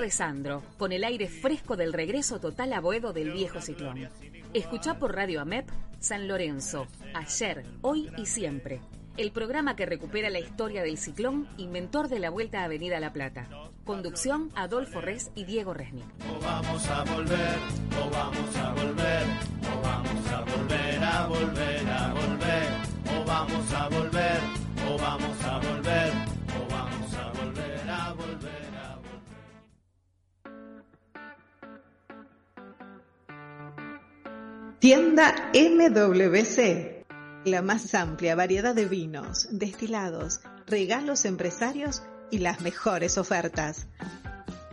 De Sandro, con el aire fresco del regreso total a Boedo del viejo ciclón. Escucha por Radio AMEP San Lorenzo, ayer, hoy y siempre. El programa que recupera la historia del ciclón, inventor de la Vuelta a Avenida La Plata. Conducción Adolfo Res y Diego Resnick. O vamos a volver, o vamos a volver, o vamos a volver a volver a volver, o vamos a volver, o vamos a volver, Tienda MWC. La más amplia variedad de vinos, destilados, regalos empresarios y las mejores ofertas.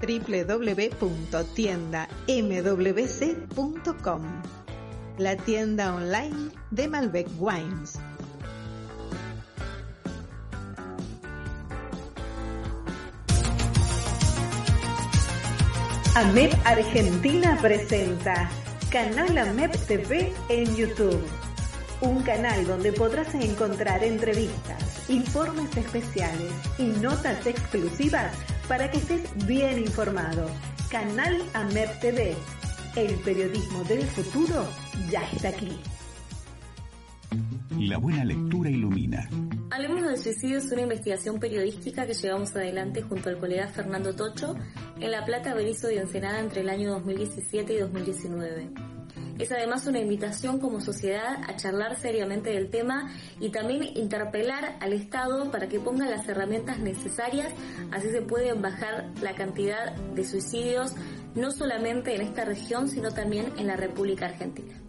www.tiendamwc.com La tienda online de Malbec Wines. AMEP Argentina presenta Canal AMEP TV en YouTube. Un canal donde podrás encontrar entrevistas, informes especiales y notas exclusivas para que estés bien informado. Canal AMEP TV. El periodismo del futuro ya está aquí. La buena lectura ilumina. Hablemos del suicidio es una investigación periodística que llevamos adelante junto al colega Fernando Tocho en La Plata, Berizo y Ensenada entre el año 2017 y 2019. Es además una invitación como sociedad a charlar seriamente del tema y también interpelar al Estado para que ponga las herramientas necesarias, así se puede bajar la cantidad de suicidios no solamente en esta región, sino también en la República Argentina.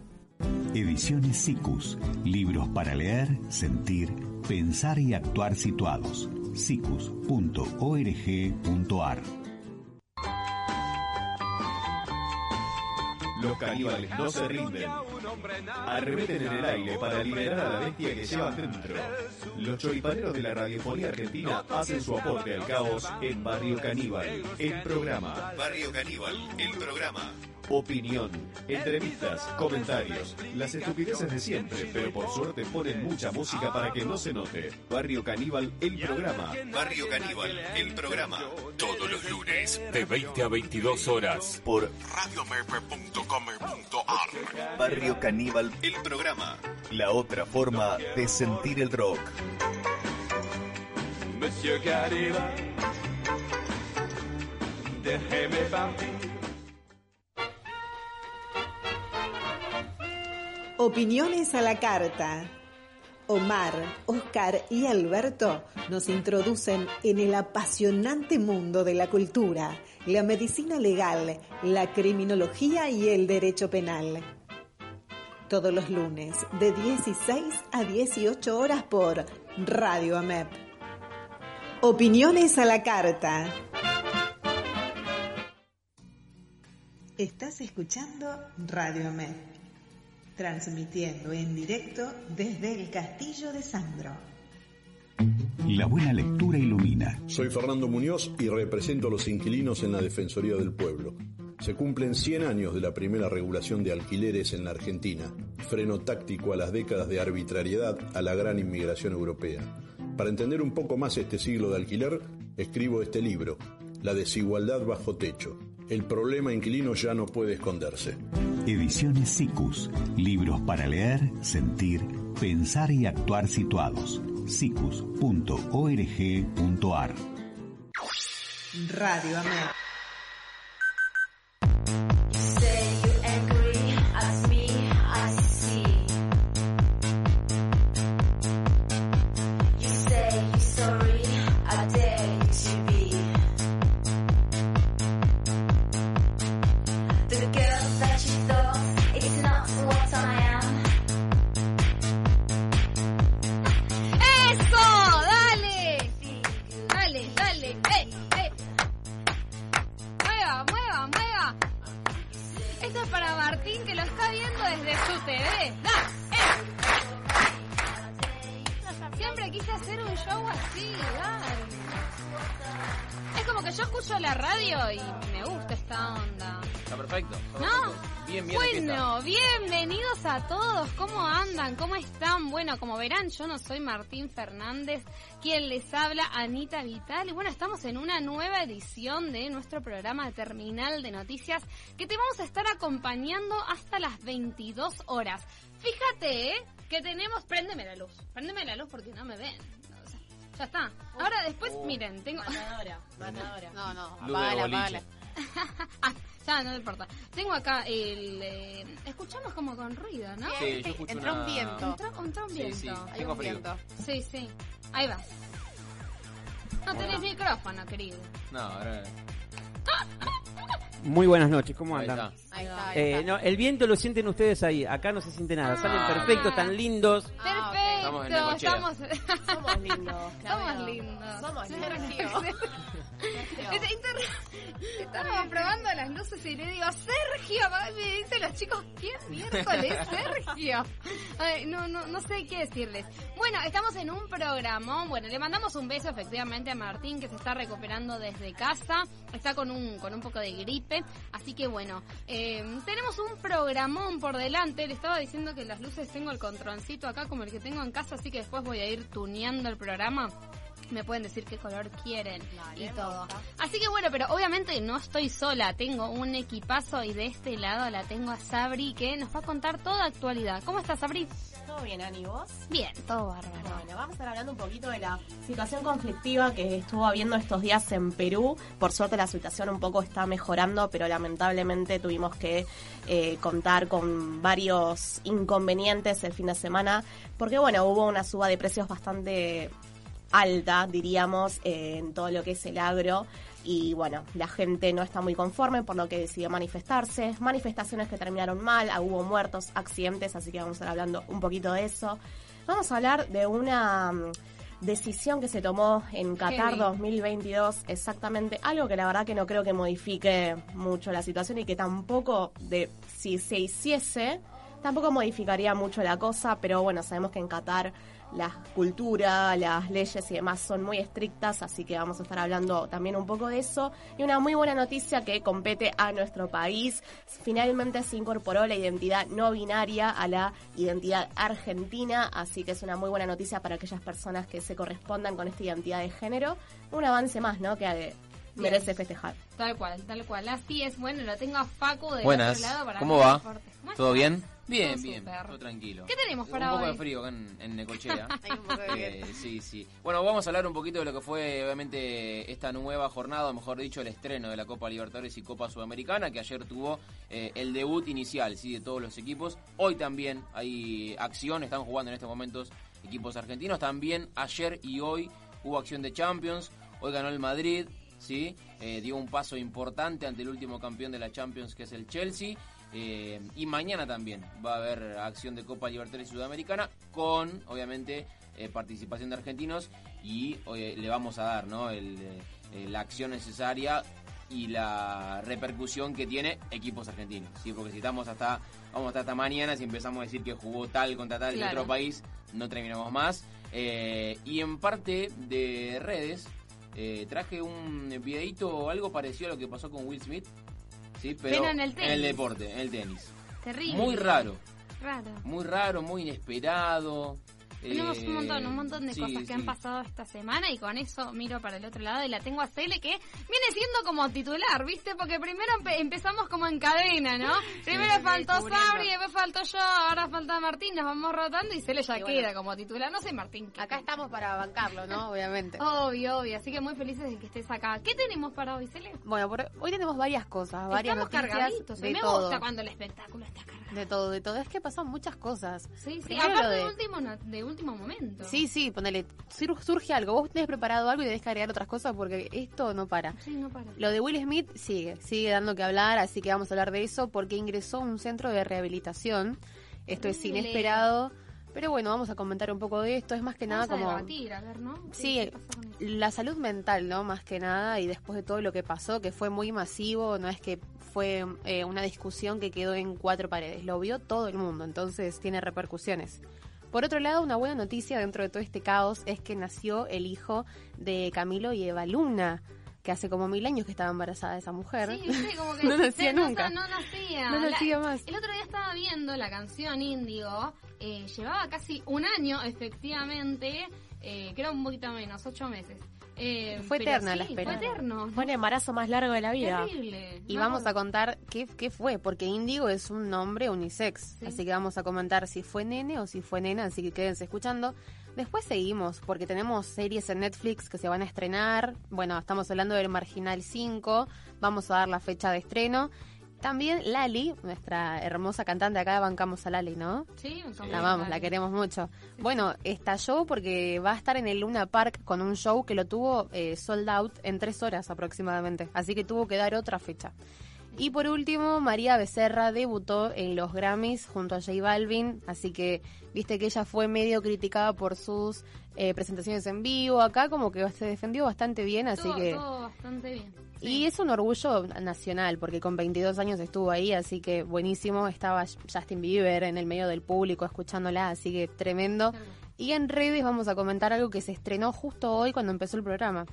Ediciones SICUS. Libros para leer, sentir, pensar y actuar situados. sicus.org.ar Los caníbales no se rinden. Arremeten en el aire para liberar a la bestia que llevan dentro. Los choripaneros de la radiofonía argentina hacen su aporte al caos en Barrio Caníbal, el programa. Barrio Caníbal, el programa. Opinión, entrevistas, comentarios, las estupideces de siempre, pero por suerte ponen mucha música para que no se note. Barrio Caníbal, el programa. Barrio Caníbal, el programa. Todos los lunes, de 20 a 22 horas. Por radiomerpe.com.ar Barrio Caníbal, el programa. La otra forma de sentir el rock. Monsieur Caníbal, déjeme partir. Opiniones a la carta. Omar, Oscar y Alberto nos introducen en el apasionante mundo de la cultura, la medicina legal, la criminología y el derecho penal. Todos los lunes de 16 a 18 horas por Radio AMEP. Opiniones a la carta. Estás escuchando Radio AMEP transmitiendo en directo desde el Castillo de Sandro. La buena lectura ilumina. Soy Fernando Muñoz y represento a los inquilinos en la Defensoría del Pueblo. Se cumplen 100 años de la primera regulación de alquileres en la Argentina, freno táctico a las décadas de arbitrariedad a la gran inmigración europea. Para entender un poco más este siglo de alquiler, escribo este libro, La desigualdad bajo techo. El problema inquilino ya no puede esconderse. Ediciones SICUS. Libros para leer, sentir, pensar y actuar situados. sicus.org.ar Radio AMEP. Yo no soy Martín Fernández, quien les habla, Anita Vital. Y bueno, estamos en una nueva edición de nuestro programa Terminal de Noticias que te vamos a estar acompañando hasta las 22 horas. Fíjate, ¿eh? Que tenemos... Préndeme la luz. Préndeme la luz porque no me ven. O sea, ya está. Ahora después, miren, tengo... Matadora, matadora. No, no, apágala, apágala. Ya, no importa. Tengo acá el... eh, escuchamos como con ruido, ¿no? Sí, yo escucho Entró una- un viento. Entró, entró un Sí, viento. sí, Hay tengo un frío. viento. Sí, sí. Ahí va. No tenés micrófono, querido. No, ahora... Muy buenas noches, ¿cómo Ahí andan? está. Ahí está, ahí Eh, está. no, el viento lo sienten ustedes ahí, acá no se siente nada, salen Ah. perfectos, tan lindos. Ah, ok. Estamos en Perfecto, estamos... Somos lindos. Somos lindos. Somos Sí. Estábamos probando las luces y le digo, Sergio, me dicen los chicos, ¿quién miércoles Sergio? Ay, no, no, no sé qué decirles. Bueno, estamos en un programa, bueno, le mandamos un beso efectivamente a Martín que se está recuperando desde casa, está con un, con un poco de gripe, así que bueno, eh, tenemos un programón por delante, le estaba diciendo que las luces tengo el controncito acá como el que tengo en casa, así que después voy a ir tuneando el programa me pueden decir qué color quieren y todo. Así que bueno, pero obviamente no estoy sola, tengo un equipazo y de este lado la tengo a Sabri que nos va a contar toda actualidad. ¿Cómo estás, Sabri? ¿Todo bien, Ani, vos? Bien, todo bárbaro. Bueno, vamos a estar hablando un poquito de la situación conflictiva que estuvo habiendo estos días en Perú. Por suerte la situación un poco está mejorando, pero lamentablemente tuvimos que eh, contar con varios inconvenientes el fin de semana, porque bueno, hubo una suba de precios bastante alta, diríamos, en todo lo que es el agro. Y bueno, la gente no está muy conforme, por lo que decidió manifestarse. Manifestaciones que terminaron mal, hubo muertos, accidentes, así que vamos a estar hablando un poquito de eso. Vamos a hablar de una mm, decisión que se tomó en Qatar Heavy. 2022, exactamente, algo que la verdad que no creo que modifique mucho la situación y que tampoco, de si se hiciese, tampoco modificaría mucho la cosa, pero bueno, sabemos que en Qatar la cultura, las leyes y demás son muy estrictas, así que vamos a estar hablando también un poco de eso. Y una muy buena noticia que compete a nuestro país. Finalmente se incorporó la identidad no binaria a la identidad argentina, así que es una muy buena noticia para aquellas personas que se correspondan con esta identidad de género. Un avance más, ¿no? Que eh, merece festejar. Tal cual, tal cual. Así es. Bueno, lo tengo a Facu Buenas. otro lado para ¿Cómo que va? me aporte. ¿Cómo ¿Todo bien? Bien, Todo bien. súper. Todo tranquilo. ¿Qué tenemos para Un poco hoy? de frío acá en, en Necochea. Hay un poco de Eh, sí, sí. Bueno, vamos a hablar un poquito de lo que fue, obviamente, esta nueva jornada, o mejor dicho, el estreno de la Copa Libertadores y Copa Sudamericana, que ayer tuvo eh, el debut inicial, sí, de todos los equipos. Hoy también hay acción, están jugando en estos momentos equipos argentinos. También ayer y hoy hubo acción de Champions. Hoy ganó el Madrid, sí, Eh, dio un paso importante ante el último campeón de la Champions, que es el Chelsea. Eh, y mañana también va a haber acción de Copa Libertadores Sudamericana con, obviamente, eh, participación de argentinos y le vamos a dar ¿no? El, eh, la acción necesaria y la repercusión que tiene equipos argentinos. ¿sí? Porque si estamos hasta, vamos hasta, hasta mañana, si empezamos a decir que jugó tal contra tal de otro país, no terminamos más. Y en parte de redes, traje un videito o algo parecido a lo que pasó con Will Smith. Sí, pero, Pero en el tenis. deporte, en el tenis. Terrible. Muy raro, Raro. muy raro, muy inesperado. Tenemos Eh, un montón, un montón de sí, cosas que sí. han pasado esta semana y con eso miro para el otro lado y la tengo a Cele que viene siendo como titular, ¿viste? Porque primero empe- empezamos como en cadena, ¿no? Primero faltó. Sabri, después faltó yo, ahora falta Martín, nos vamos rotando y Cele ya Y bueno. queda como titular. No sé, Martín. ¿qué Acá estamos para bancarlo, ¿no? Obviamente. Obvio, obvio, así que muy felices de que estés acá. ¿Qué tenemos para hoy, Cele? Bueno, por- hoy tenemos varias cosas, varias Estamos noticias cargaditos. de Me todo. gusta cuando el espectáculo está cargado. De todo, de todo. Es que pasan muchas cosas. Sí, sí. Primero Aparte de... de- último, de último momento. Sí, sí, ponele, sur- surge algo. Vos tenés preparado algo y tenés que agregar otras cosas porque esto no para. Sí, no para. Lo de Will Smith sigue, sigue dando que hablar, así que vamos a hablar de eso porque ingresó a un centro de rehabilitación. Esto es inesperado. Pero bueno, vamos a comentar un poco de esto. Es más que nada a como... debatir, a ver, ¿no? ¿Qué- Sí, la salud mental, ¿no? Más que nada, y después de todo lo que pasó, que fue muy masivo, no es que fue eh, una discusión que quedó en cuatro paredes, lo vio todo el mundo, entonces tiene repercusiones. Por otro lado, una buena noticia dentro de todo este caos es que nació el hijo de Camilo y Eva Luna que hace como mil años que estaba embarazada esa mujer. Sí, viste, como que no nacía no, nunca. No, nacía. No nacía más. El otro día estaba viendo la canción Índigo. eh, llevaba casi un año, efectivamente. Eh, creo un poquito menos, ocho meses. Eh, Fue eterna sí, la espera. Fue eterno. Fue el embarazo más largo de la vida. Terrible. Y No, vamos a contar qué, qué fue, porque Índigo es un nombre unisex, así que vamos a comentar si fue nene o si fue nena, así que quédense escuchando. Después seguimos, porque tenemos series en Netflix que se van a estrenar. Bueno, estamos hablando del Marginal 5, vamos a dar la fecha de estreno. También Lali, nuestra hermosa cantante, acá bancamos a Lali, ¿no? Sí, me La vamos, la queremos mucho. Bueno, estalló porque va a estar en el Luna Park con un show que lo tuvo eh, sold out en tres horas aproximadamente. Así que tuvo que dar otra fecha. Y por último, María Becerra debutó en los Grammys junto a J Balvin. Así que viste que ella fue medio criticada por sus eh, presentaciones en vivo. Acá como que se defendió bastante bien, así todo, que... todo bastante bien. Y es un orgullo nacional, porque con 22 años estuvo ahí, así que buenísimo. Estaba Justin Bieber en el medio del público escuchándola, así que tremendo. Y en redes vamos a comentar algo que se estrenó justo hoy cuando empezó el programa.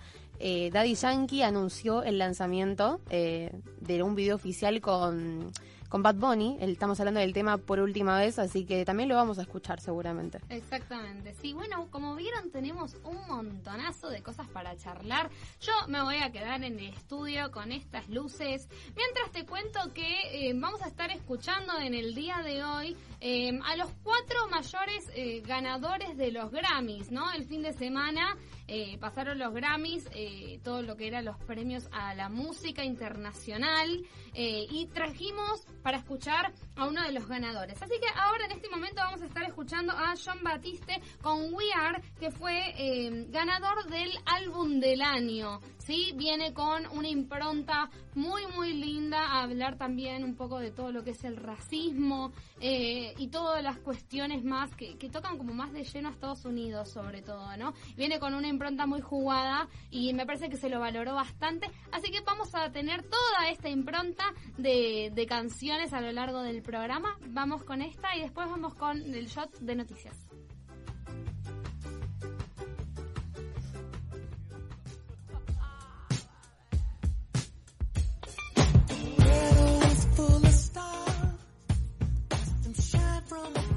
Eh, Daddy Yankee anunció el lanzamiento eh, de un video oficial con, con Bad Bunny. Estamos hablando del tema por última vez, así que también lo vamos a escuchar seguramente. Exactamente. Sí, bueno, como vieron tenemos un montonazo de cosas para charlar. Yo me voy a quedar en el estudio con estas luces. Mientras te cuento que eh, vamos a estar escuchando en el día de hoy eh, a los cuatro mayores ganadores de los Grammys, ¿no? El fin de semana eh, pasaron los Grammys, eh, todo lo que eran los premios a la música internacional eh, y trajimos para escuchar a uno de los ganadores. Así que ahora en este momento vamos a estar escuchando a John Batiste con We Are, que fue eh, ganador del álbum del año. Sí, viene con una impronta muy muy linda a hablar también un poco de todo lo que es el racismo eh, y todas las cuestiones más que, que tocan como más de lleno a Estados Unidos sobre todo, ¿no? Viene con una impronta muy jugada y me parece que se lo valoró bastante, así que vamos a tener toda esta impronta de, de canciones a lo largo del programa. Vamos con esta y después vamos con el shot de noticias. From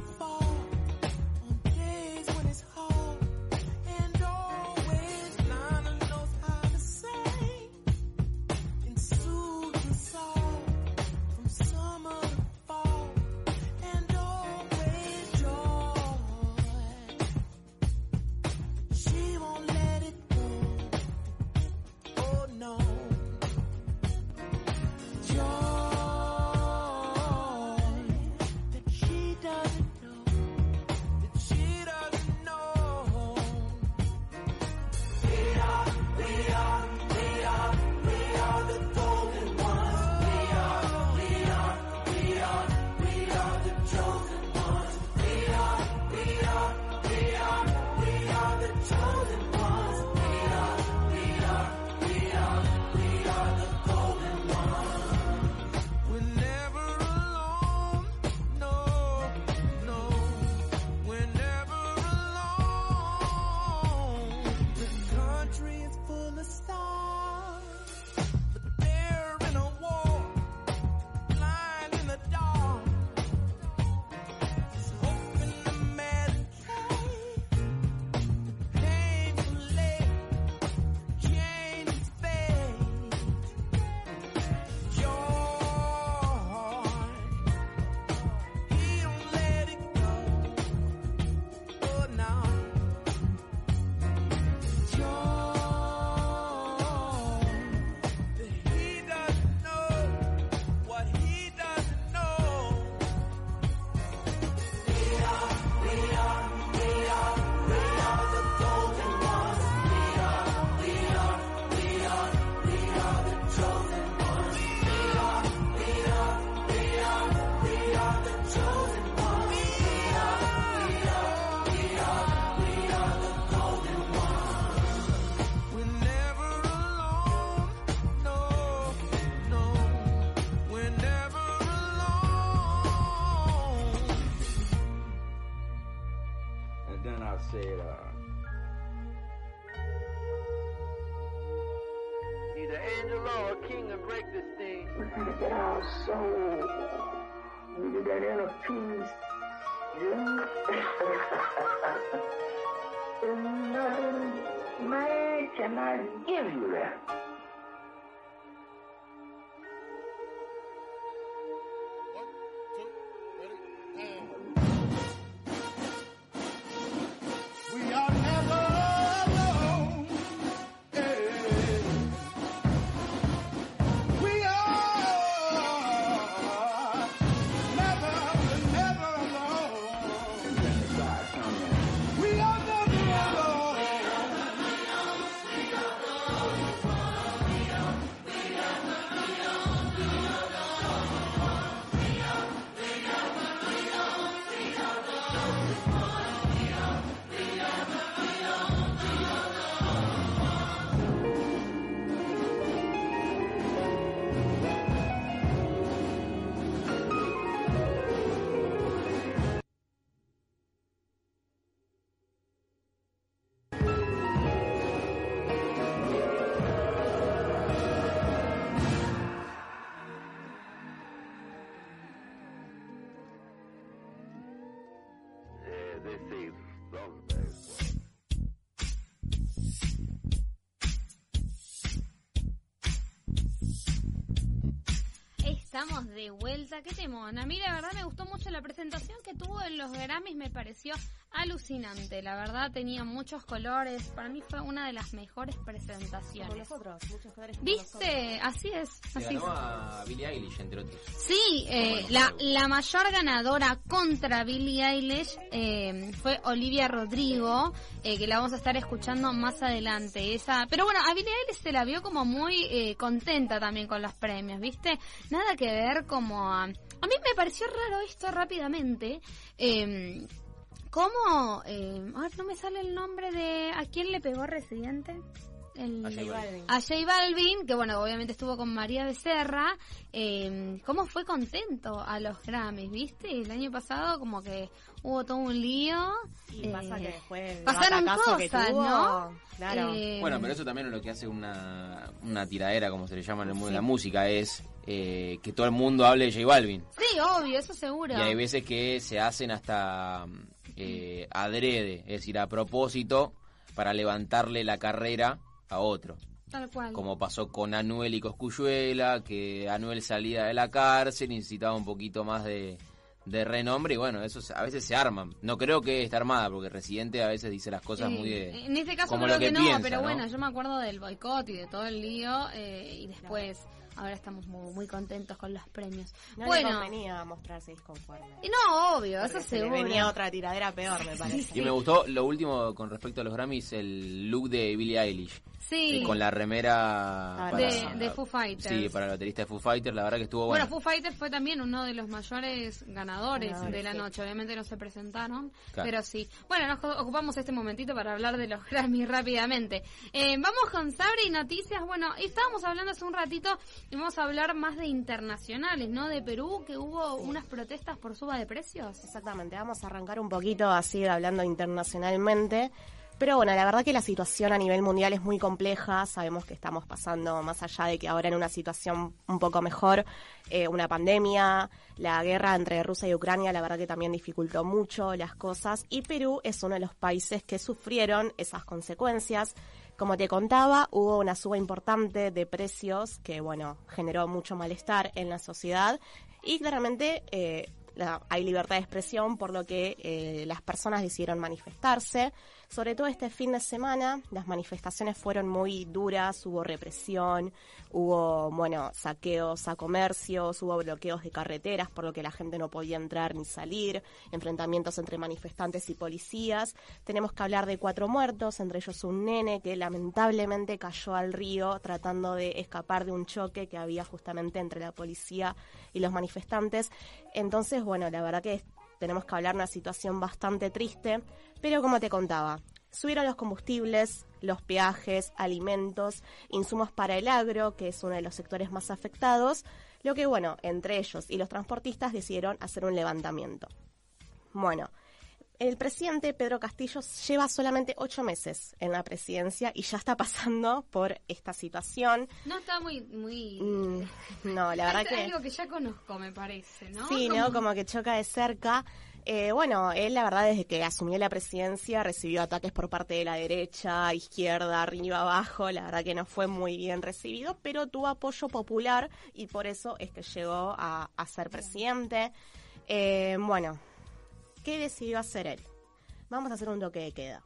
Estamos de vuelta, qué temón. A mí la verdad me gustó mucho la presentación que tuvo en los Grammys, me pareció alucinante. La verdad tenía muchos colores, para mí fue una de las mejores presentaciones. Con nosotros, muchos colores con ¿Viste? Así es, Le así es. ganó a Billie Eilish, entre otros. Sí, eh, la, la mayor ganadora contra Billie Eilish eh, fue Olivia Rodrigo, eh, que la vamos a estar escuchando más adelante. Esa, pero bueno, a Billie Eilish se la vio como muy eh, contenta también con los premios, ¿viste? Nada que ver como a... A mí me pareció raro esto rápidamente. Eh, ¿Cómo? Eh, a ver, no me sale el nombre de... ¿A quién le pegó Residente? El- A J Balvin. a J Balvin, que bueno, obviamente estuvo con María Becerra, eh, ¿cómo fue contento a los Grammys, viste? El año pasado como que hubo todo un lío. Y eh, pasa que después el pasaron que cosas, tuvo, ¿no? claro. Eh, Bueno, pero eso también es lo que hace una, una tiradera, como se le llama en el mundo de la música, es eh, que todo el mundo hable de J Balvin. Sí, obvio, eso seguro. Y hay veces que se hacen hasta eh, adrede, es decir, a propósito, para levantarle la carrera a otro. Tal cual. Como pasó con Anuel y Coscuyuela, que Anuel salía de la cárcel y necesitaba un poquito más de, de renombre y bueno, eso a veces se arman. No creo que esté armada, porque Residente a veces dice las cosas muy de... En este caso como creo lo que no, piensa, pero ¿no? bueno, yo me acuerdo del boicot y de todo el lío eh, y después ahora estamos muy, muy contentos con los premios. No bueno, le convenía mostrarse disconforme. y no, obvio, Porque eso se le seguro. venía otra tiradera peor, me parece. Y me gustó lo último con respecto a los Grammys, el look de Billie Eilish. Sí. Eh, con la remera... Ah, de- de Foo Fighters. Sí, para el baterista de Foo Fighters, la verdad que estuvo Bueno, bueno. Foo Fighters fue también uno de los mayores ganadores Ganadores, de la sí. noche. Obviamente no se presentaron, Claro. pero sí. Bueno, nos ocupamos este momentito para hablar de los Grammys rápidamente. Eh, vamos con Sabri y noticias. Bueno, estábamos hablando hace un ratito y vamos a hablar más de internacionales, ¿no? De Perú, que hubo unas protestas por suba de precios. Exactamente, vamos a arrancar un poquito así hablando internacionalmente. Pero bueno, la verdad que la situación a nivel mundial es muy compleja. Sabemos que estamos pasando, más allá de que ahora en una situación un poco mejor, eh, una pandemia, la guerra entre Rusia y Ucrania, la verdad que también dificultó mucho las cosas. Y Perú es uno de los países que sufrieron esas consecuencias. Como te contaba, hubo una suba importante de precios que, bueno, generó mucho malestar en la sociedad y claramente eh, la- hay libertad de expresión, por lo que eh, las personas decidieron manifestarse. Sobre todo este fin de semana, las manifestaciones fueron muy duras, hubo represión, hubo, bueno, saqueos a comercios, hubo bloqueos de carreteras, por lo que la gente no podía entrar ni salir, enfrentamientos entre manifestantes y policías. Tenemos que hablar de cuatro muertos, entre ellos un nene que lamentablemente cayó al río tratando de escapar de un choque que había justamente entre la policía y los manifestantes. Entonces, bueno, la verdad que tenemos que hablar de una situación bastante triste, pero como te contaba, subieron los combustibles, los peajes, alimentos, insumos para el agro, que es uno de los sectores más afectados, lo que, bueno, entre ellos y los transportistas decidieron hacer un levantamiento. Bueno, el presidente Pedro Castillo lleva solamente ocho meses en la presidencia y ya está pasando por esta situación. No está muy... muy... Mm, no, la verdad es que... algo que ya conozco, me parece, ¿no? Sí, ¿no? Como que choca de cerca. Eh, bueno, él la verdad desde que asumió la presidencia recibió ataques por parte de la derecha, izquierda, arriba, abajo. La verdad que no fue muy bien recibido, pero tuvo apoyo popular y por eso es que llegó a, a ser presidente. Eh, bueno, ¿qué decidió hacer él? Vamos a hacer un toque de queda.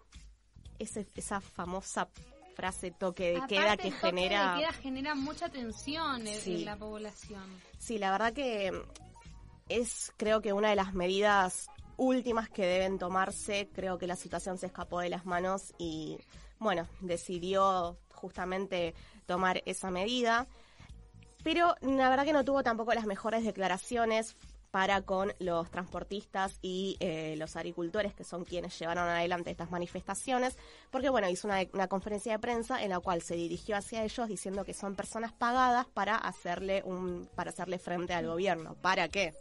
Ese- esa famosa frase toque de Aparte, queda el que toque genera... de queda genera mucha tensión Sí. en la población. Sí, la verdad que es creo que una de las medidas últimas que deben tomarse. Creo que la situación se escapó de las manos y bueno, decidió justamente tomar esa medida. Pero la verdad que no tuvo tampoco las mejores declaraciones para con los transportistas y eh, los agricultores, que son quienes llevaron adelante estas manifestaciones, porque bueno, hizo una, una conferencia de prensa en la cual se dirigió hacia ellos diciendo que son personas pagadas para hacerle un, para hacerle frente al gobierno. ¿Para qué?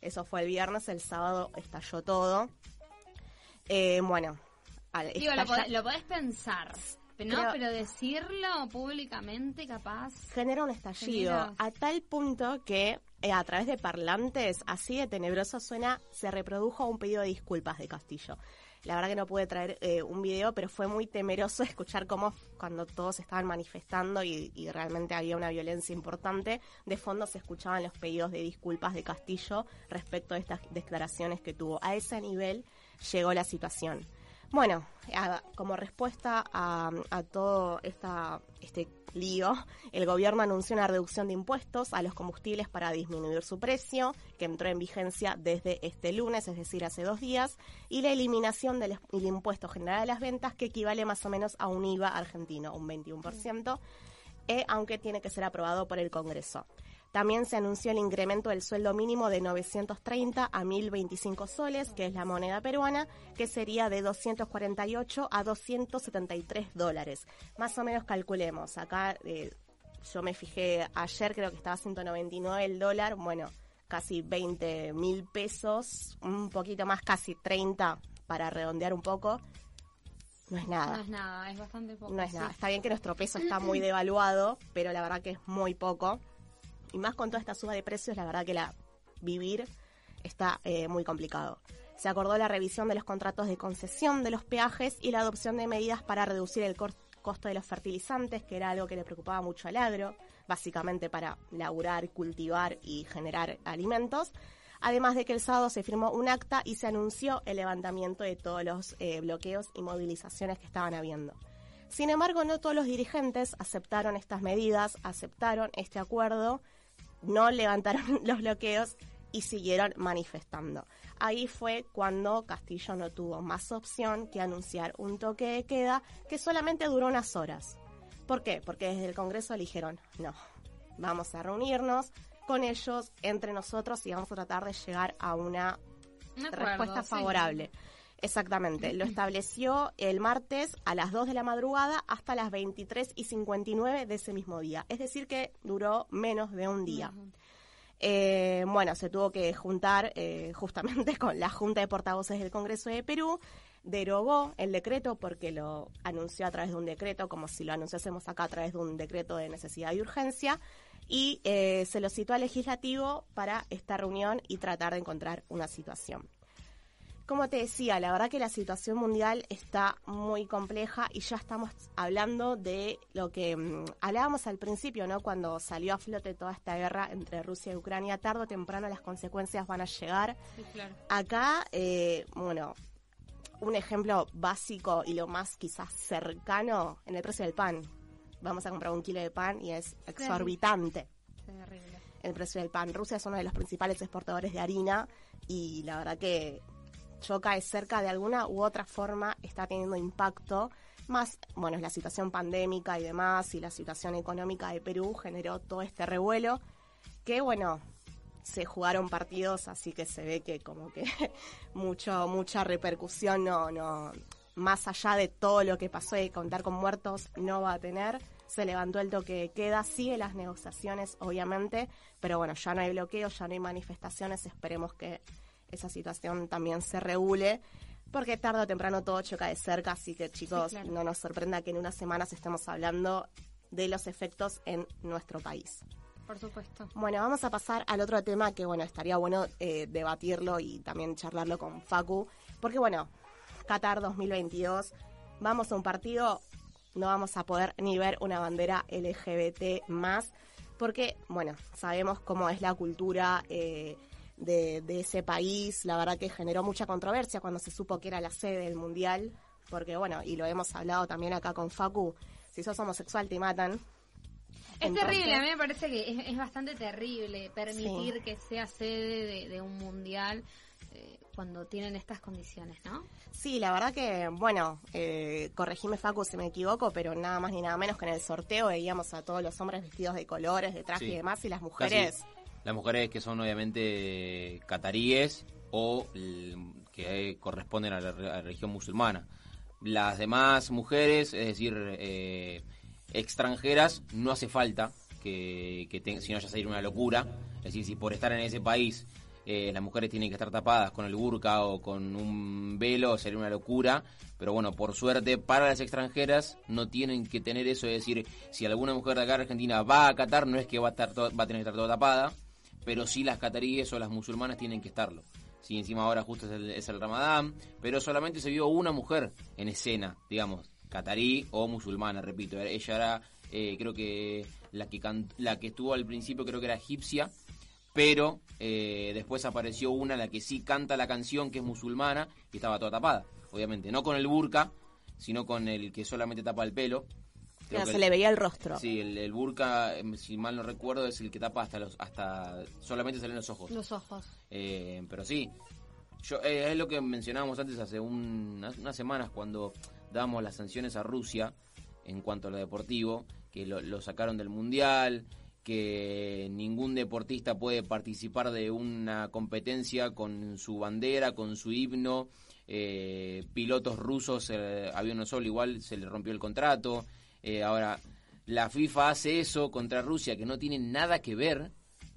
Eso fue el viernes, el sábado estalló todo. Eh, bueno, al Digo, lo, podés, lo podés pensar, pero, no, pero decirlo públicamente capaz... genera un estallido Genera- a tal punto que eh, a través de parlantes, así de tenebroso suena, se reprodujo un pedido de disculpas de Castillo. La verdad que no pude traer eh, un video, pero fue muy temeroso escuchar cómo cuando todos estaban manifestando y, y realmente había una violencia importante, de fondo se escuchaban los pedidos de disculpas de Castillo respecto a estas declaraciones que tuvo. A ese nivel llegó la situación. Bueno, como respuesta a, todo esta, este lío, el gobierno anunció una reducción de impuestos a los combustibles para disminuir su precio, que entró en vigencia desde este lunes, es decir, hace dos días, y la eliminación del, impuesto general a las ventas, que equivale más o menos a un IVA argentino, un 21%, eh, aunque tiene que ser aprobado por el Congreso. También se anunció el incremento del sueldo mínimo de 930 a 1025 soles, que es la moneda peruana, que sería de 248 a 273 dólares. Más o menos calculemos. Acá eh, yo me fijé ayer, creo que estaba 199 el dólar. Bueno, casi 20 mil pesos, un poquito más, casi 30 para redondear un poco. No es nada. No es nada, es bastante poco. No es sí. nada. Está bien que nuestro peso está muy devaluado, pero la verdad que es muy poco. Y más con toda esta suba de precios, la verdad que la vivir está eh, muy complicado. Se acordó la revisión de los contratos de concesión de los peajes y la adopción de medidas para reducir el costo de los fertilizantes, que era algo que le preocupaba mucho al agro, básicamente para laburar, cultivar y generar alimentos. Además de que el sábado se firmó un acta y se anunció el levantamiento de todos los eh, bloqueos y movilizaciones que estaban habiendo. Sin embargo, no todos los dirigentes aceptaron estas medidas, aceptaron este acuerdo, no levantaron los bloqueos y siguieron manifestando. Ahí fue cuando Castillo no tuvo más opción que anunciar un toque de queda que solamente duró unas horas. ¿Por qué? Porque desde el Congreso eligieron, no, vamos a reunirnos con ellos, entre nosotros, y vamos a tratar de llegar a una acuerdo, respuesta sí. Exactamente, lo estableció el martes a las 2 de la madrugada hasta las 23 y 59 de ese mismo día. Es decir, que duró menos de un día. Eh, bueno, se tuvo que juntar eh, justamente con la Junta de Portavoces del Congreso de Perú, derogó el decreto porque lo anunció a través de un decreto, como si lo anunciásemos acá a través de un decreto de necesidad y urgencia, y eh, se lo citó al legislativo para esta reunión y tratar de encontrar una situación. Como te decía, la verdad que la situación mundial está muy compleja y ya estamos hablando de lo que mm, hablábamos al principio, ¿no? Cuando salió a flote toda esta guerra entre Rusia y Ucrania, tarde o temprano las consecuencias van a llegar. Sí, claro. Acá, eh, bueno, un ejemplo básico y lo más quizás cercano en el precio del pan. Vamos a comprar un kilo de pan y es exorbitante Terrible. el precio del pan. Rusia es uno de los principales exportadores de harina y la verdad que choca de cerca de alguna u otra forma está teniendo impacto. Más, bueno, es la situación pandémica y demás y la situación económica de Perú generó todo este revuelo que, bueno, se jugaron partidos, así que se ve que como que mucho, mucha repercusión no, no, más allá de todo lo que pasó y contar con muertos, no va a tener. Se levantó el toque de queda, sigue las negociaciones, obviamente, pero bueno, ya no hay bloqueo, ya no hay manifestaciones, esperemos que esa situación también se regule. Porque tarde o temprano todo choca de cerca, así que chicos, Sí, claro. no nos sorprenda que en unas semanas estemos hablando de los efectos en nuestro país. Por supuesto. Bueno, vamos a pasar al otro tema que, bueno, estaría bueno eh, debatirlo y también charlarlo con Facu. Porque, bueno, Qatar 2022, vamos a un partido, no vamos a poder ni ver una bandera LGBT más. Porque, bueno, sabemos cómo es la cultura eh, de, de ese país. La verdad que generó mucha controversia cuando se supo que era la sede del Mundial. Porque, bueno, y lo hemos hablado también acá con Facu, si sos homosexual te matan. Es Entonces- terrible, a mí me parece que es, es bastante terrible permitir Sí. que sea sede de, de un mundial eh, cuando tienen estas condiciones, ¿no? Sí, la verdad que, bueno, eh, corregime Facu si me equivoco, pero nada más ni nada menos que en el sorteo veíamos a todos los hombres vestidos de colores, de traje Sí. y demás, y las mujeres... Casi las mujeres que son obviamente cataríes o que corresponden a la, a religión musulmana. Las demás mujeres, es decir, eh, extranjeras, no hace falta que, que si no ya sería una locura. Es decir, si por estar en ese país eh, las mujeres tienen que estar tapadas con el burka o con un velo, sería una locura. Pero bueno, por suerte, para las extranjeras no tienen que tener eso. Es decir, si alguna mujer de acá de Argentina va a Qatar, no es que va a, estar va a tener que estar toda tapada, pero sí las cataríes o las musulmanas tienen que estarlo. Sí, encima ahora justo es el, es el Ramadán, pero solamente se vio una mujer en escena, digamos, catarí o musulmana, repito. Ella era, eh, creo que la que can- la que estuvo al principio creo que era egipcia, pero eh, después apareció una la que sí canta la canción que es musulmana y estaba toda tapada, obviamente, no con el burka, sino con el que solamente tapa el pelo. Creo se el- le veía el rostro. Sí, el, el burka, em, si mal no recuerdo, es el que tapa hasta los, hasta solamente salen los ojos. Los ojos. Eh, pero sí, yo eh, es lo que mencionábamos antes hace un- unas, unas semanas cuando dábamos las sanciones a Rusia en cuanto a lo deportivo, que lo, lo sacaron del mundial, que ningún deportista puede participar de una competencia con su bandera, con su himno. eh, pilotos rusos, eh, había uno solo, igual se le rompió el contrato. Eh, ahora, la FIFA hace eso contra Rusia, que no tiene nada que ver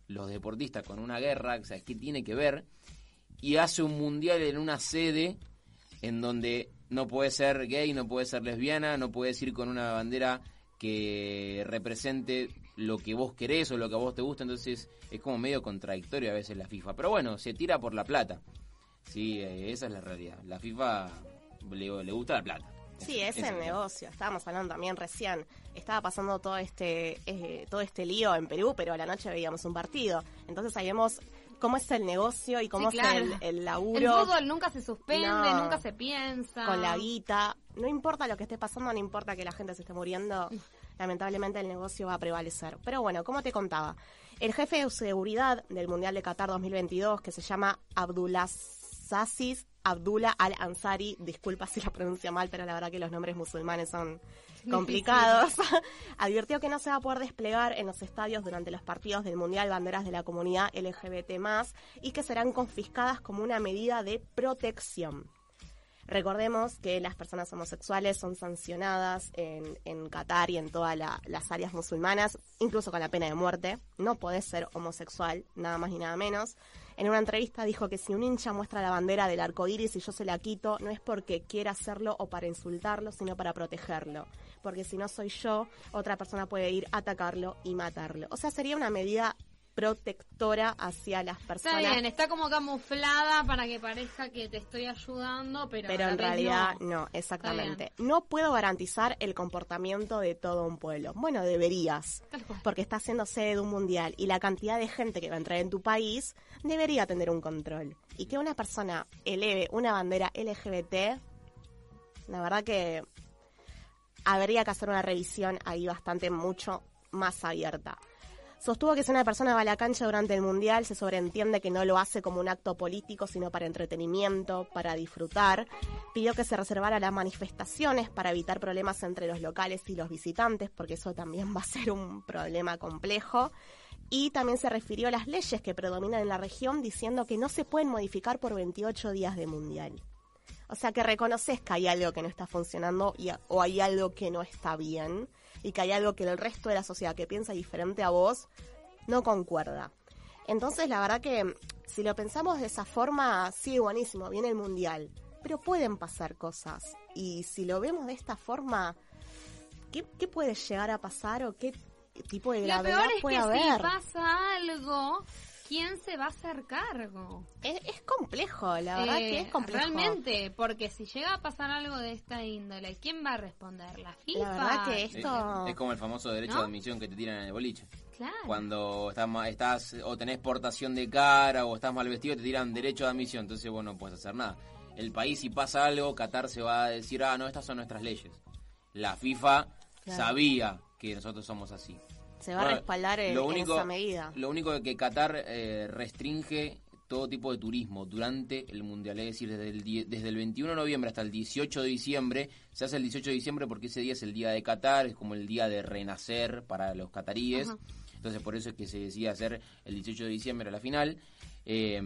los deportistas con una guerra, o sea, ¿qué tiene que ver? Y hace un mundial en una sede en donde no puede ser gay, no puede ser lesbiana, no puedes ir con una bandera que represente lo que vos querés o lo que a vos te gusta, entonces es como medio contradictorio a veces la FIFA. Pero bueno, se tira por la plata. Sí, eh, esa es la realidad. La FIFA le, le gusta la plata. Sí, es el negocio. Estábamos hablando también recién. Estaba pasando todo este eh, todo este lío en Perú, pero a la noche veíamos un partido. Entonces ahí vemos cómo es el negocio y cómo Sí, es claro. el, el El laburo fútbol nunca se suspende, No. nunca se piensa. con la guita. No importa lo que esté pasando, no importa que la gente se esté muriendo. Lamentablemente el negocio va a prevalecer. Pero bueno, como te contaba, el jefe de seguridad del Mundial de Qatar 2022, que se llama Abdulaziz Abdullah Al-Ansari, disculpa si lo pronuncio mal, pero la verdad que los nombres musulmanes son complicados, advirtió que no se va a poder desplegar en los estadios durante los partidos del Mundial banderas de la comunidad LGBT+, y que serán confiscadas como una medida de protección. Recordemos que las personas homosexuales son sancionadas en, en Qatar y en todas la- las áreas musulmanas, incluso con la pena de muerte. No podés ser homosexual, nada más ni nada menos. En una entrevista dijo que si un hincha muestra la bandera del arco iris y yo se la quito, no es porque quiera hacerlo o para insultarlo, sino para protegerlo. Porque si no soy yo, otra persona puede ir a atacarlo y matarlo. O sea, sería una medida protectora hacia las Está personas. bien, está como camuflada para que parezca que te estoy ayudando, pero, Pero en realidad no. no, exactamente. No puedo garantizar el comportamiento de todo un pueblo. Bueno, deberías, porque está haciendo sede de un mundial y la cantidad de gente que va a entrar en tu país debería tener un control. Y que una persona eleve una bandera LGBT, la verdad que habría que hacer una revisión ahí bastante mucho más abierta. Sostuvo que si una persona va a la cancha durante el Mundial, se sobreentiende que no lo hace como un acto político, sino para entretenimiento, para disfrutar. Pidió que se reservara las manifestaciones para evitar problemas entre los locales y los visitantes, porque eso también va a ser un problema complejo. Y también se refirió a las leyes que predominan en la región, diciendo que no se pueden modificar por 28 días de Mundial. O sea, que reconoces que hay algo que no está funcionando o hay algo que no está bien y que hay algo que el resto de la sociedad que piensa diferente a vos no concuerda. Entonces, la verdad que si lo pensamos de esa forma, sí, buenísimo, viene el mundial. pero pueden pasar cosas. Y si lo vemos de esta forma, ¿qué, qué puede llegar a pasar o qué tipo de Lo gravedad peor es puede que haber? si pasa algo, ¿quién se va a hacer cargo? Es, es complejo, la verdad que es complejo. Realmente, porque si llega a pasar algo de esta índole, ¿quién va a responder? ¿La FIFA? La verdad que Es, esto... es como el famoso derecho ¿No? de admisión que te tiran en el boliche. Claro. Cuando estás, ma- estás o tenés portación de cara o estás mal vestido, te tiran derecho de admisión. Entonces, vos no puedes hacer nada. El país, si pasa algo, Qatar se va a decir, ah, no, estas son nuestras leyes. La FIFA Claro. sabía que nosotros somos así. Se va a respaldar en, lo en único- esa medida. Lo único que Qatar eh, restringe todo tipo de turismo durante el Mundial. Es decir, desde el, desde el 21 de noviembre hasta el 18 de diciembre, se hace el 18 de diciembre porque ese día es el día de Qatar, es como el día de renacer para los cataríes. Ajá. Entonces por eso es que se decía hacer el 18 de diciembre a la final. Eh,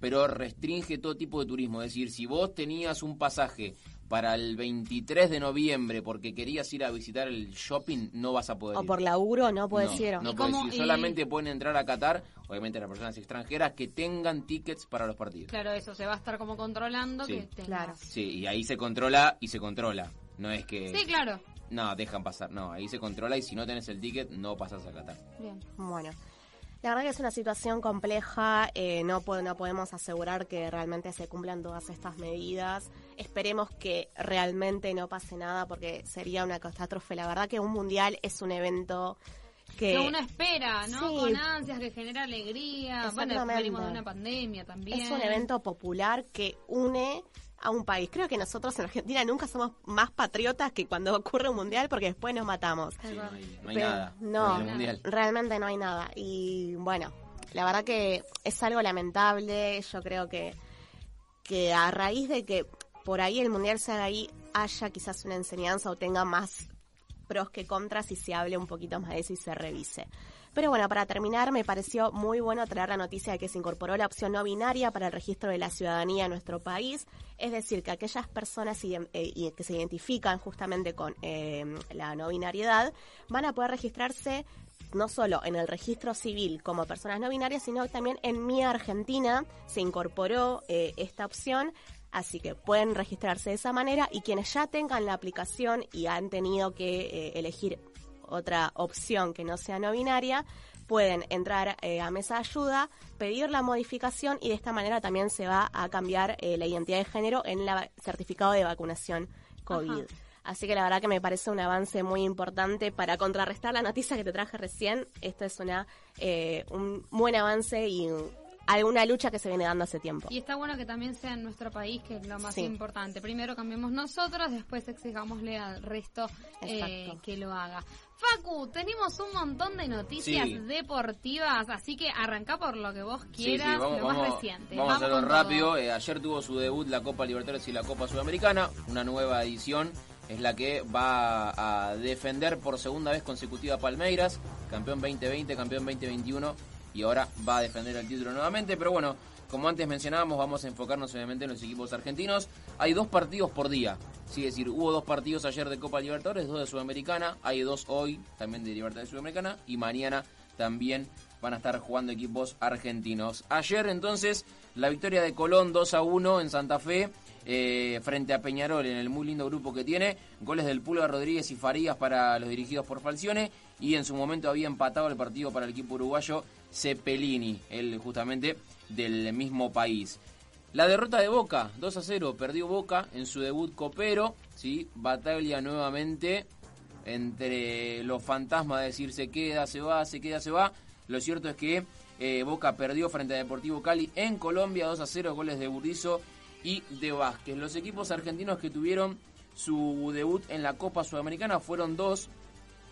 pero restringe todo tipo de turismo. Es decir, si vos tenías un pasaje para el 23 de noviembre porque querías ir a visitar el shopping, no vas a poder O ir. por laburo no puede No, ser. no puedes ir. Solamente pueden entrar a Qatar, obviamente las personas extranjeras que tengan tickets para los partidos. Claro, eso se va a estar como controlando Sí. que tenga- Sí, y ahí se controla y se controla. No es que... Sí, claro. No, dejan pasar. No, ahí se controla y si no tenés el ticket, no pasas a Qatar. Bien. Bueno, la verdad que es una situación compleja, eh, no, po- no podemos asegurar que realmente se cumplan todas estas medidas. Esperemos que realmente no pase nada porque sería una catástrofe. La verdad que un mundial es un evento que... Que uno espera, ¿no? Sí. Con ansias, que genera alegría. Bueno, venimos de una pandemia también. Es un evento popular que une a un país. Creo que nosotros en Argentina nunca somos más patriotas que cuando ocurre un mundial porque después nos matamos. No hay, no hay Pero nada. No, mundial. realmente no hay nada. Y bueno, la verdad que es algo lamentable. Yo creo que, que a raíz de que por ahí el mundial ahí, haya quizás una enseñanza o tenga más pros que contras y se hable un poquito más de eso y se revise. Pero bueno, para terminar, me pareció muy bueno traer la noticia de que se incorporó la opción no binaria para el registro de la ciudadanía en nuestro país. Es decir, que aquellas personas eh, que se identifican justamente con eh, la no binariedad van a poder registrarse no solo en el registro civil como personas no binarias, sino también en Mi Argentina se incorporó eh, esta opción. Así que pueden registrarse de esa manera y quienes ya tengan la aplicación y han tenido que eh, elegir otra opción que no sea no binaria, pueden entrar eh, a mesa de ayuda, pedir la modificación y de esta manera también se va a cambiar eh, la identidad de género en el certificado de vacunación COVID. Ajá. Así que la verdad que me parece un avance muy importante para contrarrestar la noticia que te traje recién. Esto es una eh, un buen avance y alguna lucha que se viene dando hace tiempo. Y está bueno que también sea en nuestro país, que es lo más Sí. importante. Primero cambiemos nosotros, después exijámosle al resto eh, que lo haga. Facu, tenemos un montón de noticias Sí. deportivas, así que arranca por lo que vos quieras, sí, vamos, lo más reciente. vamos a hacerlo rápido. Eh, ayer tuvo su debut la Copa Libertadores y la Copa Sudamericana. Una nueva edición es la que va a defender por segunda vez consecutiva Palmeiras, campeón 2020, campeón 2021 y ahora va a defender el título nuevamente. Pero bueno, como antes mencionábamos, vamos a enfocarnos obviamente en los equipos argentinos. Hay dos partidos por día. Sí, es decir, hubo dos partidos ayer de Copa Libertadores, dos de Sudamericana, hay dos hoy también de Libertadores Sudamericana y mañana también van a estar jugando equipos argentinos. Ayer entonces la victoria de Colón 2 a 1 en Santa Fe eh, frente a Peñarol en el muy lindo grupo que tiene. Goles del Pulga Rodríguez y Farías para los dirigidos por Falcione y en su momento había empatado el partido para el equipo uruguayo Cepelini, él justamente del mismo país. La derrota de Boca, 2 a 0, perdió Boca en su debut copero, ¿sí? Bataglia nuevamente entre los fantasmas de decir se queda, se va, se queda, se va. Lo cierto es que eh, Boca perdió frente a Deportivo Cali en Colombia 2 a 0, goles de Burdizo y de Vázquez. Los equipos argentinos que tuvieron su debut en la Copa Sudamericana fueron dos.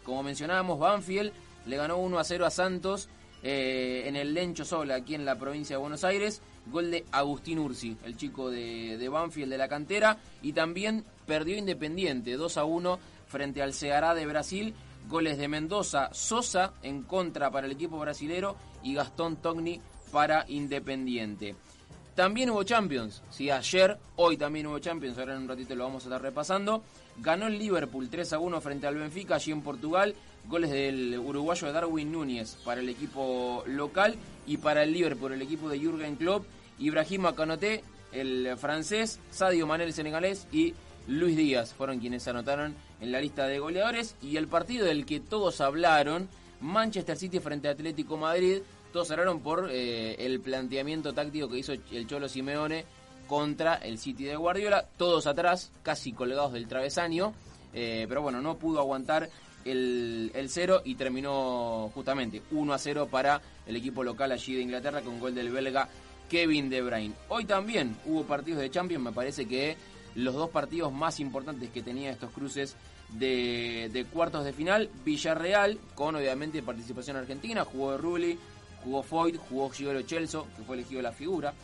Como mencionábamos, Banfield le ganó 1 a 0 a Santos eh, en el Lencho Sola, aquí en la provincia de Buenos Aires. Gol de Agustín Ursi, el chico de, Banfield de la cantera. Y también perdió Independiente 2 a 1 frente al Ceará de Brasil. Goles de Mendoza, Sosa en contra para el equipo brasilero y Gastón Togni para Independiente. También hubo Champions, sí, ayer, hoy también hubo Champions, ahora en un ratito lo vamos a estar repasando. Ganó el Liverpool 3 a 1 frente al Benfica allí en Portugal. Goles del uruguayo Darwin Núñez para el equipo local y para el Liverpool, el equipo de Jürgen Klopp. Ibrahima Canoté el francés, Sadio Mané el senegalés y Luis Díaz fueron quienes anotaron en la lista de goleadores y el partido del que todos hablaron, Manchester City frente a Atlético Madrid, todos hablaron por eh, el planteamiento táctico que hizo el Cholo Simeone contra el City de Guardiola, todos atrás, casi colgados del travesaño, eh, pero bueno, no pudo aguantar el, el cero y terminó justamente 1 a 0 para el equipo local allí de Inglaterra con gol del belga Kevin De Bruyne. Hoy también hubo partidos de Champions, me parece que los dos partidos más importantes que tenía estos cruces de, cuartos de final, Villarreal, con obviamente participación argentina, jugó Rulli, jugó Foyt, jugó Gigolo Chelso, que fue elegido la figura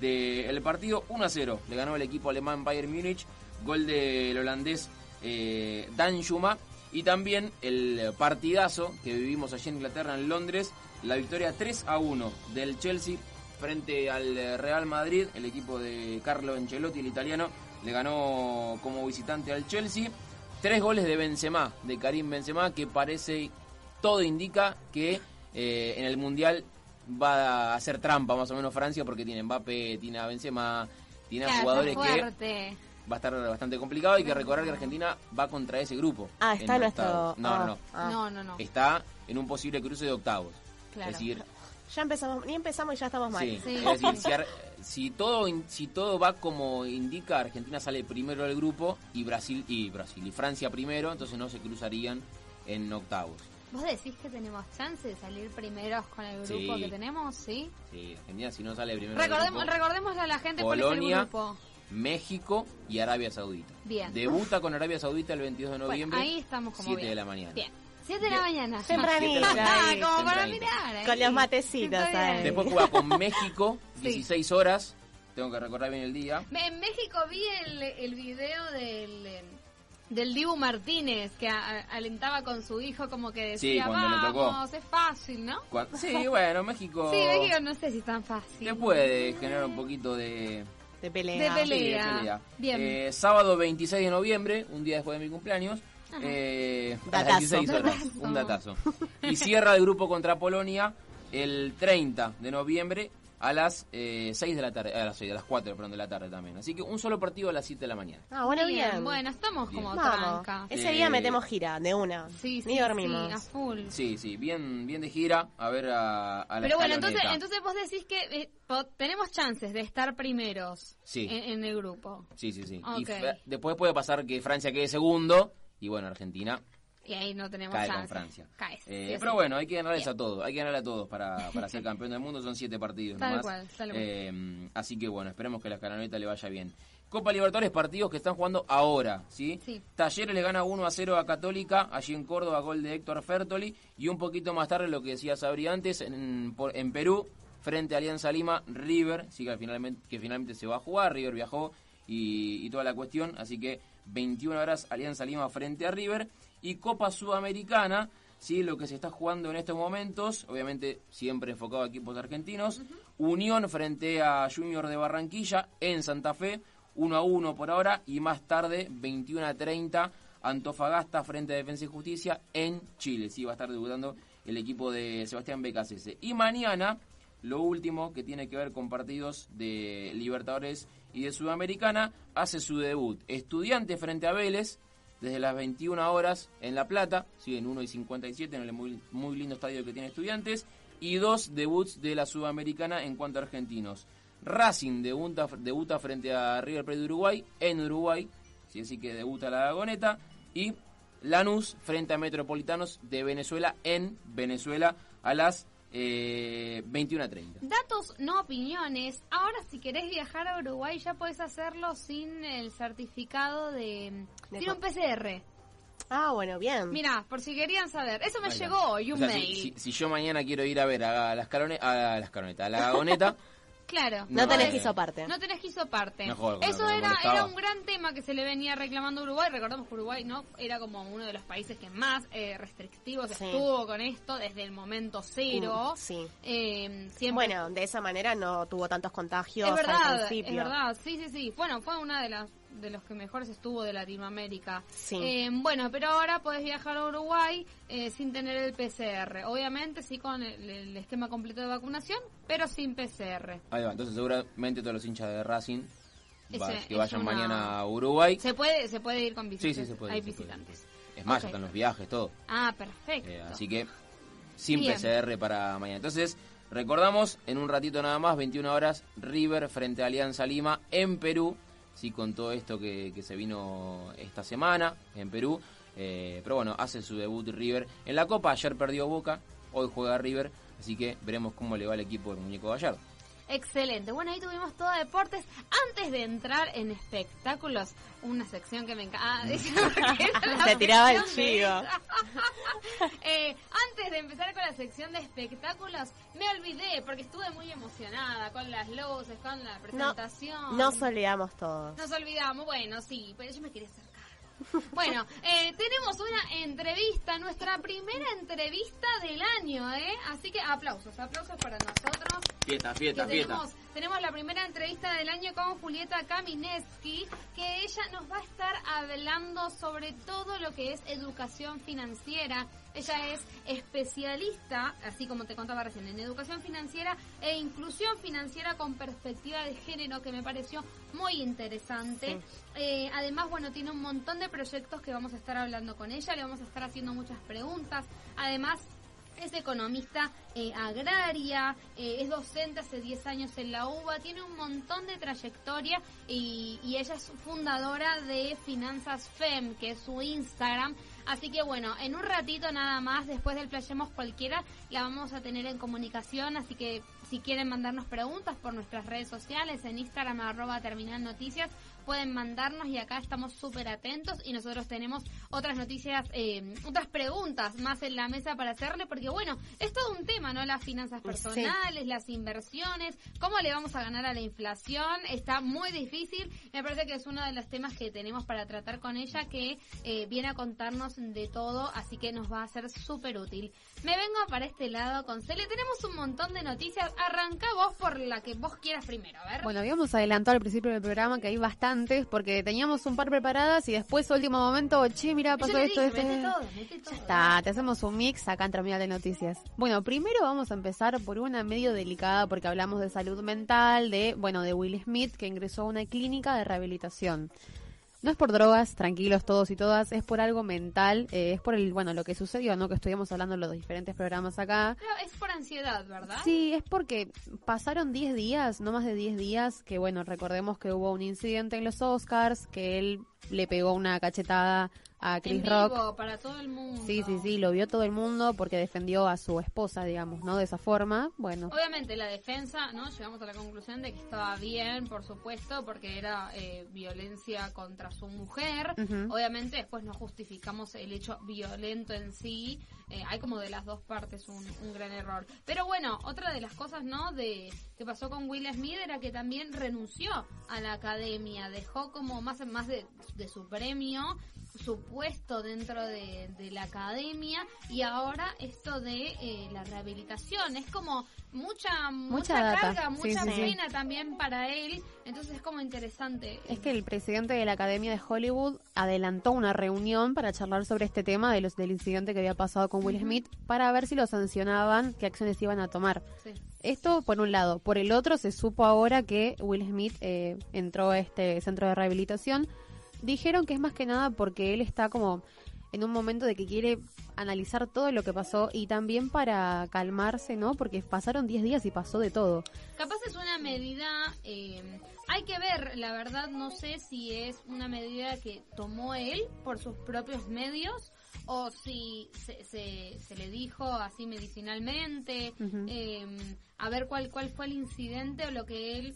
del partido 1 a 0. Le ganó el equipo alemán Bayern Múnich, gol del holandés eh, Dan Schuma. Y también el partidazo que vivimos allí en Inglaterra, en Londres, la victoria 3 a 1 del Chelsea frente al Real Madrid. El equipo de Carlo Ancelotti, el italiano, le ganó como visitante al Chelsea. Tres goles de Benzema, de Karim Benzema, que parece, todo indica que eh, en el Mundial va a hacer trampa más o menos Francia porque tiene Mbappé, tiene a Benzema, tiene a jugadores que. Va a estar bastante complicado. Hay que recordar que Argentina va contra ese grupo. Ah, está en nuestro- octavos. No, ah, no, no. ah. No, no, no. Está en un posible cruce de octavos. Claro. Es decir, Ya empezamos, ni empezamos y ya estamos mal. sí, es decir, si, Ar- si todo in- si todo va como indica, Argentina sale primero del grupo y Brasil y Brasil y Francia primero, entonces no se cruzarían en octavos. ¿Vos decís que tenemos chance de salir primeros con el grupo Sí. que tenemos? Sí. Sí, Argentina si no sale primero del Recordemos, grupo, recordémosle a la gente cuál es Polonia, el grupo. México y Arabia Saudita. Bien. Debuta con Arabia Saudita el 22 de Bueno, noviembre. ahí estamos como 7 bien. de la mañana. Bien. 7 de la mañana. Tempranito. Ah, como para mirar. ahí. Con los matecitos ahí. Después juega con México, Sí. 16 horas. Tengo que recordar bien el día. En México vi el, el video del, del Dibu Martínez que a- a- alentaba con su hijo como que Sí, decía, cuando le tocó. vamos, es fácil, ¿no? Sí, bueno, México. Sí, México no sé si es tan fácil. Te puede generar un poquito de, De pelea. De pelea. Sí, de pelea. Bien. Eh, sábado 26 de noviembre, un día después de mi cumpleaños. Eh, a las Datazo. 16 horas, Datazo. un datazo. Y cierra el grupo contra Polonia el 30 de noviembre a las eh, 6 de la tarde, a las 6, a las 4 perdón, de la tarde también. Así que un solo partido a las 7 de la mañana. Ah, bueno, bien. Bueno, estamos como Vamos. tranca. Ese Eh, día metemos gira, de una. Sí, sí, Ni dormimos. sí, a full. Sí, sí, bien, bien de gira, a ver a, a la Pero bueno, entonces, entonces vos decís que eh, po- tenemos chances de estar primeros Sí. en, en el grupo. Sí, sí, sí. Y después puede pasar que Francia quede segundo y bueno, Argentina Y ahí no tenemos cae con chances. Francia. Caes, Eh, sí pero sí. bueno, hay que ganarles a todos, hay que ganarle a todos para, para ser campeón del mundo, son siete partidos Tal nomás. cual, tal cual. Eh, así que bueno, esperemos que la escaloneta le vaya bien. Copa Libertadores, partidos que están jugando ahora, ¿sí? Sí. Talleres le gana 1 a 0 a Católica, allí en Córdoba, gol de Héctor Fertoli, y un poquito más tarde, lo que decía Sabri antes, en, por- en Perú, frente a Alianza Lima, River, sí que finalmente, que finalmente se va a jugar, River viajó y, y toda la cuestión, así que 21 horas Alianza Lima frente a River, y Copa Sudamericana, sí, lo que se está jugando en estos momentos, obviamente siempre enfocado a equipos argentinos, Unión frente a Junior de Barranquilla en Santa Fe, 1 a 1 por ahora, y más tarde, 21 a 30, Antofagasta frente a Defensa y Justicia en Chile. Sí, va a estar debutando el equipo de Sebastián Becasese. Y mañana, lo último que tiene que ver con partidos de Libertadores y de Sudamericana, hace su debut. Estudiante frente a Vélez, desde las 21 horas en La Plata, sí, en 1 y 57, en el muy, muy lindo estadio que tiene Estudiantes, y dos debuts de la Sudamericana en cuanto a argentinos. Racing debuta, debuta frente a River Plate de Uruguay, en Uruguay, sí, así que debuta la Gagoneta, y Lanús frente a Metropolitanos de Venezuela, en Venezuela, a las eh, 21.30. Datos, no opiniones. Ahora, si querés viajar a Uruguay, ya podés hacerlo sin el certificado de. De sin un PCR. Ah, bueno, bien. Mira, por si querían saber. Eso me Ahí llegó hoy, O un sea, si- mail. Si, si yo mañana quiero ir a ver a las carones, a las caronetas, a la Gagoneta, Claro. No tenés eh, que hizo parte. No tenés que hizo parte. Mejor, Eso era, era un gran tema que se le venía reclamando a Uruguay. Recordemos que Uruguay no era como uno de los países que más eh, restrictivos Sí. estuvo con esto desde el momento cero. Uh, sí. Eh, siempre Bueno, de esa manera no tuvo tantos contagios es verdad, al es principio. verdad, sí, sí, sí. Bueno, fue una de las de los que mejores estuvo de Latinoamérica. Sí. Eh, bueno, pero ahora podés viajar a Uruguay eh, sin tener el PCR. Obviamente sí con el, el esquema completo de vacunación, pero sin PCR. Ahí va, entonces seguramente todos los hinchas de Racing va- Ese que es vayan una- mañana a Uruguay. Se puede, se puede ir con Sí, visitantes. sí, se puede. Hay se visitantes. puede. Es más, ya están los viajes, todo. Ah, perfecto. Eh, así que sin Bien. PCR para mañana. Entonces, recordamos, en un ratito nada más, 21 horas, River frente a Alianza Lima en Perú. Con todo esto que, que se vino esta semana en Perú. Eh, pero bueno, hace su debut River en la Copa. Ayer perdió Boca, hoy juega River. Así que veremos cómo le va el equipo del muñeco Gallardo. Excelente. Bueno, ahí tuvimos todo deportes. Antes de entrar en espectáculos, una sección que me encanta. Se tiraba el chivo. Eh, antes de empezar con la sección de espectáculos, me olvidé porque estuve muy emocionada con las luces, con la presentación. Nos olvidamos todos. Nos olvidamos, bueno, sí, pero yo me quería hacer. Bueno, eh, tenemos una entrevista, nuestra primera entrevista del año, ¿eh? Así que aplausos, aplausos para nosotros. Fiesta, Que fiesta, fiesta. tenemos, tenemos la primera entrevista del año con Julieta Kamineski, que ella nos va a estar hablando sobre todo lo que es educación financiera. Ella es especialista, así como te contaba recién, en educación financiera e inclusión financiera con perspectiva de género, que me pareció muy interesante. Eh, además, bueno, tiene un montón de proyectos que vamos a estar hablando con ella, le vamos a estar haciendo muchas preguntas. Además, es economista eh, agraria, eh, es docente hace 10 años en la UBA, tiene un montón de trayectoria y, ella es fundadora de Finanzas FEM, que es su Instagram. Así que bueno, en un ratito nada más, después del Playemos Cualquiera, la vamos a tener en comunicación. Así que si quieren mandarnos preguntas por nuestras redes sociales, en Instagram arroba terminal noticias, pueden mandarnos y acá estamos súper atentos y nosotros tenemos otras noticias, eh, otras preguntas más en la mesa para hacerle, porque bueno, es todo un tema, ¿no? Las finanzas personales, las inversiones, cómo le vamos a ganar a la inflación, está muy difícil, me parece que es uno de los temas que tenemos para tratar con ella, que eh, viene a contarnos de todo, así que nos va a ser súper útil. Me vengo para este lado con Cele, tenemos un montón de noticias, arranca vos por la que vos quieras primero, a ver. Bueno, habíamos adelantado al principio del programa que hay bastantes porque teníamos un par preparadas y después, último momento, che, mira, pasó esto, dije, esto. mete todo, mete todo. Está, te hacemos un mix acá en Terminal de Noticias. Bueno, primero vamos a empezar por una medio delicada porque hablamos de salud mental, de, bueno, de Will Smith que ingresó a una clínica de rehabilitación. No es por drogas, tranquilos todos y todas, es por algo mental, eh, es por el, bueno, lo que sucedió, ¿no? Que estuvimos hablando en los diferentes programas acá. Pero es por ansiedad, ¿verdad? Sí, es porque pasaron 10 días, no más de 10 días, que bueno, recordemos que hubo un incidente en los Oscars, que él le pegó una cachetada a Chris en Rock. vivo, para todo el mundo. Sí, sí, sí, lo vio todo el mundo porque defendió a su esposa, digamos, ¿no? De esa forma, bueno. Obviamente la defensa, ¿no? Llegamos a la conclusión de que estaba bien, por supuesto, porque era eh, violencia contra su mujer. Obviamente después no justificamos el hecho violento en sí. Eh, hay como de las dos partes un, un gran error. Pero bueno, otra de las cosas, ¿no? De que pasó con Will Smith era que también renunció a la academia, dejó como más más de, de su premio su puesto dentro de, de la academia y ahora esto de eh, la rehabilitación es como mucha mucha, carga mucha sí, sí. pena también para él entonces es como interesante Es que el presidente de la Academia de Hollywood adelantó una reunión para charlar sobre este tema de los, del incidente que había pasado con Will. Smith para ver si lo sancionaban, qué acciones iban a tomar. Sí. Esto por un lado. Por el otro, se supo ahora que Will Smith eh, entró a este centro de rehabilitación. Dijeron que es más que nada porque él está como en un momento de que quiere analizar todo lo que pasó y también para calmarse, ¿no? Porque pasaron 10 días y pasó de todo. Capaz es una medida, eh, hay que ver, la verdad no sé si es una medida que tomó él por sus propios medios o si se, se, se le dijo así medicinalmente, eh, a ver cuál, cuál fue el incidente o lo que él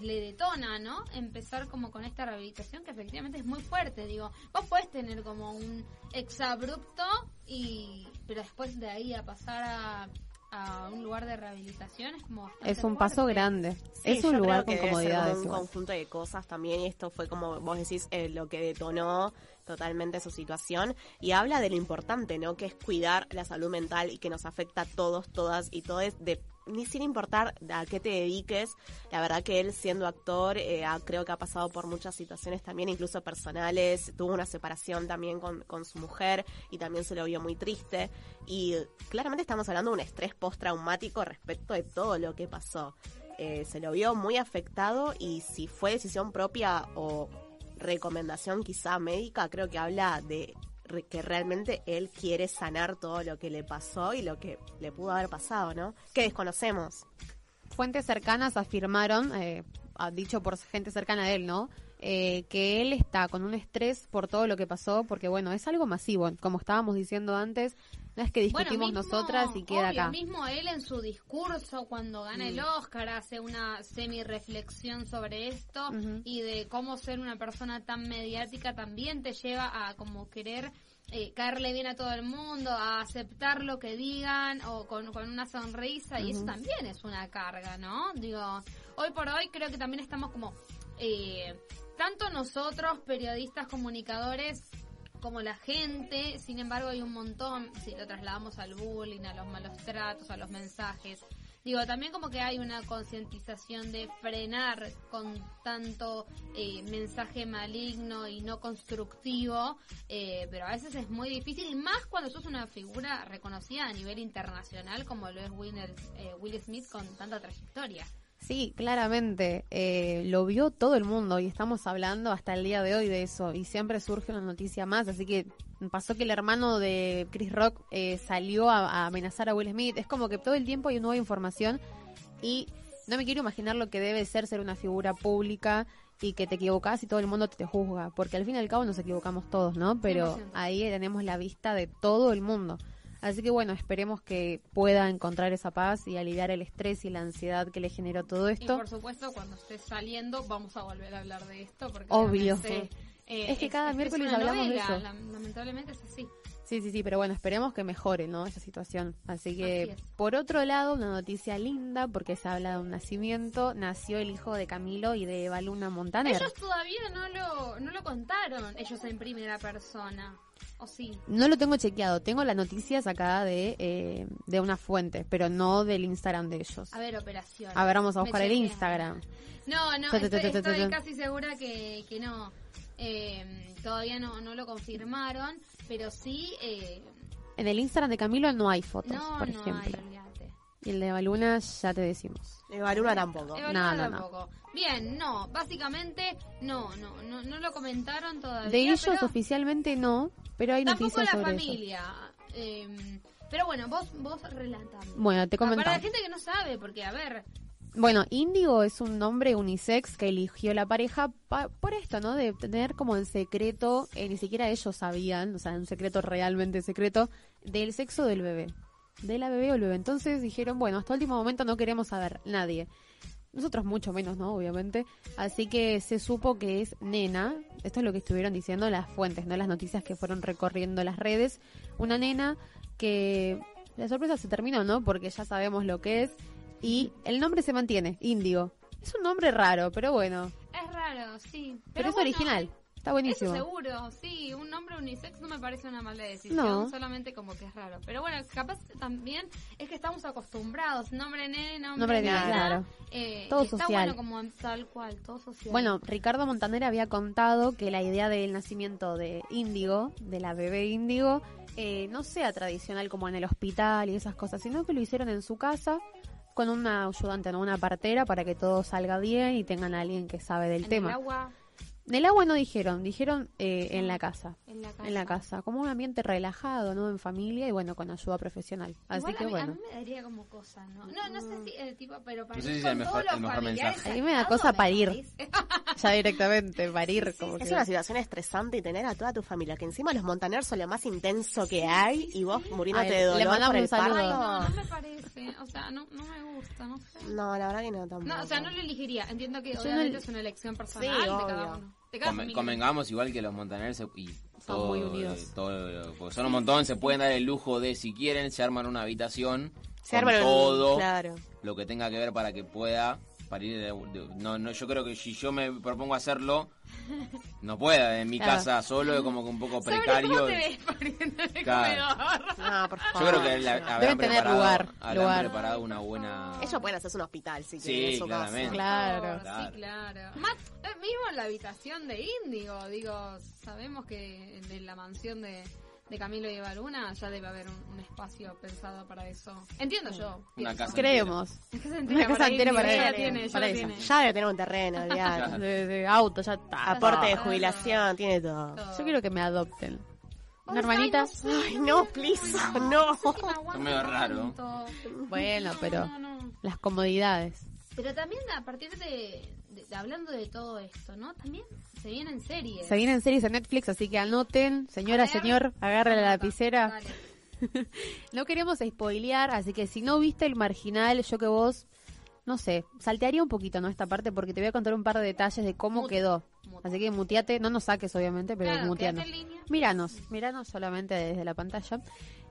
le detona, ¿no? Empezar como con esta rehabilitación que efectivamente es muy fuerte, digo, vos podés tener como un exabrupto y pero después de ahí a pasar a, a un lugar de rehabilitación es como Es un fuerte. paso grande. Sí, es un lugar con comodidades. como un igual. conjunto de cosas también y esto fue como vos decís eh, lo que detonó totalmente su situación y habla de lo importante, ¿no? Que es cuidar la salud mental y que nos afecta a todos, todas y todes de ni sin importar a qué te dediques, la verdad que él siendo actor, eh, ha- creo que ha pasado por muchas situaciones también, incluso personales, tuvo una separación también con, con su mujer y también se lo vio muy triste. Y claramente estamos hablando de un estrés postraumático respecto de todo lo que pasó. Eh, se lo vio muy afectado y si fue decisión propia o recomendación quizá médica, creo que habla de que realmente él quiere sanar todo lo que le pasó y lo que le pudo haber pasado, ¿no? Que desconocemos. Fuentes cercanas afirmaron, eh, dicho por gente cercana a él, ¿no? Eh, que él está con un estrés por todo lo que pasó, porque bueno, es algo masivo, como estábamos diciendo antes, no es que discutimos Bueno, mismo- nosotras y queda obvio, acá. mismo él en su discurso cuando gana el Mm. Oscar hace una semi-reflexión sobre esto y de cómo ser una persona tan mediática también te lleva a como querer eh, caerle bien a todo el mundo, a aceptar lo que digan o con, con una sonrisa y eso también es una carga, ¿no? Digo, hoy por hoy creo que también estamos como... Eh, tanto nosotros, periodistas, comunicadores, como la gente, sin embargo hay un montón, si lo trasladamos al bullying, a los malos tratos, a los mensajes. Digo, también como que hay una concientización de frenar con tanto eh, mensaje maligno y no constructivo, eh, pero a veces es muy difícil, más cuando sos una figura reconocida a nivel internacional como lo es Winner- eh, Will Smith con tanta trayectoria. Sí, claramente, eh, lo vio todo el mundo y estamos hablando hasta el día de hoy de eso y siempre surge una noticia más, así que pasó que el hermano de Chris Rock eh, salió a, a amenazar a Will Smith, es como que todo el tiempo hay nueva información y no me quiero imaginar lo que debe ser ser una figura pública y que te equivocas y todo el mundo te juzga, porque al fin y al cabo nos equivocamos todos, ¿no? Pero 100%. ahí tenemos la vista de todo el mundo. Así que bueno, esperemos que pueda encontrar esa paz y aliviar el estrés y la ansiedad que le generó todo Y esto. por supuesto, cuando esté saliendo, vamos a volver a hablar de esto. Porque Obvio. eh, Es que cada miércoles hablamos de eso. la- lamentablemente es así. Sí, sí, sí, pero bueno, esperemos que mejore, ¿no? Esa situación. Así que, Así por otro lado, una noticia linda, porque se habla de un nacimiento, nació el hijo de Camilo y de Eva Luna Montaner. Ellos todavía no lo, no lo contaron, ellos en primera persona. ¿O sí? No lo tengo chequeado, tengo la noticia sacada de, eh, de una fuente, pero no del Instagram de ellos. A ver, operación. A ver, vamos a buscar el. Instagram. No, no, estoy, casi segura que, que no. Eh, todavía no, no lo confirmaron, pero sí... Eh, En el Instagram de Camilo no hay fotos, no, por no ejemplo. hay, olvídate. Y el de Eva Luna ya te decimos. Eva Luna tampoco. Eva No, no, no. tampoco. Bien, no, básicamente no, no, no, no lo comentaron todavía. De ellos pero oficialmente no, pero hay tampoco noticias la sobre eso. familia. Eh, pero bueno, vos, vos relatame. Bueno, te Ah, Para la gente que no sabe, porque a ver, Bueno, Índigo es un nombre unisex que eligió la pareja pa- por esto, ¿no? De tener como en secreto, eh, ni siquiera ellos sabían, o sea, un secreto realmente secreto, del sexo del bebé. De la bebé o el bebé. Entonces dijeron, bueno, hasta último momento no queremos saber nadie. Nosotros mucho menos, ¿no? Obviamente. Así que se supo que es nena. Esto es lo que estuvieron diciendo las fuentes, ¿no? Las noticias que fueron recorriendo las redes. Una nena que la sorpresa se terminó, ¿no? Porque ya sabemos lo que es. Y el nombre se mantiene, Índigo. Es un nombre raro, pero bueno. es raro, sí. Pero, es bueno, original. Está buenísimo. Eso seguro, sí, un nombre unisex no me parece una mala decisión, No. solamente como que es raro. Pero bueno, capaz también es que estamos acostumbrados, nombre nene, nombre, Nombre nena, claro. eh, Todo está social. bueno como tal cual, todo social. Bueno, Ricardo Montaner había contado que la idea del nacimiento de Índigo, de la bebé Índigo, eh, no sea tradicional como en el hospital y esas cosas, sino que lo hicieron en su casa con una ayudante, ¿no? una partera, para que todo salga bien y tengan a alguien que sabe del en tema. el agua, Del agua no dijeron, dijeron eh, en la casa. en la casa. En la casa, como un ambiente relajado, ¿no? En familia y bueno, con ayuda profesional. Así Igual que a mí, bueno. a mí me daría como cosa, ¿no? No, no sé si el tipo, pero para No sé mí si es con el mejor- todos los el mejor familiares mensaje. A mí me da cosa parir. Ya directamente, parir. como Es que- una situación estresante y tener a toda tu familia, que encima los montaneros son lo más intenso que hay y vos muriéndote Ay, de le dolor mandamos por el un saludo. Ay, parto. no, no me parece, o sea, no, no me gusta, no sé. No, la verdad que no tampoco. No, o sea, no lo elegiría. Entiendo que Yo obviamente no- es una elección personal Sí, de cada uno. Convengamos igual que los montaneros y todo, muy unidos. eh, todo- porque son un montón, se pueden dar el lujo de si quieren se arman una habitación Se con arman todo Claro. lo que tenga que ver para que pueda para ir de- de- no, no, yo creo que si yo me propongo hacerlo, no pueda. En mi Claro. casa solo es como que un poco precario. ¿Cómo te ves poniendo en el Claro. comedor? No, por Yo creo que la, habrán Deben tener preparado, lugar, habrán lugar. preparado una buena... Ellos pueden hacerse un hospital si Sí, quieren en su claramente. casa. Claro. Claro. Sí, claro. Más, eh, mismo en la habitación de Índigo, digo, sabemos que en la mansión de, de Camilo y Eva Luna ya debe haber un, un espacio pensado para eso. Entiendo yo. Una pienso. casa Creemos. Una casa entera para entera Índigo, para ya tiene, ya para la ella. tiene. Ya debe tener un terreno. De, de auto, ya está. Aporte de jubilación, tiene todo. Yo quiero que me adopten. Una Ay, hermanita. no sé. Ay, no, please, no. Es medio raro. Bueno, pero las comodidades. Pero también a partir de, de- de- hablando de todo esto, ¿no? También se vienen series. Se vienen series en Netflix, así que anoten, señora, ver. señor, agarre la lapicera. Dale. No queremos spoilear, así que si no viste el marginal, yo que vos, no sé, saltearía un poquito, ¿no? Esta parte, porque te voy a contar un par de detalles de cómo Mute. quedó. Mute. Así que muteate, no nos saques obviamente, pero Claro, muteanos. Míranos, míranos solamente desde la pantalla.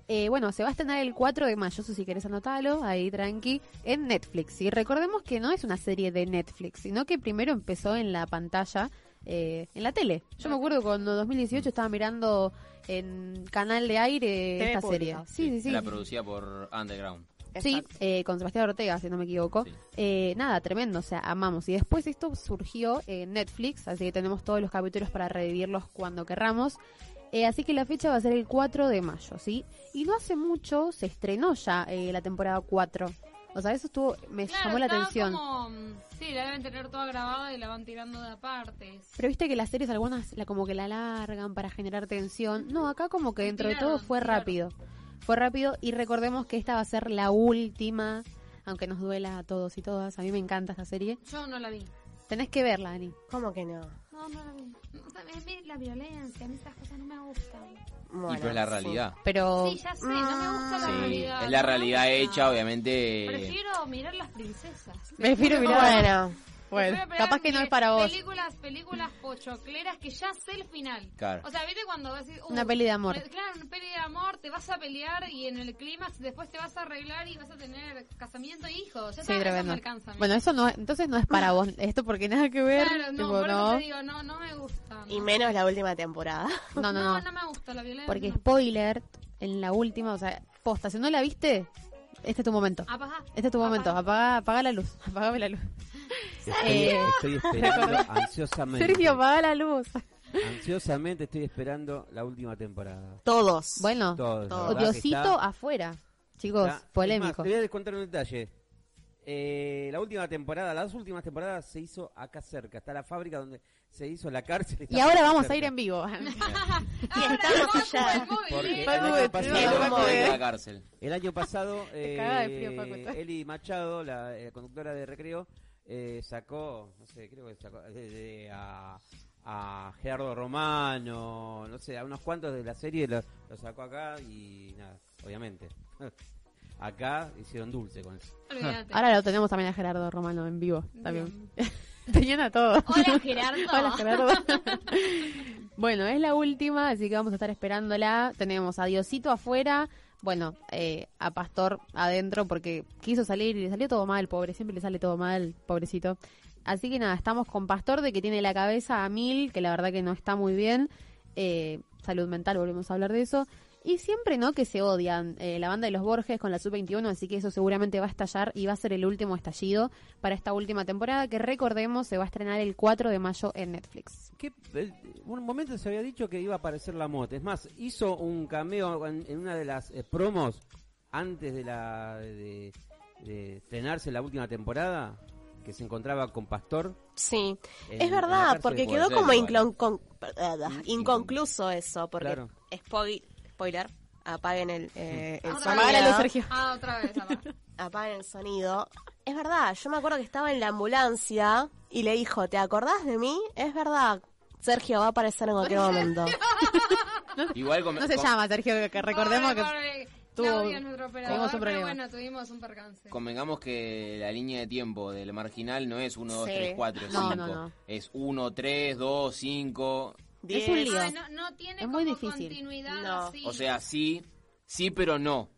Eh, bueno, se va a estrenar el 4 de mayo, si querés anotarlo, ahí tranqui, en Netflix. Y recordemos que no es una serie de Netflix, sino que primero empezó en la pantalla, eh, en la tele. Yo me acuerdo cuando en 2018 estaba mirando en canal de aire TV esta pública. serie. Sí, sí, sí. La producida por Underground. Sí, eh, con Sebastián Ortega, si no me equivoco. Sí. Eh, nada, tremendo, o sea, amamos. Y después esto surgió en Netflix, así que tenemos todos los capítulos para revivirlos cuando querramos. Eh, así que la fecha va a ser el 4 de mayo, ¿sí? Y no hace mucho se estrenó ya eh, la temporada 4. O sea, eso estuvo, me Claro, llamó la atención. como, mm, sí, la deben tener toda grabada y la van tirando de apartes. Pero viste que las series algunas la, como que la alargan para generar tensión. No, acá como que dentro de todo fue tiraron. rápido. Fue rápido y recordemos que esta va a ser la última, aunque nos duela a todos y todas. A mí me encanta esta serie. Yo no la vi. Tenés que verla, Ani. ¿Cómo que no? No, no la vi. No, también a mí la violencia, a mí esas cosas no me gustan. Y pero es la realidad. Pero Sí, ya sé, no me gusta la Sí, realidad. es la no realidad gusta. hecha, obviamente. Prefiero mirar las princesas. prefiero mirar. Bueno, bueno, capaz que no es para vos. Películas, películas pochocleras que ya sé el final. Claro. O sea, viste cuando vas a decir, uh, Una peli de amor. Claro, una peli de amor, te vas a pelear y en el clímax después te vas a arreglar y vas a tener casamiento e hijos. Ya Sí, está, eso alcanza. Bueno, eso no, entonces no es para vos. Esto porque nada que ver. Claro, no, tipo, por eso no. te digo, no, no me gusta. Y menos la última temporada. no, no, no, no. no me gusta la violencia. Porque no. spoiler, en la última, o sea, posta, si no la viste, este es tu momento. Apagá. Este es tu momento. Apaga, apaga la luz. Apagame la luz. Estoy, estoy esperando ansiosamente. Sergio, apaga la luz. Ansiosamente estoy esperando la última temporada. Todos. Bueno, Todos, la o verdad que Diosito está- afuera. Chicos, está-. Es más, te voy a contar un detalle. Eh, la última temporada, las dos últimas temporadas se hizo acá cerca. Está la fábrica donde se hizo la cárcel. Y ahora vamos a ir en vivo. Y estamos allá. Porque el año pasado, eh. la cárcel. el año pasado de frío, eh. Eli Machado, la eh, conductora de Recreo, eh, sacó, no sé, creo que sacó de- de- a, a Gerardo Romano, no sé, a unos cuantos de la serie lo, lo sacó acá y nada, obviamente. Acá hicieron dulce con eso. Olvídate. Ahora lo tenemos también a Gerardo Romano en vivo. También. Tenían a todos. Hola, Gerardo. Hola, Gerardo. bueno, es la última, así que vamos a estar esperándola. Tenemos a Diosito afuera. Bueno, eh, a Pastor adentro porque quiso salir y le salió todo mal, pobre. Siempre le sale todo mal, pobrecito. Así que nada, estamos con Pastor de que tiene la cabeza a mil, que la verdad que no está muy bien. Eh, salud mental, volvemos a hablar de eso. Y siempre, ¿no? Que se odian. Eh, la banda de los Borges con la Sub-21, así que eso seguramente va a estallar y va a ser el último estallido para esta última temporada, que recordemos se va a estrenar el 4 de mayo en Netflix. ¿Qué, eh, un momento se había dicho que iba a aparecer la moto. Es más, hizo un cameo en, en una de las eh, promos antes de la de, de estrenarse la última temporada, que se encontraba con Pastor. Sí, en- es verdad, porque quedó como inclon- con- inconcluso eso, porque Claro. spoil- spoiler, apaguen el, eh, el sonido. Sergio. Ah, otra vez. apaguen el sonido. Es verdad, yo me acuerdo que estaba en la ambulancia y le dijo, ¿te acordás de mí? Es verdad, Sergio va a aparecer en cualquier momento. Igual con- No se con- llama, Sergio, que recordemos Pobre, que... tuvo- nuestro operador, tuvimos un pero problema. bueno, tuvimos un percance. Convengamos que la línea de tiempo del marginal no es 1, 2, Sí. 3, 4, No, 5. no, no. Es 1, 3, 2, 5. Es un lío. Ah, no, no tiene Es muy como difícil. continuidad No. así. O sea, sí, sí, pero no.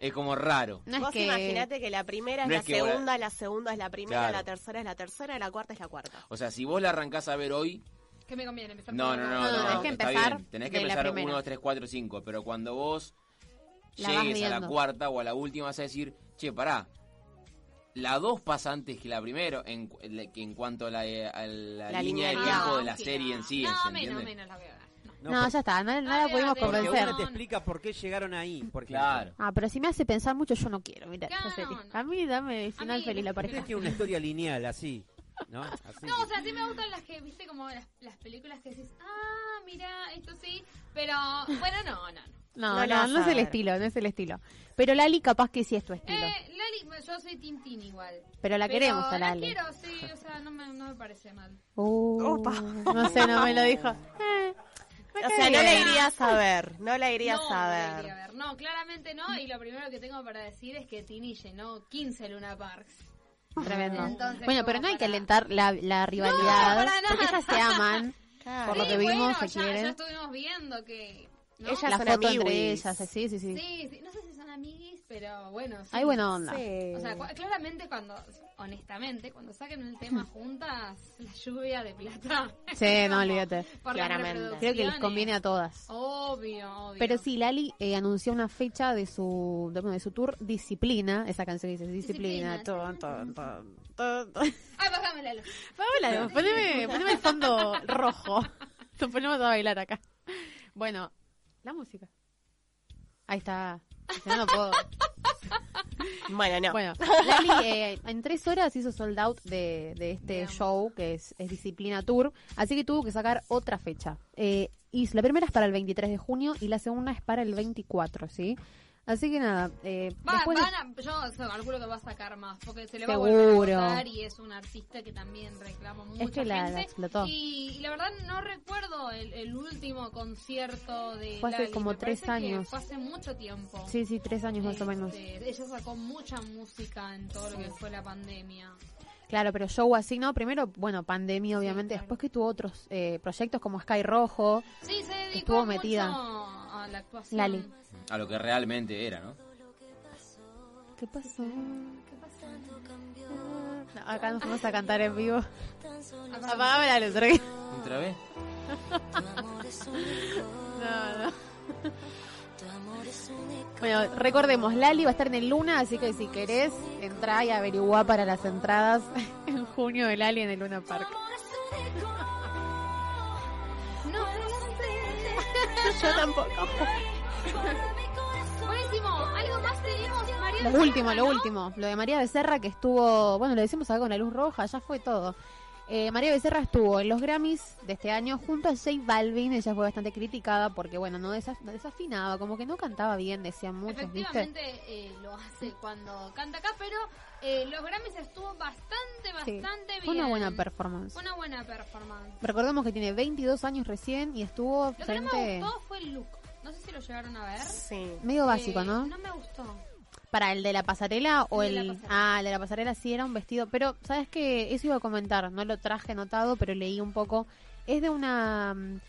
es como raro. No es Vos que- imaginate que la primera es No la es que vos- segunda, la segunda es la primera, Claro. la tercera es la tercera, la cuarta es la cuarta. O sea, si vos la arrancás a ver hoy, ¿Qué me conviene? Empezar no, no, no, no, tenés que está empezar bien. Tenés que empezar primera. 1, 2, 3, 4, 5. Pero cuando vos La llegues a la cuarta o a la última, vas a decir, che, pará. La 2 pasa antes que la primera en, en cuanto a la, a la La línea de línea tiempo Ah, de la sí, serie en sí, No, ¿se menos, menos la voy a ver. No, ya está, no, no la pudimos Porque convencer. uno te explica por qué llegaron ahí. Por ejemplo. Claro. Ah, pero si me hace pensar mucho, yo no quiero mirar esa Claro, no. A mí dame el final feliz la pareja. Que una historia lineal, así. ¿No? Así. No, o sea, sí me gustan las que, viste, como las, las películas que decís, ah, mira, esto sí, pero bueno, no, no. no. No, No no, la no, es el ver. estilo, no es el estilo. Pero Lali capaz que sí es tu estilo. Eh, Lali, yo soy Tintín igual. Pero la queremos a la Lali. quiero, sí, o sea, no me, no me parece mal. Uh, no sé, no me lo dijo. Eh, me O sea, no la bien. irías a ver, no la irías no, a no la ver. iría a ver. No, claramente no, y lo primero que tengo para decir es que Tini llenó 15 Luna Parks. Tremendo. Entonces, bueno, pero no hay que para- alentar la, la rivalidad. para nada. porque ellas se aman. Por lo Sí, que vimos, bueno, se ya, quieren. ya estuvimos viendo que... ¿no? Ellas la son foto amiguis. entre ellas, sí, sí, sí. Sí, sí, no sé si son amiguis, pero bueno. Sí. Hay buena onda. Sí. O sea, cu- claramente cuando, honestamente, cuando saquen el tema juntas, la lluvia de plata. Sí, no, olvídate. Por las Claramente. Creo que les conviene a todas. Obvio, obvio. Pero sí, Lali eh, anunció una fecha de su de, bueno, de su tour Disciplina. Esa canción dice Disciplina. Disciplina. ton, ton, ton, ton, ton. Ay, bájame la luz. Poneme, poneme el fondo rojo. Nos ponemos a bailar acá. Bueno, la música. Ahí está. Ya no puedo. Bueno, no. Bueno, Lali eh, en tres horas hizo sold out de, de este show que es, es Disciplina Tour, así que tuvo que sacar otra fecha. Eh, y la primera es para el 23 de junio y la segunda es para el 24, ¿sí? Así que nada, eh, Va, después de- van a- yo calculo que va a sacar más, porque se le va a Seguro. volver a votar y es un artista que también reclama mucha que la- la explotó. Y, y la verdad no recuerdo el, el último concierto de Fue hace Lali, como me tres que años. Fue hace mucho tiempo. Sí, sí, tres años más o menos. Este, ella sacó mucha música en todo lo que fue la pandemia. Claro, pero show así, ¿no? Primero, bueno, pandemia obviamente, después que tuvo otros eh, proyectos como Sky Rojo. Sí, se dedicó Estuvo mucho metida. a la actuación. Lali. A lo que realmente era, ¿no? ¿Qué pasó? No, acá nos vamos a cantar en vivo. Apagame la luz. ¿Otra vez? No, no. Bueno, recordemos, Lali va a estar en el Luna, así que si querés, entrá y averiguá para las entradas en junio de Lali en el Luna Park. No Yo tampoco. Buenísimo. Algo más tenemos, María. Lo último, lo último. Lo de María Becerra que estuvo, bueno, lo decimos acá con la luz roja, ya fue todo. Eh, María Becerra estuvo en los Grammys de este año junto a J Balvin. Ella fue bastante criticada porque, bueno, no desaf- no desafinaba, como que no cantaba bien, decían muchos, ¿viste? Efectivamente eh, lo hace cuando canta acá, pero eh, los Grammys estuvo bastante, Sí, bastante bien. fue una buena performance. Una buena performance. Recordemos que tiene 22 años recién y estuvo Lo que no me frente... gustó fue el look. No sé si lo llegaron a ver. Sí. Medio básico, Eh, ¿no? No me gustó. Para el de la pasarela o El de el... la pasarela. Ah, el de la pasarela sí era un vestido. Pero, ¿sabes qué? Eso iba a comentar. No lo traje anotado, pero leí un poco. Es de una... mm,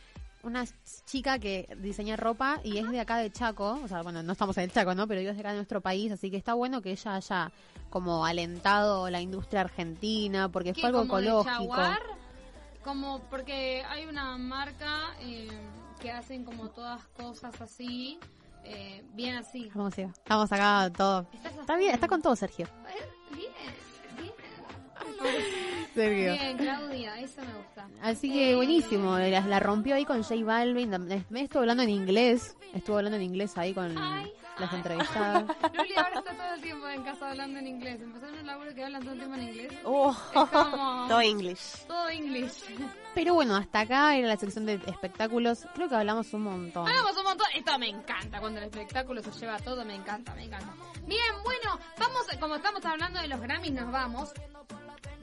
Una chica que diseña ropa y es de acá de Chaco. O sea, bueno, no estamos en el Chaco, ¿no? Pero ella es de acá de nuestro país. Así que está bueno que ella haya como alentado la industria argentina porque ¿Qué, fue algo como de ecológico. Jaguar? Como porque hay una marca eh, que hacen como todas cosas así, eh, bien así. Vamos, Eva. Estamos acá todo. Está bien, está con todo, Sergio. Eh, Bien, bien. Sergio. Bien, Claudia, eso me gusta. Así que buenísimo, la, la rompió ahí con J Balvin. Me estuvo hablando en inglés, estuvo hablando en inglés ahí con las entrevistadas. Luli ahora está todo el tiempo en casa hablando en inglés. Empezaron un laburo que hablan todo el tiempo en inglés. Oh, como- todo English. Todo English. Pero bueno, hasta acá era la sección de espectáculos. Creo que hablamos un montón. Hablamos un montón. Esto me encanta. Cuando el espectáculo se lleva todo, me encanta, me encanta. Bien, bueno, vamos, como estamos hablando de los Grammys, nos vamos.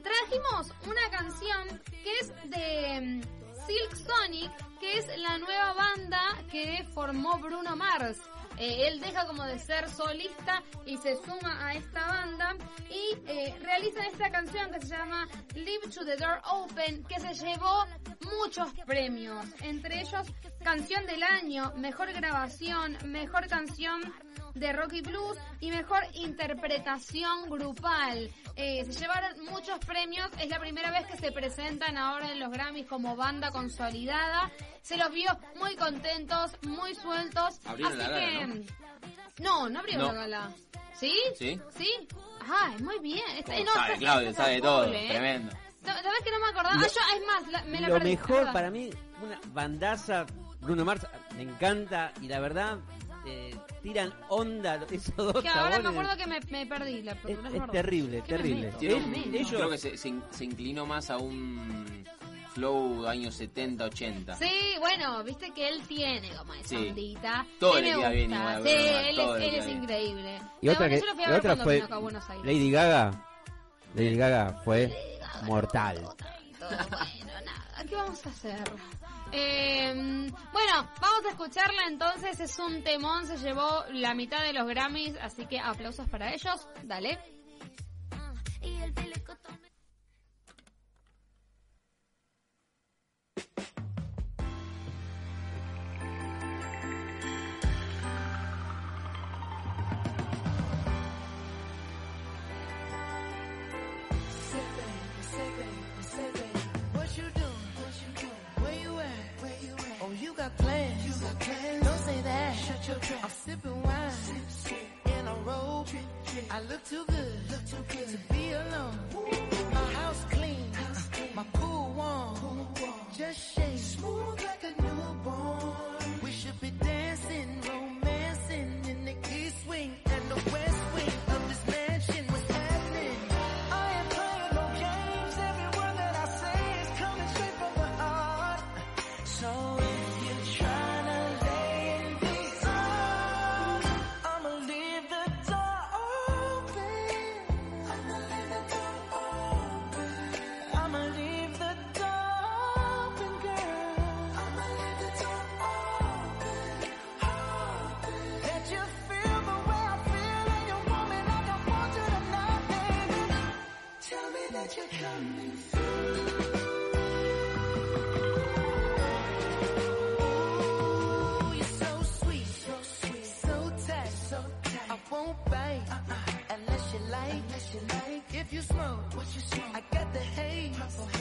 Trajimos una canción que es de mm, Silk Sonic, que es la nueva banda que formó Bruno Mars. Eh, él deja como de ser solista y se suma a esta banda y eh, realizan esta canción que se llama Live to the Door Open, que se llevó muchos premios, entre ellos canción del año, mejor grabación, mejor canción de rock y blues y mejor interpretación grupal. Eh, se llevaron muchos premios, es la primera vez que se presentan ahora en los Grammys como banda consolidada. Se los vio muy contentos, muy sueltos. Abrieron así la gala, que ¿no? no, no abrieron No. la gala. ¿Sí? ¿Sí? ¿Sí? Ajá, muy bien. Está- eh, no, sabe, Claudio, está sabe todo. full, eh. Tremendo. No, ¿Sabes que no me acordaba? Lo- ah, yo, es más, la- me la Lo perdí. mejor para mí, una bandaza, Bruno Mars, me encanta y la verdad, eh, tiran onda esos dos Que ahora me acuerdo que me, me perdí la Es, terrible, ¿Qué me terrible. meto? Ellos- creo que se, se inclinó más a un flow años 70, 80. Sí, bueno, viste que él tiene como esa Sí. ondita. Todo igual, Sí, él todo es, le él es increíble. Y otra, bueno, que, yo lo fui a la ver otra cuando fue vino acá a Buenos Aires. Lady Gaga. Lady Gaga fue mortal. Bueno, nada, ¿qué vamos a hacer? Eh, bueno, vamos a escucharla entonces, es un temón, se llevó la mitad de los Grammys, así que aplausos para ellos, dale. Don't say that. Shut your trap. I'm sipping wine. In a robe. I look too good. Look too good to be alone. My house clean. My pool warm. Just shake. Smooth like a you smoke, what you smoke? I got the haze. And if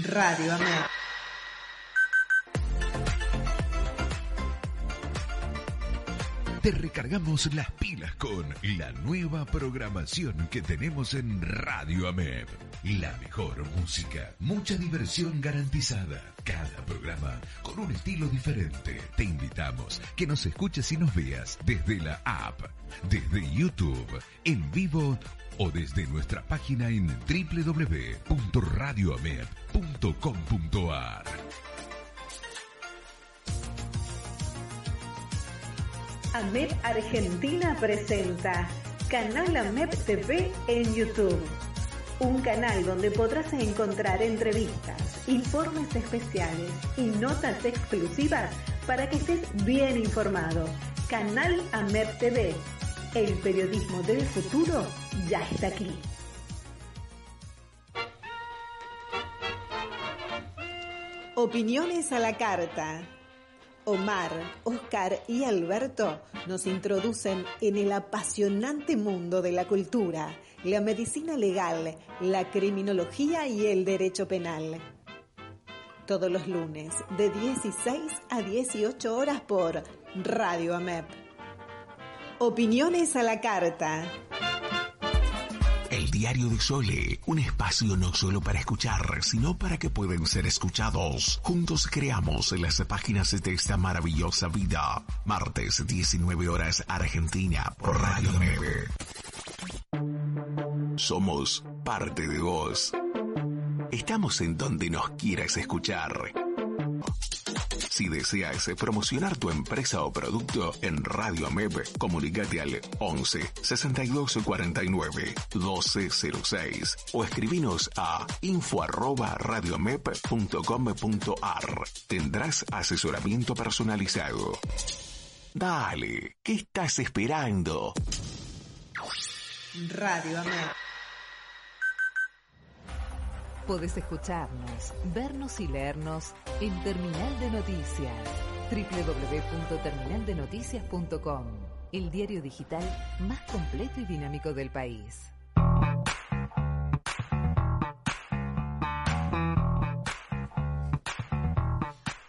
Radio Amén. Te recargamos las pilas con la nueva programación que tenemos en Radio AMEP. La mejor música, mucha diversión garantizada. Cada programa con un estilo diferente. Te invitamos que nos escuches y nos veas desde la app, desde YouTube, en vivo o desde nuestra página en www.radioamep.com.ar. AMEP Argentina presenta Canal AMEP TV en YouTube. Un canal donde podrás encontrar entrevistas, informes especiales y notas exclusivas para que estés bien informado. Canal AMEP TV. El periodismo del futuro ya está aquí. Opiniones a la carta. Omar, Oscar y Alberto nos introducen en el apasionante mundo de la cultura, la medicina legal, la criminología y el derecho penal. Todos los lunes de 16 a 18 horas por Radio AMEP. Opiniones a la carta. El Diario de Sole, un espacio no solo para escuchar, sino para que puedan ser escuchados. Juntos creamos las páginas de esta maravillosa vida. Martes, 19 horas Argentina, por Radio 9. Somos parte de vos. Estamos en donde nos quieras escuchar. Si deseas promocionar tu empresa o producto en Radio AMEP, comunícate al 11 62 49 1206 o escribinos a info arroba radioamep.com.ar. Tendrás asesoramiento personalizado. Dale, ¿qué estás esperando? Radio AMEP. Podés escucharnos, vernos y leernos en Terminal de Noticias, www.terminaldenoticias.com, el diario digital más completo y dinámico del país.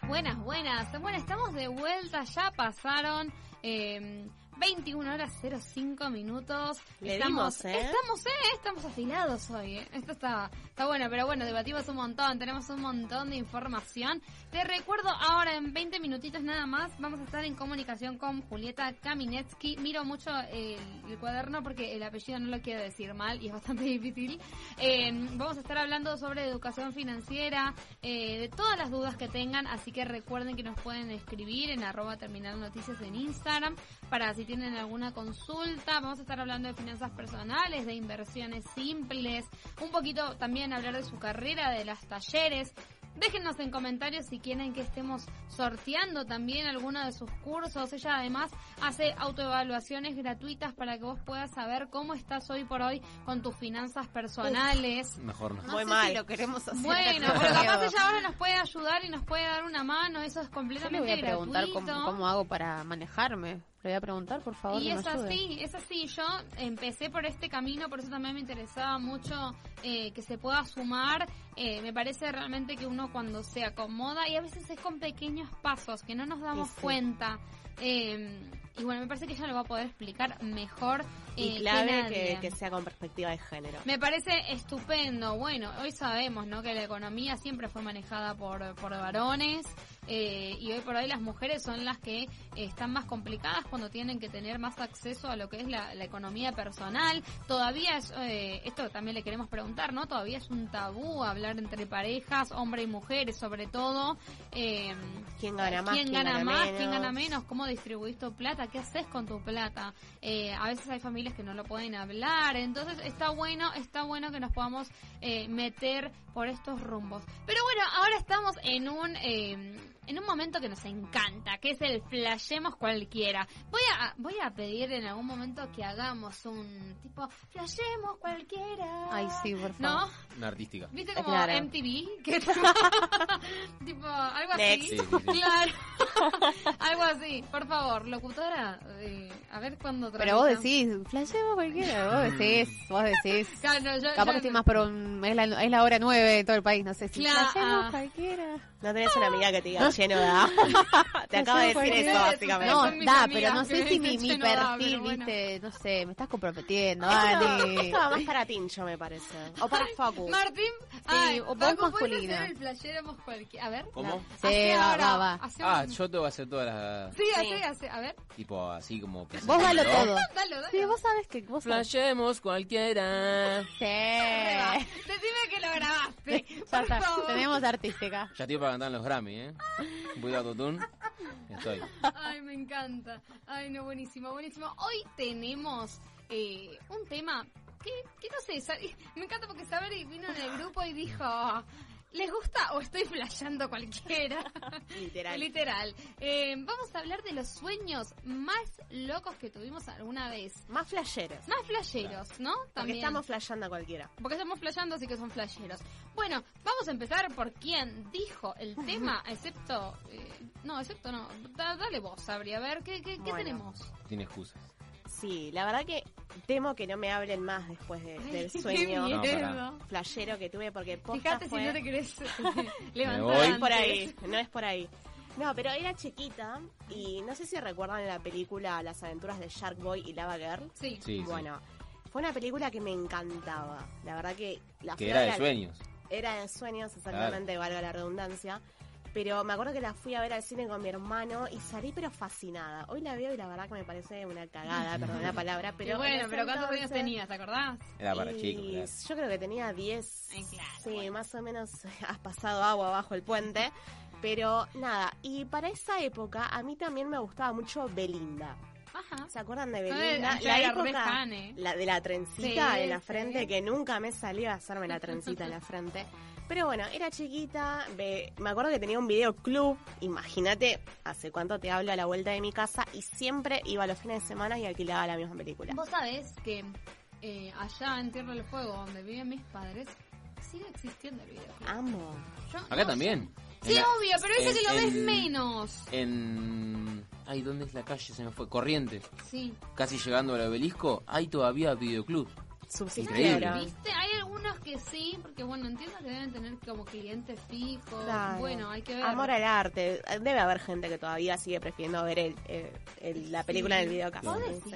Buenas, buenas. Bueno, estamos de vuelta, ya pasaron eh, 21 horas 05 minutos. Le estamos, dimos, ¿eh? Estamos, eh, estamos afilados hoy. eh. Esto está, está bueno, pero bueno, debatimos un montón, tenemos un montón de información. Te recuerdo ahora en 20 minutitos nada más, vamos a estar en comunicación con Julieta Kaminetsky. Miro mucho el, el cuaderno porque el apellido no lo quiero decir mal y es bastante difícil. Eh, vamos a estar hablando sobre educación financiera, eh, de todas las dudas que tengan, así que recuerden que nos pueden escribir en arroba terminal noticias en Instagram para si tienen alguna consulta. Vamos a estar hablando de finanzas personales, de inversiones simples, un poquito también hablar de su carrera, de las talleres. Déjenos en comentarios si quieren que estemos sorteando también alguno de sus cursos. Ella además hace autoevaluaciones gratuitas para que vos puedas saber cómo estás hoy por hoy con tus finanzas personales. Mejor no. Muy sé mal. si lo queremos hacer. Bueno, pero capaz ella ahora nos puede ayudar y nos puede dar una mano. Eso es Yo le completamente voy a preguntar gratuito. cómo, cómo hago para manejarme. Le voy a preguntar, por favor. Y que me es ayude. así, es así. Yo empecé por este camino, por eso también me interesaba mucho eh, que se pueda sumar. Eh, me parece realmente que uno cuando se acomoda, y a veces es con pequeños pasos, que no nos damos Sí, sí. cuenta. Eh, y bueno, me parece que ella lo va a poder explicar mejor. eh, Y que clave que, que sea con perspectiva de género. Me parece estupendo. Bueno, hoy sabemos ¿no? que la economía siempre fue manejada por, por varones eh, y hoy por hoy las mujeres son las que eh, están más complicadas cuando tienen que tener más acceso a lo que es la, la economía personal. Todavía es, eh, esto también le queremos preguntar, ¿no? Todavía es un tabú hablar entre parejas, hombre y mujeres sobre todo. Eh, ¿Quién gana más? ¿Quién, gana más? menos? ¿Quién gana menos? ¿Cómo distribuís tu plata? ¿Qué haces con tu plata? Eh, a veces hay familias que no lo pueden hablar, entonces está bueno, está bueno que nos podamos eh, meter por estos rumbos. Pero bueno, ahora estamos en un... eh, en un momento que nos encanta, que es el flashemos cualquiera. Voy a, voy a pedir en algún momento que hagamos un tipo flashemos cualquiera. Ay, sí, por ¿No? favor. Una artística. ¿Viste como Claro. MTV? Que tipo, algo así. Next. Sí, sí, sí. Claro. algo así. Por favor, locutora, eh, a ver cuándo Pero vos decís, flashemos cualquiera, vos decís, vos decís. Claro, no, yo- Capaz yo que estoy no. más por un, es la, es la hora nueve de todo el país, no sé si Claro. flashemos cualquiera. No tenés una amiga que te diga lleno da. Te acaba de decir eso, básicamente. No, da, pero no sé si mi, perfil, viste, no sé, me estás comprometiendo, esto va más para Tincho, me parece. O para Facu. Martín, ay, o vos Paco, ¿puedes masculina. A ver. ¿Cómo? Sí, va, va, Ah, yo tengo que hacer todas las... Sí, hace, hace, a ver. Tipo así como... Vos dalo todo. Dalo, dalo. Sí, vos sabés que vos. Flashemos cualquiera. Sí. Decime que lo grabaste. Por favor. tenemos artística. Ya estoy para cantar en los Grammy, ¿eh? Un poquito de autotune. Estoy. Ay, me encanta. Ay, no, buenísimo, buenísimo. Hoy tenemos eh, un tema que, que no sé, me encanta porque Sabri vino en el grupo y dijo, ¿les gusta o estoy flasheando cualquiera? Literal. Literal. Eh, vamos a hablar de los sueños más locos que tuvimos alguna vez. Más flasheros. Más flasheros, ¿no? Porque estamos flasheando a cualquiera. Porque estamos flasheando, así que son flasheros. Bueno, vamos a empezar por quien dijo el tema, excepto... eh, no, excepto no. Da- dale vos, Sabri, a ver, ¿qué, qué, qué tenemos? Tiene excusas. Sí, la verdad que temo que no me hablen más después de- Ay, del sueño No, flashero que tuve porque Fíjate fue... si no te querés levantar No es por ahí, no es por ahí. No, pero era chiquita y no sé si recuerdan la película Las aventuras de Shark Boy y Lava Girl. Sí. Sí, sí. Bueno, fue una película que me encantaba. La verdad que la Que era de sueños. Era de sueños, exactamente, valga la redundancia. Pero me acuerdo que la fui a ver al cine con mi hermano y salí pero fascinada. Hoy la veo y la verdad que me parece una cagada, perdón la palabra, pero... Y bueno, pero ¿cuántos años entonces- tenías, te acordás? Era para y chicos, claro. Yo creo que tenía 10. Ay, claro, sí, más o menos has pasado agua bajo el puente. Pero nada, y para esa época a mí también me gustaba mucho Belinda. Ajá. ¿Se acuerdan de Yo Belinda? de- La re época, fan, ¿eh? la de la trencita Sí, en la sí. frente, que nunca me salió a hacerme la trencita en la frente. Pero bueno, era chiquita, me acuerdo que tenía un videoclub, imagínate, hace cuánto te hablo a la vuelta de mi casa, y siempre iba los fines de semana y alquilaba la misma película. Vos sabés que eh, allá en Tierra del Fuego, donde viven mis padres, sigue existiendo el videoclub. Amo. Yo Acá no también. Sí, En la- obvio, pero ese en- que lo ves en- menos. En... Ay, ¿dónde es la calle? Se me fue. Corrientes. Sí. Casi llegando al obelisco, hay todavía videoclub. ¿Viste? Hay algunos que sí, porque bueno, entiendo que deben tener como clientes fijos. Claro. Bueno, hay que ver. Amor al arte. Debe haber gente que todavía sigue prefiriendo ver el, el- el- la película en el videocasete. ¿Vos decís?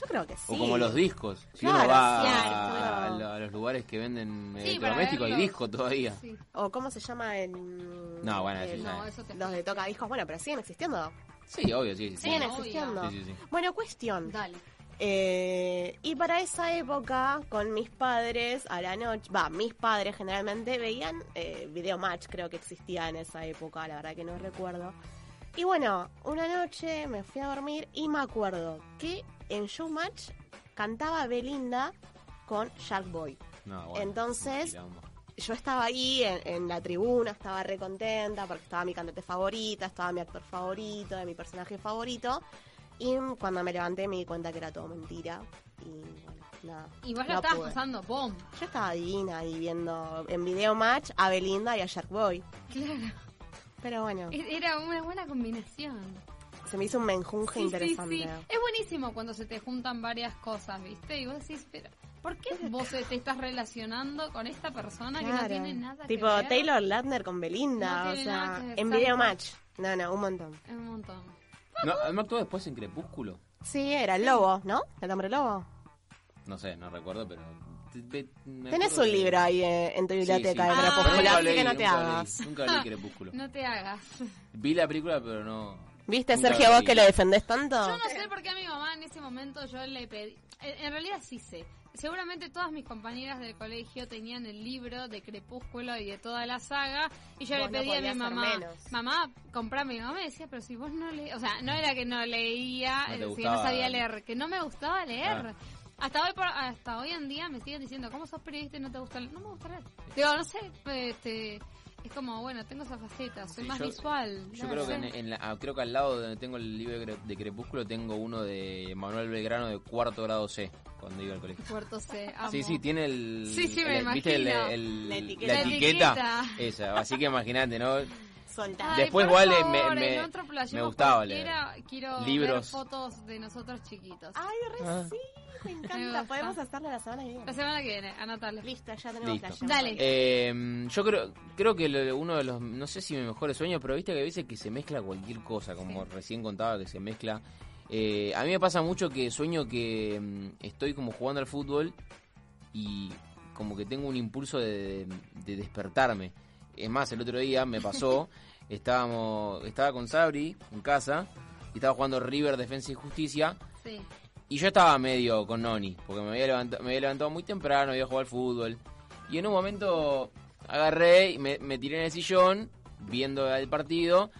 Yo creo que sí. O como los discos. Si Claro, uno va sí, a, los lugares que venden Sí, para electrodomésticos, hay verlos. disco todavía. O cómo se llama el... No, bueno, el- sí, No, ya. eso te... Los de toca discos, bueno, pero siguen existiendo. Sí, obvio, sí. sí, sí. Siguen existiendo. Sí, sí, sí. Bueno, cuestión. Dale. Eh, y para esa época, con mis padres, a la noche, va, mis padres generalmente veían eh, Video Match, creo que existía en esa época, la verdad que no recuerdo. Y bueno, una noche me fui a dormir y me acuerdo que en Showmatch cantaba Belinda con Shark Boy. No, bueno, Entonces, yo estaba ahí en, en la tribuna, estaba re contenta porque estaba mi cantante favorita, estaba mi actor favorito, de mi personaje favorito. Y cuando me levanté me di cuenta que era todo mentira. Y bueno, nada. Y vos la no estabas pude. pasando bomb. Yo estaba divina ahí viendo en video match a Belinda y a Shark Boy. Claro. Pero bueno, E- Era una buena combinación. se me hizo un menjunje Sí, interesante. sí. Es buenísimo cuando se te juntan varias cosas, ¿viste? Y vos decís, pero ¿por qué vos te estás relacionando con esta persona que no tiene nada tipo que ver? Taylor Lautner con Belinda, No o sea, en video match. No, no, un montón. Un montón. No, ¿No actuó después en Crepúsculo? Sí, era el lobo, ¿no? El hombre lobo. No sé, no recuerdo, pero... Tenés un libro ahí eh, en tu Sí, biblioteca sí. de Pero Crepúsculo, nunca así leí, que no te nunca leí, hagas. Nunca leí Crepúsculo. No te hagas. Vi la película, pero no... ¿Viste, nunca Sergio, vos que lo defendés tanto? Yo no sé por qué a mi mamá en ese momento yo le pedí. En en realidad sí sé. Seguramente todas mis compañeras del colegio tenían el libro de Crepúsculo y de toda la saga. Y yo Vos le no pedí a mi mamá, mamá, comprame. Mi mamá me decía, pero si vos no leías. O sea, no era que no leía, No eh, si no sabía leer, que no me gustaba leer. Ah. Hasta hoy, por- hasta hoy en día me siguen diciendo, ¿cómo sos periodista y no te gusta leer? No me gusta leer. Digo, no sé, este, Es como, bueno, tengo esa faceta, soy Sí, más yo- visual. Yo creo que, en, en la- ah, creo que al lado de donde tengo el libro de, Cre- de Crepúsculo tengo uno de Manuel Belgrano de cuarto grado C, cuando iba al colegio. Puerto C, amo. Sí, sí, tiene el... Sí, sí, me el- ¿viste el- imagino. el- La la etiqueta. etiqueta? La etiqueta. Esa, así que imagínate, ¿no? Soltar. Ay, Después igual favor, me, me, en otro me gustaba leer. Quiero ver Libros. fotos de nosotros chiquitos. Ay, re Ah. sí, me encanta. Podemos hacerlo la semana que viene. La semana que viene, anótalo. Listo, ya tenemos Listo. flash. Dale. Eh, yo creo creo que lo- uno de los, no sé si mis mejores sueños, pero viste que a veces que se mezcla cualquier cosa, como recién contaba que se mezcla. Eh, a mí me pasa mucho que sueño que mm, estoy como jugando al fútbol y como que tengo un impulso de, de despertarme. Es más, el otro día me pasó, estábamos estaba con Sabri en casa y estaba jugando River Defensa y Justicia Sí. y yo estaba medio con Noni, porque me había, levantado, me había levantado muy temprano, había jugado al fútbol. Y en un momento agarré y me, me tiré en el sillón, viendo el partido.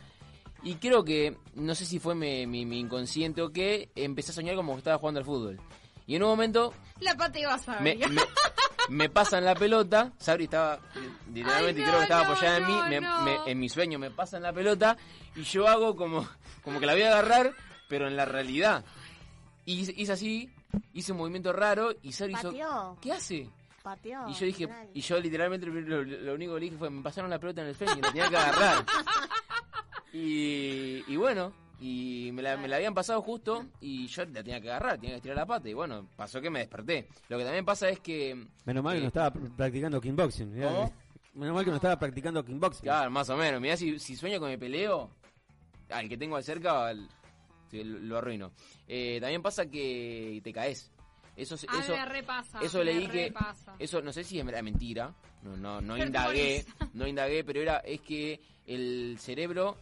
Y creo que, no sé si fue mi, mi- mi inconsciente o qué, empecé a soñar como que estaba jugando al fútbol. Y en un momento La pateó a me, Sabri. me, me pasan la pelota, Sabri estaba, literalmente Ay, creo que estaba no, apoyada en mí, no, me- en mi sueño me pasan la pelota y yo hago como, como que la voy a agarrar, pero en la realidad. Y hice, así, hice un movimiento raro y Sabri hizo. ¿qué hace? Pateó. Y yo dije, y yo literalmente lo, lo único que le dije fue, me pasaron la pelota en el sueño y la tenía que agarrar. Y, y bueno, y me la, me la habían pasado justo y yo la tenía que agarrar, tenía que estirar la pata y bueno, pasó que me desperté. Lo que también pasa es que... Menos mal que eh, no estaba pr- practicando kickboxing. Menos mal que no estaba practicando kickboxing. Claro, más o menos. Mirá, si, si sueño con el peleo, al que tengo de cerca al- lo, arruino. Eh, también pasa que te caes. Eso, eso, me repasa. eso me leí que repasa. eso no sé si era mentira, no no no Pero indagué, no indagué, pero era es que el cerebro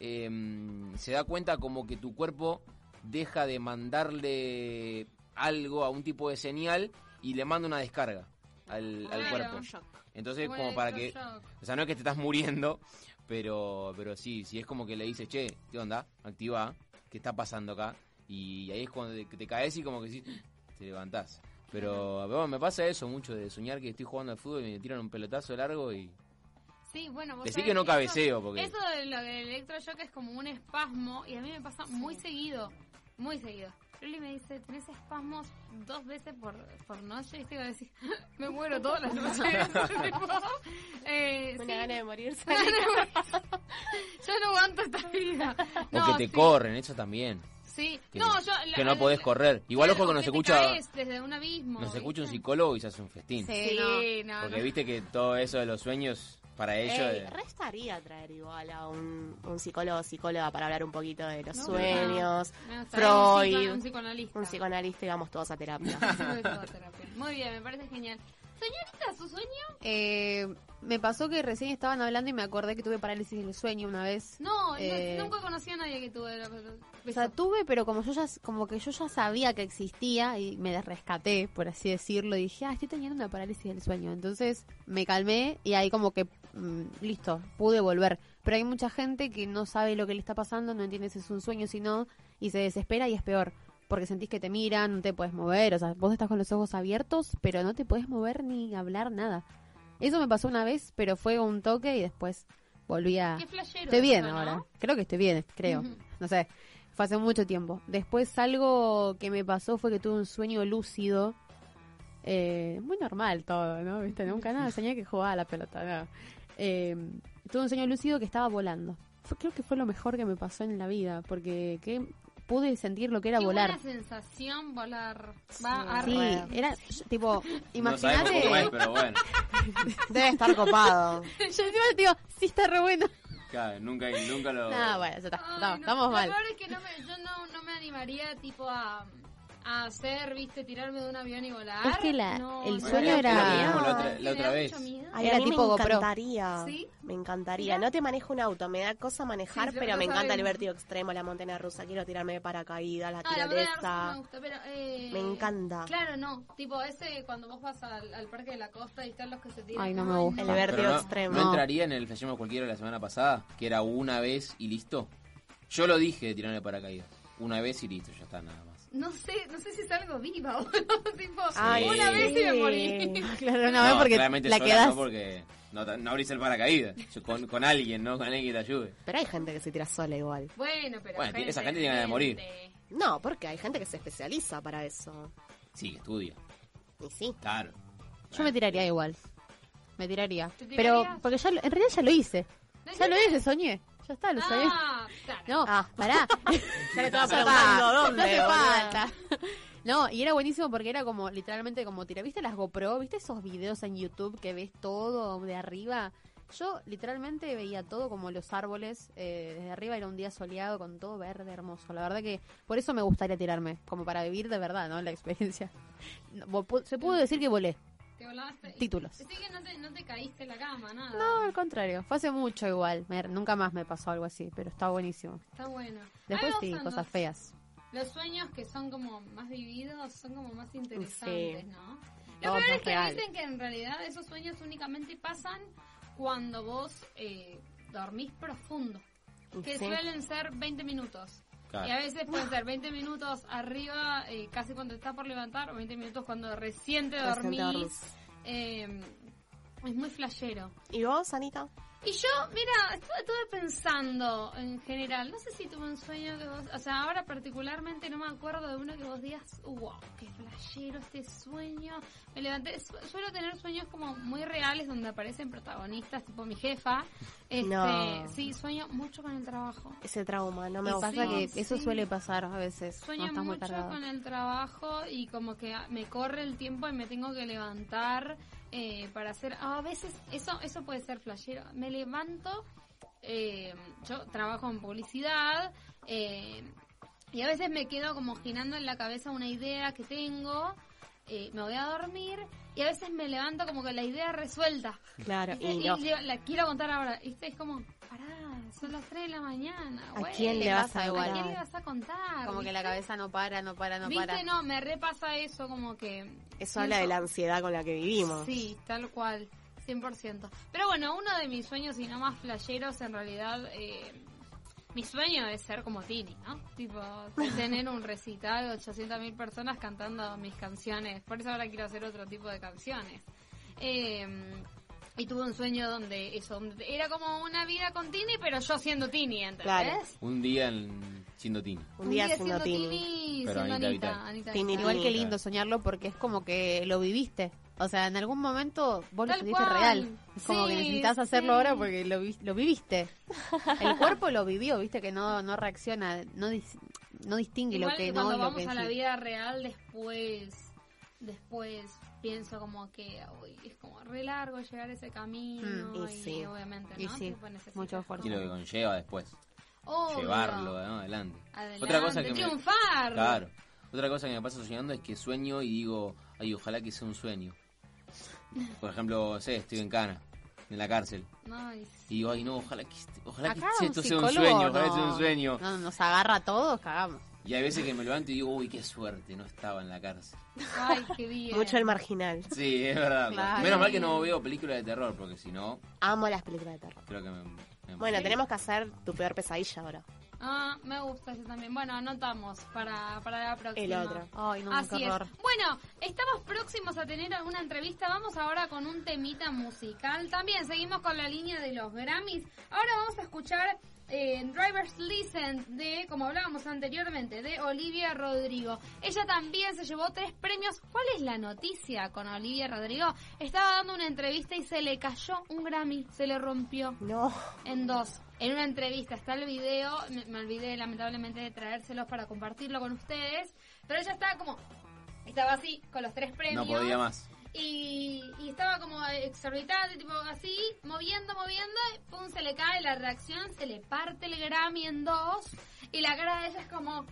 em, se da cuenta como que tu cuerpo deja de mandarle algo a un tipo de señal y le manda una descarga al, cuerpo. Entonces Como como para que, o sea, no es que te estás muriendo, pero pero sí, sí es como que le dices, che, ¿qué onda? Activa, ¿qué está pasando acá? Y ahí es cuando te, te caes y como que sí, te levantás. Pero bueno, me pasa eso mucho de soñar que estoy jugando al fútbol y me tiran un pelotazo largo y Sí, bueno, vos Decí sabés que no eso- cabeceo, porque- Eso de lo del electroshock es como un espasmo y a mí me pasa muy seguido, muy seguido. Luli me dice, tenés espasmos dos veces por, por noche y te a decir, me muero todas las noches. Eh, Una sí. gana de morirse. Yo no aguanto esta vida. o No, que te sí. corren, eso también. Sí, Que, no, yo... que no podés correr. Igual ojo que o nos escucha desde un abismo. nos escucha un psicólogo y se hace un festín. Sí, no, Porque no. viste que todo eso de los sueños para Ey, eh, restaría traer igual a un, un psicólogo o psicóloga para hablar un poquito de los sueños, un Freud, psico- un psicoanalista. un psicoanalista y vamos todos a terapia. Muy todo terapia. Muy bien, me parece genial. Señorita, ¿su sueño? Eh, me pasó que recién estaban hablando y me acordé que tuve parálisis del sueño una vez. No, no, Eh, nunca conocí a nadie que tuviera. O sea, tuve, pero como yo ya, como que yo ya sabía que existía y me rescaté, por así decirlo, y dije, ah, estoy teniendo una parálisis del sueño. Entonces me calmé y ahí como que, mm, listo, pude volver. Pero hay mucha gente que no sabe lo que le está pasando, no entiende si es un sueño, si no, y se desespera y es peor. Porque sentís que te miran, no te puedes mover, o sea, vos estás con los ojos abiertos, pero no te puedes mover ni hablar nada. Eso me pasó una vez, pero fue un toque y después volví a... Qué flashero Estoy bien ahora. Creo que estoy bien, creo. No sé. Fue hace mucho tiempo. Después algo que me pasó fue que tuve un sueño lúcido. Eh, muy normal todo, ¿no? ¿Viste? Nunca nada, soñé que jugaba a la pelota. no. Eh, tuve un sueño lúcido que estaba volando. Fue- creo que fue lo mejor que me pasó en la vida, porque que pude sentir lo que era Qué volar. buena sensación volar. Va a Sí, era tipo, no imagínate. es, pero bueno. Debe estar copado. Yo encima digo, sí está re bueno. Claro, nunca, nunca lo. No, bueno, ya está. Ay, estamos, no, estamos lo mal. peor es que no me, yo no, no me animaría tipo a, a hacer, viste, tirarme de un avión y volar. Es que la- No, el sueño era- la otra, la vez. Ay, Era a mí tipo me encantaría. ¿Sí? Me encantaría. No te manejo un auto, me da cosa manejar, Sí, pero me encanta el vértigo extremo, la montaña rusa. Quiero tirarme de paracaídas, la no tirolesa. me gusta, pero... Eh, Me encanta. Claro, no. Tipo, ese cuando vos vas al, al parque de la costa y están los que se tiran. Ay, no me gusta. El vértigo no, extremo. ¿No entraría en el flashemos cualquiera de la semana pasada? Que era una vez y listo. Yo lo dije de tirarme de paracaídas. una vez y listo, ya está nada más. No sé, no sé si salgo viva o tipo, Ay, una sí. vez y me morí. Claro, no, porque claramente la sola quedas. no porque no, no abrís el paracaídas. Con, con alguien, ¿no? Con alguien que te ayude. Pero hay gente que se tira sola igual. Bueno, pero Bueno, esa gente tiene ganas de morir. No, porque hay gente que se especializa para eso. Sí, estudia. Y sí. Claro. Yo me tiraría igual. Me tiraría. ¿Te Pero porque ya lo- en realidad ya lo hice. ¿Lo Ya lo hice, soñé. Ya está, lo soñé. Ah, claro. No, pará. Ya le estaba Ya preguntando está. dónde, No hace boluda. falta. No, y era buenísimo porque era como, literalmente como tira. ¿Viste las GoPro? ¿Viste esos videos en YouTube que ves todo de arriba? Yo literalmente veía todo como los árboles. eh, desde arriba era un día soleado con todo verde, hermoso. La verdad que por eso me gustaría tirarme. Como para vivir de verdad, ¿no? La experiencia. No, Se pudo decir que volé. Te volaste. Títulos. Que no te, no te caíste en la cama, nada. No, al contrario. Fue hace mucho igual. Me- nunca más me pasó algo así, pero está buenísimo. Está bueno. Después sí, cosas feas. Los sueños que son como más vividos son como más interesantes, Sí. ¿no? Lo Todo peor más es que real. dicen que en realidad esos sueños únicamente pasan cuando vos eh, dormís profundo. Que Sí. suelen ser 20 minutos. Claro. Y a veces pueden ser 20 minutos arriba, eh, casi cuando estás por levantar, o 20 minutos cuando recién te dormís. Eh, es muy flashero. ¿Y vos, Anita? Y yo, mira, estuve, estuve pensando en general, no sé si tuve un sueño que vos, o sea, ahora particularmente no me acuerdo de uno que vos digas, wow, qué flashero este sueño. Me levanté, su- suelo tener sueños como muy reales donde aparecen protagonistas, tipo mi jefa. Este, No. Sí, sueño mucho con el trabajo. Ese trauma, no me Y pasa que Sí, eso suele pasar a veces. Sueño estás mucho con el trabajo y como que me corre el tiempo y me tengo que levantar eh, para hacer... A veces eso eso puede ser flashero. Me levanto, eh, yo trabajo en publicidad eh, y a veces me quedo como girando en la cabeza una idea que tengo, eh, me voy a dormir y a veces me levanto como que la idea resuelta. Claro, y Y no. la quiero contar ahora. ¿Viste? Es como, son las 3 de la mañana. ¿A quién le vas a ¿A quién contar? le vas a contar? Como que la cabeza no para, no para, no ¿Viste? para. No, me repasa eso como que... Eso habla de la ansiedad con la que vivimos. Sí, tal cual, 100%. Pero bueno, uno de mis sueños y no más flasheros en realidad... Eh, mi sueño es ser como Tini, ¿no? Tipo, tener un recital de 800 mil personas cantando mis canciones. Por eso ahora quiero hacer otro tipo de canciones. Eh, y tuve un sueño donde eso, era como una vida con Tini, pero yo siendo Tini, ¿entendés? Claro. Un día en, siendo Tini. Un día siendo Tini. Pero siendo Anita Anita, Vital. Anita Tini. Igual que lindo soñarlo porque es como que lo viviste. O sea, en algún momento vos lo sentiste cual. real. Es como que necesitas hacerlo sí. ahora porque lo, vi- lo viviste. El cuerpo lo vivió, viste que no, no reacciona, no, dis- no distingue Igual lo que que no cuando lo vamos que a la sí. vida real después después pienso como que uy, es como re largo llegar ese camino Mm, y, y sí. obviamente Y ¿no? sí, mucho esfuerzo. Y lo que conlleva después. Obvio. Llevarlo ¿no? adelante. Adelante, Otra cosa que me- triunfar. Claro. Otra cosa que me pasa soñando es que sueño y digo, ay, ojalá que sea un sueño. Por ejemplo, sé, estoy en Cana, en la cárcel. Ay, Y digo, ay, no, ojalá que, ojalá que esto sea un sueño, ojalá que sea un sueño. no, nos agarra a todos, cagamos. Y hay veces que me levanto y digo, uy, qué suerte, no estaba en la cárcel. ay, qué bien. Mucho el marginal. Sí, es verdad. Claro. Menos mal que no veo películas de terror, porque si no, Amo las películas de terror. creo que me... me- Bueno, tenemos que hacer tu peor pesadilla ahora. Ah, me gusta eso también. Bueno, anotamos para, para la próxima. El otro. Ay, no, Así es. Bueno, estamos próximos a tener alguna entrevista. Vamos ahora con un temita musical. También seguimos con la línea de los Grammys. Ahora vamos a escuchar eh, Driver's License de, como hablábamos anteriormente, de Olivia Rodrigo. Ella también se llevó tres premios. ¿Cuál es la noticia con Olivia Rodrigo? Estaba dando una entrevista y se le cayó un Grammy, se le rompió No. en dos. En una entrevista está el video, me, me olvidé lamentablemente de traérselos para compartirlo con ustedes, pero ella estaba como, estaba así, con los tres premios. No podía más. Y, y estaba como exorbitante, tipo así, moviendo, moviendo, y pum, se le cae la reacción, se le parte el Grammy en dos, y la cara de ella es como,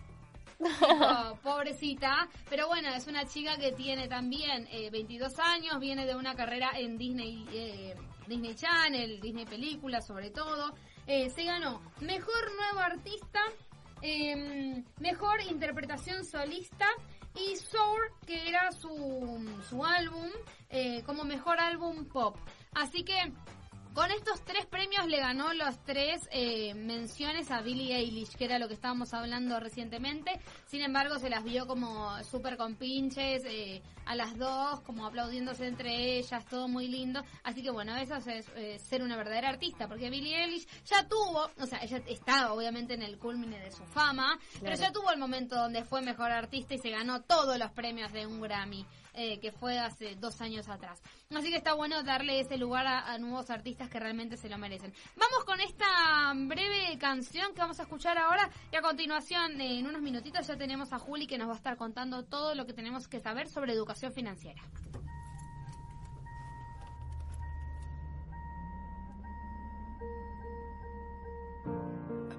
pobrecita, pero bueno, es una chica que tiene también eh, 22 años, viene de una carrera en Disney, eh, Disney Channel, Disney Películas sobre todo, Eh, se ganó Mejor Nuevo Artista, eh, Mejor Interpretación Solista y Sour, que era su, su álbum, eh, como Mejor Álbum Pop. Así que Con estos tres premios le ganó los tres eh, menciones a Billie Eilish, que era lo que estábamos hablando recientemente. Sin embargo, se las vio como súper con pinches, eh, a las dos, como aplaudiéndose entre ellas, todo muy lindo. Así que bueno, eso es eh, ser una verdadera artista, porque Billie Eilish ya tuvo, o sea, ella estaba obviamente en el culmine de su fama, pero ya tuvo el momento donde fue mejor artista y se ganó todos los premios de un Grammy, eh, que fue hace dos años atrás. Así que está bueno darle ese lugar a, a nuevos artistas que realmente se lo merecen. Vamos con esta breve canción que vamos a escuchar ahora y a continuación, en unos minutitos, ya tenemos a Juli que nos va a estar contando todo lo que tenemos que saber sobre educación financiera.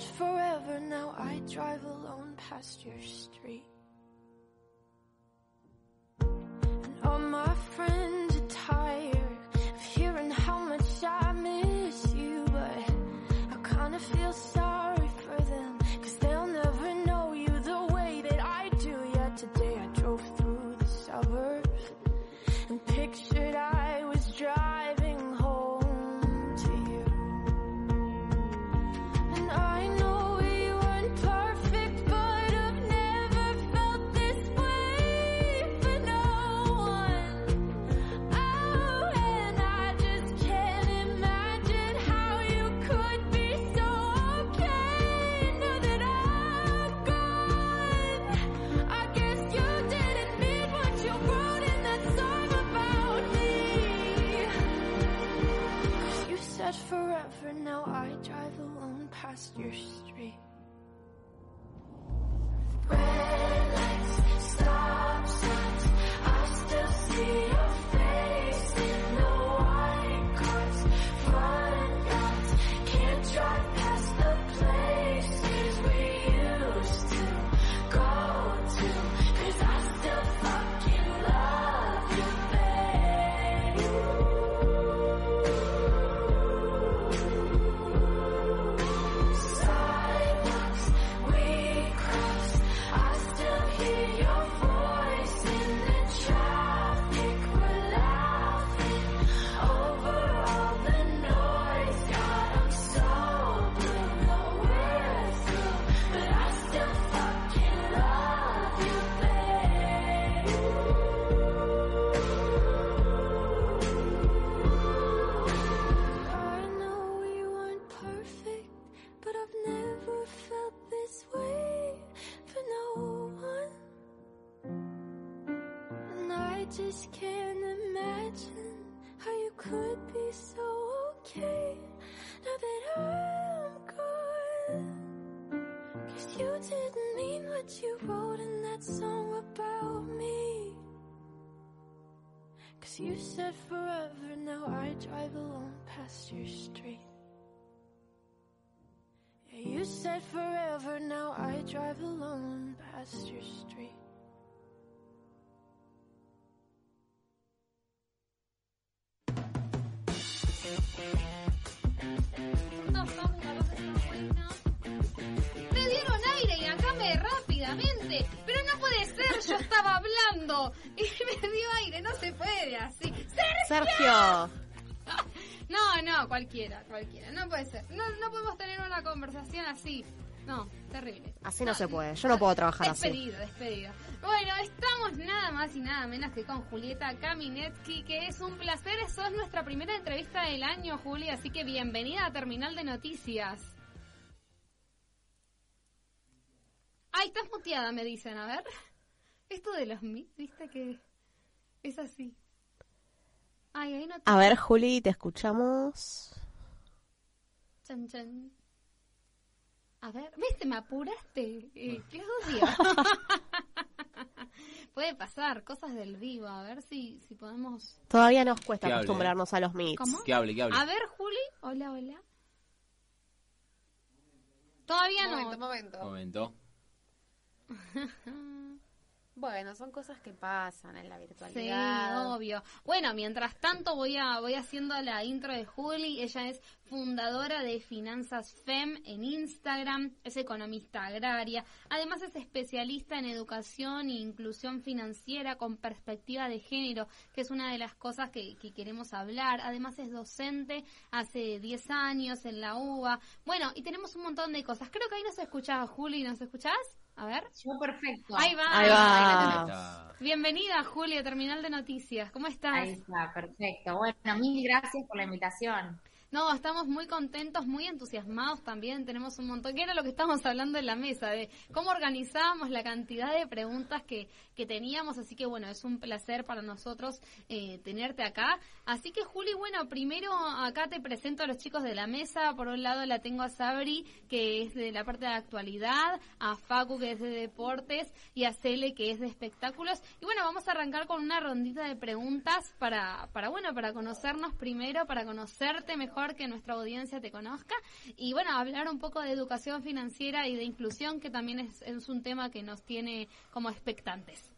said forever, now I drive alone past your street. And all my friends are tired your street. Said forever, now I drive alone past your street. Yeah, you said forever, now I drive alone past your street. Me yo estaba hablando y me dio aire, no se puede así. ¡Sergio! Sergio. No, no, cualquiera, cualquiera. No puede ser. No, no podemos tener una conversación así. No, terrible. Así no, se puede. Yo no puedo trabajar así. Despedido, despedido. Bueno, estamos nada más y nada menos que con Julieta Kaminetsky, que es un placer. Eso es nuestra primera entrevista del año, Juli, así que bienvenida a Terminal de Noticias. Ay, estás muteada, me dicen. A ver. Esto de los mix, viste que es así. Ay, ahí no te... A ver, Juli, te escuchamos. Chan, chan. A ver, ¿viste? Me apuraste. Eh, qué odio. Puede pasar, cosas del vivo. A ver si, si podemos... Todavía nos cuesta hable, acostumbrarnos a los mix. ¿Cómo? Que hable, que hable. A ver, Juli. Hola, hola. Todavía no. Momento, momento. Bueno, son cosas que pasan en la Sí, virtualidad. obvio. Bueno, mientras tanto voy a voy haciendo la intro de Juli. Ella es fundadora de Finanzas FEM en Instagram, es economista agraria, además es especialista en educación e inclusión financiera con perspectiva de género, que es una de las cosas que, que queremos hablar. Además es docente hace 10 años en la UBA. Bueno, y tenemos un montón de cosas. Creo que ahí nos escuchás, Juli, ¿nos escuchás? A ver. Yo perfecto. Ahí va. Ahí va. Bienvenida, Julia, Terminal de Noticias. ¿Cómo estás? Ahí está, perfecto. Bueno, mil gracias por la invitación. No, estamos muy contentos, muy entusiasmados también. Tenemos un montón, que era lo que estábamos hablando en la mesa, de cómo organizábamos la cantidad de preguntas que, que teníamos. Así que bueno, es un placer para nosotros eh, tenerte acá. Así que Juli, bueno, primero acá te presento a los chicos de la mesa. Por un lado la tengo a Sabri, que es de la parte de actualidad, a Facu, que es de deportes, y a Cele, que es de espectáculos. Y bueno, vamos a arrancar con una rondita de preguntas para, para bueno, para conocernos primero, para conocerte mejor, que nuestra audiencia te conozca. Y bueno, hablar un poco de educación financiera y de inclusión, que también es, es un tema que nos tiene como expectantes.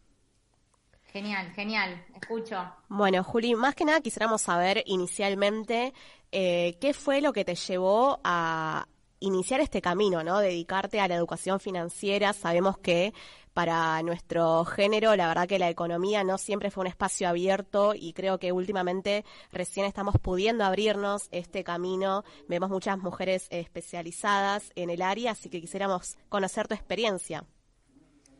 Genial, genial. Escucho. Bueno, Juli, más que nada quisiéramos saber inicialmente eh, qué fue lo que te llevó a iniciar este camino, ¿no? Dedicarte a la educación financiera. Sabemos que para nuestro género, la verdad que la economía no siempre fue un espacio abierto y creo que últimamente recién estamos pudiendo abrirnos este camino. Vemos muchas mujeres especializadas en el área, así que quisiéramos conocer tu experiencia.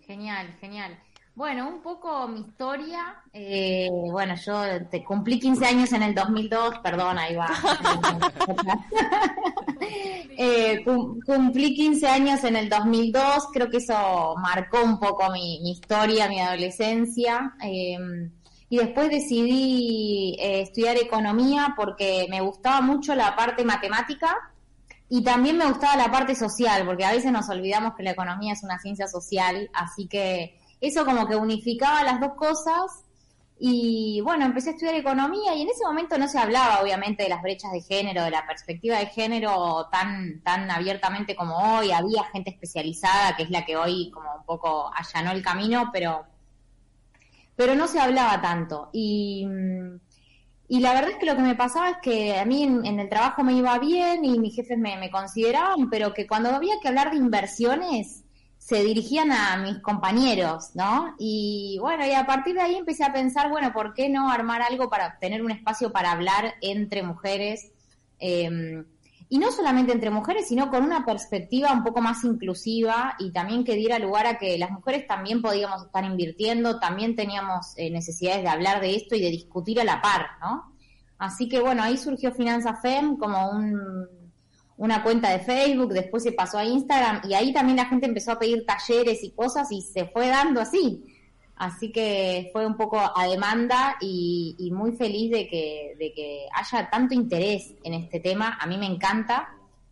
Genial, genial. Bueno, un poco mi historia. Eh, bueno, yo te cumplí 15 años en el 2002, perdón, ahí va. Eh, cum- cumplí 15 años en el 2002, creo que eso marcó un poco mi, mi historia, mi adolescencia. eh, y después decidí eh, estudiar economía porque me gustaba mucho la parte matemática y también me gustaba la parte social, porque a veces nos olvidamos que la economía es una ciencia social, así que eso como que unificaba las dos cosas. Y bueno, empecé a estudiar economía y en ese momento no se hablaba obviamente de las brechas de género, de la perspectiva de género tan, tan abiertamente como hoy. Había gente especializada, que es la que hoy como un poco allanó el camino, pero, pero no se hablaba tanto. Y, y la verdad es que lo que me pasaba es que a mí en, en el trabajo me iba bien y mis jefes me, me consideraban, pero que cuando había que hablar de inversiones se dirigían a mis compañeros, ¿no? Y bueno, y a partir de ahí empecé a pensar, bueno, ¿por qué no armar algo para tener un espacio para hablar entre mujeres? Eh, y no solamente entre mujeres, sino con una perspectiva un poco más inclusiva y también que diera lugar a que las mujeres también podíamos estar invirtiendo, también teníamos eh, necesidades de hablar de esto y de discutir a la par, ¿no? Así que bueno, ahí surgió Finanza FEM como un, una cuenta de Facebook, después se pasó a Instagram y ahí también la gente empezó a pedir talleres y cosas y se fue dando así. Así que fue un poco a demanda y, muy feliz de que, de que haya tanto interés en este tema. A mí me encanta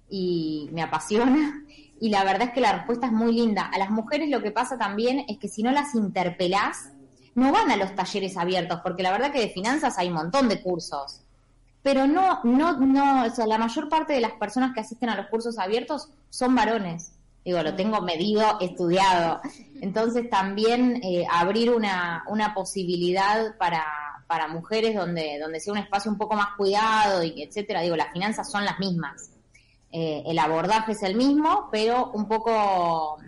y me apasiona. Y la verdad es que la respuesta es muy linda. A las mujeres lo que pasa también es que si no las interpelás, no van a los talleres abiertos, porque la verdad que de finanzas hay un montón de cursos. Pero no, no, no, o sea, la mayor parte de las personas que asisten a los cursos abiertos son varones. Digo, lo tengo medido, estudiado. Entonces también eh, abrir una, una posibilidad para, para mujeres donde, donde sea un espacio un poco más cuidado y etcétera. Digo, las finanzas son las mismas. Eh, el abordaje es el mismo, pero un poco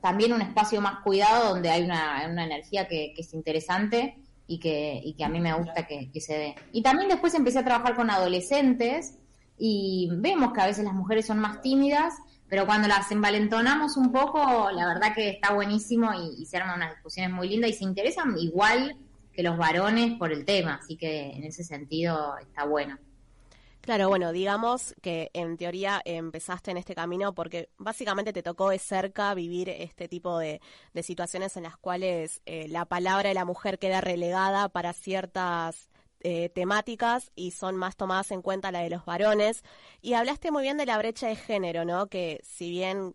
también un espacio más cuidado donde hay una, una energía que, que es interesante y que, y que a mí me gusta que, que se dé. Y también después empecé a trabajar con adolescentes y vemos que a veces las mujeres son más tímidas, pero cuando las envalentonamos un poco, la verdad que está buenísimo y, y se arman unas discusiones muy lindas y se interesan igual que los varones por el tema, así que en ese sentido está bueno. Claro, bueno, digamos que en teoría empezaste en este camino porque básicamente te tocó de cerca vivir este tipo de, situaciones en las cuales eh, la palabra de la mujer queda relegada para ciertas eh, temáticas y son más tomadas en cuenta la de los varones. Y hablaste muy bien de la brecha de género, ¿no? Que si bien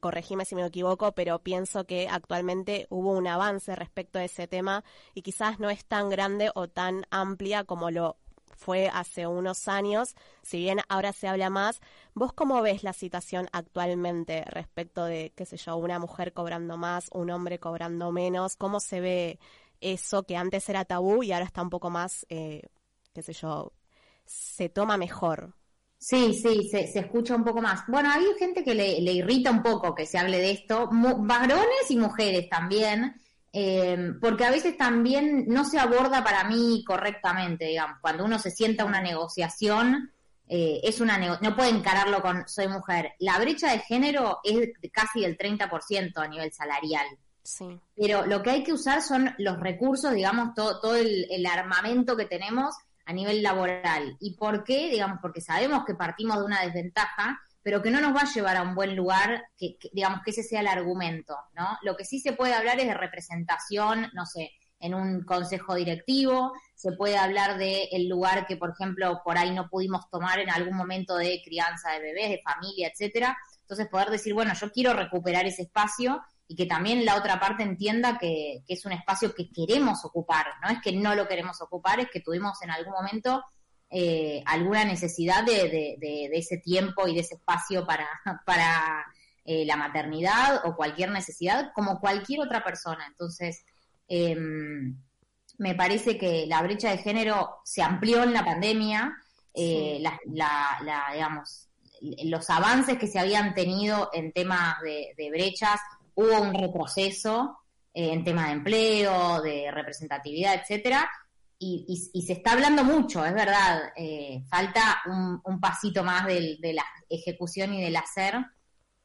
corregime si me equivoco, pero pienso que actualmente hubo un avance respecto a ese tema y quizás no es tan grande o tan amplia como lo fue hace unos años, si bien ahora se habla más, ¿vos cómo ves la situación actualmente respecto de, qué sé yo, una mujer cobrando más, un hombre cobrando menos? ¿Cómo se ve eso que antes era tabú y ahora está un poco más, eh, qué sé yo, se toma mejor? Sí, sí, se, se escucha un poco más. Bueno, hay gente que le, le irrita un poco que se hable de esto, varones y mujeres también, eh, porque a veces también no se aborda para mí correctamente, digamos, cuando uno se sienta a una negociación, eh, es una nego- no puede encararlo con soy mujer. La brecha de género es casi del 30% a nivel salarial. Sí. Pero lo que hay que usar son los recursos, digamos, todo, todo el, el armamento que tenemos a nivel laboral. ¿Y por qué? Digamos, porque sabemos que partimos de una desventaja, pero que no nos va a llevar a un buen lugar, que, digamos que ese sea el argumento, ¿no? Lo que sí se puede hablar es de representación, no sé, en un consejo directivo, se puede hablar de el lugar que, por ejemplo, por ahí no pudimos tomar en algún momento de crianza de bebés, de familia, etcétera. Entonces poder decir, bueno, yo quiero recuperar ese espacio y que también la otra parte entienda que, que es un espacio que queremos ocupar, no es que no lo queremos ocupar, es que tuvimos en algún momento eh, alguna necesidad de, de, de, de ese tiempo y de ese espacio para, para eh, la maternidad o cualquier necesidad, como cualquier otra persona. Entonces, eh, me parece que la brecha de género se amplió en la pandemia, eh, Sí. la, la, la, digamos, los avances que se habían tenido en temas de, de brechas, hubo un retroceso eh, en temas de empleo, de representatividad, etcétera, y, y- y se está hablando mucho, es verdad, eh, falta un, un pasito más del- de la ejecución y del hacer,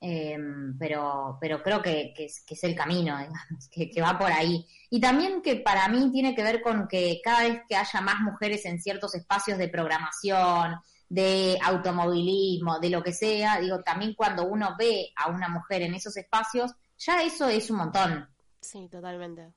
eh, pero, pero creo que, que es, que es el camino, digamos, que, que va por ahí. Y también que para mí tiene que ver con que cada vez que haya más mujeres en ciertos espacios de programación, de automovilismo, de lo que sea, digo, también cuando uno ve a una mujer en esos espacios, ya eso es un montón. Sí, totalmente.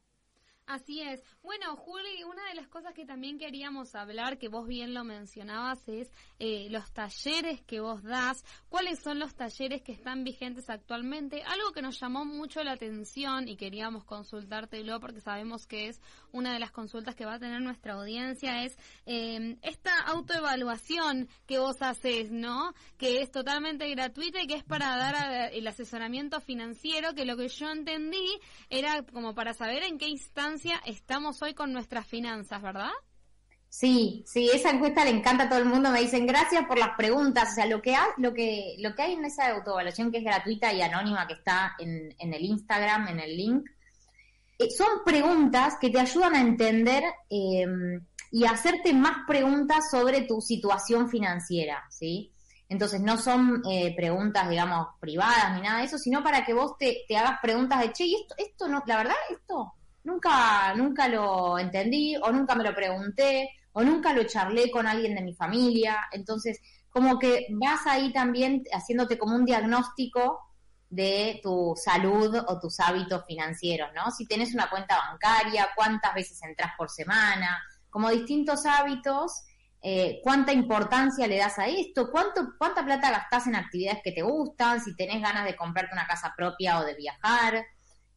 Así es. Bueno, Juli, una de las cosas que también queríamos hablar, que vos bien lo mencionabas, es eh, los talleres que vos das. ¿Cuáles son los talleres que están vigentes actualmente? Algo que nos llamó mucho la atención y queríamos consultártelo porque sabemos que es una de las consultas que va a tener nuestra audiencia, es eh, esta autoevaluación que vos haces, ¿no? Que es totalmente gratuita y que es para dar el asesoramiento financiero, que lo que yo entendí era como para saber en qué instancia estamos hoy con nuestras finanzas, ¿verdad? Sí, sí, esa encuesta le encanta a todo el mundo. Me dicen gracias por las preguntas. O sea, lo que hay, lo que, lo que hay en esa autoevaluación que es gratuita y anónima que está en, en el Instagram, en el link, eh, son preguntas que te ayudan a entender eh, y a hacerte más preguntas sobre tu situación financiera, ¿sí? Entonces no son eh, preguntas, digamos, privadas ni nada de eso, sino para que vos te, te hagas preguntas de, che, ¿y esto, esto no, la verdad, esto nunca, nunca lo entendí, o nunca me lo pregunté, o nunca lo charlé con alguien de mi familia. Entonces, como que vas ahí también haciéndote como un diagnóstico de tu salud o tus hábitos financieros, ¿no? Si tenés una cuenta bancaria, cuántas veces entras por semana, como distintos hábitos, eh, cuánta importancia le das a esto, cuánto, cuánta plata gastás en actividades que te gustan, si tenés ganas de comprarte una casa propia o de viajar,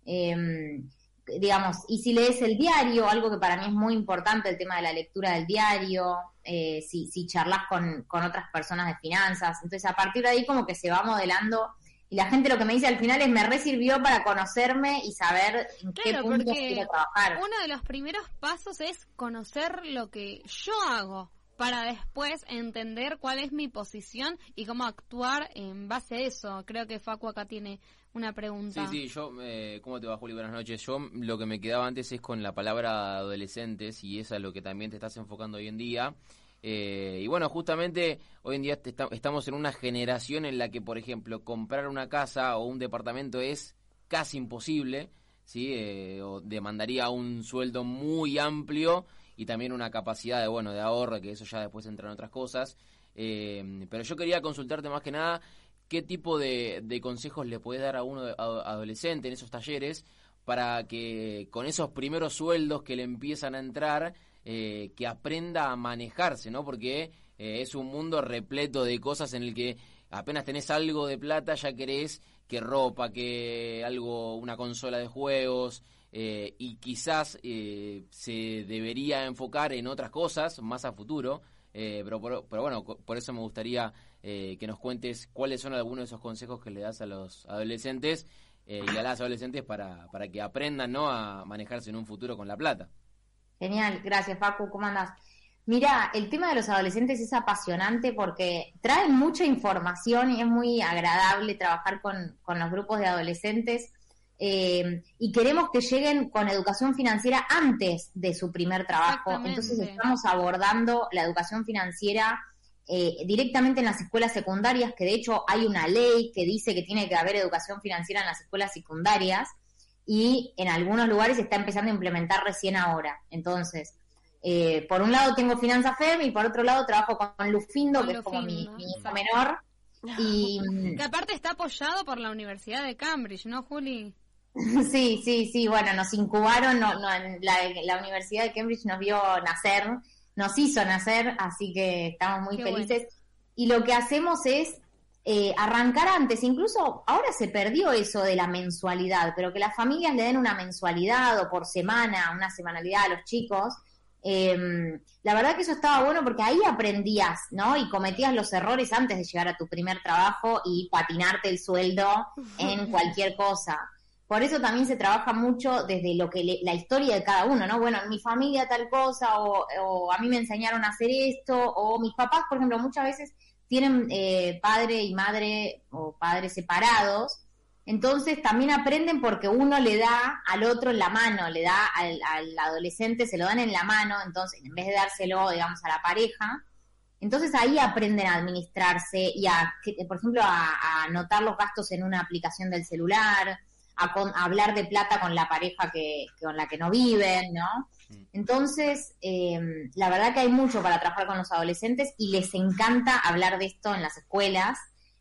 eh, digamos, y si lees el diario, algo que para mí es muy importante, el tema de la lectura del diario, eh, si, si charlas con, con otras personas de finanzas, entonces a partir de ahí como que se va modelando y la gente lo que me dice al final es me resirvió para conocerme y saber en qué Claro, porque quiero trabajar. uno de los primeros pasos es conocer lo que yo hago para después entender cuál es mi posición y cómo actuar en base a eso. Creo que Facu acá tiene una pregunta. Sí, sí, yo, eh, ¿cómo te va, Juli? Buenas noches. Yo lo que me quedaba antes es con la palabra adolescentes y eso es lo que también te estás enfocando hoy en día. Eh, y bueno, justamente hoy en día estamos en una generación en la que, por ejemplo, comprar una casa o un departamento es casi imposible, ¿sí? Eh, o demandaría un sueldo muy amplio y también una capacidad de, bueno, de ahorro, que eso ya después entra en otras cosas. Eh, pero yo quería consultarte más que nada qué tipo de, consejos le puedes dar a uno adolescente en esos talleres para que con esos primeros sueldos que le empiezan a entrar, eh, que aprenda a manejarse, ¿no? Porque eh, es un mundo repleto de cosas en el que apenas tenés algo de plata ya querés que ropa, que algo, una consola de juegos, eh, y quizás se debería enfocar en otras cosas más a futuro. pero, pero bueno, por eso me gustaría que nos cuentes cuáles son algunos de esos consejos que le das a los adolescentes y a las adolescentes para, para que aprendan ¿no? a manejarse en un futuro con la plata. Genial, gracias Paco, ¿cómo andás? Mira, el tema de los adolescentes es apasionante porque traen mucha información y es muy agradable trabajar con, los grupos de adolescentes eh, y queremos que lleguen con educación financiera antes de su primer trabajo. Entonces estamos abordando la educación financiera eh, directamente en las escuelas secundarias, que de hecho hay una ley que dice que tiene que haber educación financiera en las escuelas secundarias y en algunos lugares se está empezando a implementar recién ahora. Entonces, eh, por un lado tengo Finanza FEM y por otro lado trabajo con Lufindo, que es como mi, hijo menor. Y, que aparte está apoyado por la Universidad de Cambridge, ¿no, Juli? sí, sí, sí, bueno, nos incubaron, no, no, la, Universidad de Cambridge nos vio nacer, nos hizo nacer, así que estamos muy felices. Y lo que hacemos es eh, arrancar antes, incluso ahora se perdió eso de la mensualidad, pero que las familias le den una mensualidad o por semana, una semanalidad a los chicos. Em, la verdad que eso estaba bueno porque ahí aprendías, ¿no? Y cometías los errores antes de llegar a tu primer trabajo y patinarte el sueldo en cualquier cosa. Por eso también se trabaja mucho desde lo que la historia de cada uno, ¿no? Bueno, en mi familia tal cosa, o, a mí me enseñaron a hacer esto, o mis papás, por ejemplo, muchas veces tienen eh, padre y madre o padres separados, entonces también aprenden porque uno le da al otro en la mano, le da al, adolescente, se lo dan en la mano, entonces en vez de dárselo, digamos, a la pareja, entonces ahí aprenden a administrarse y a, por ejemplo, a, anotar los gastos en una aplicación del celular, a, hablar de plata con la pareja que, con la que no viven, ¿no? Entonces, em, la verdad que hay mucho para trabajar con los adolescentes y les encanta hablar de esto en las escuelas,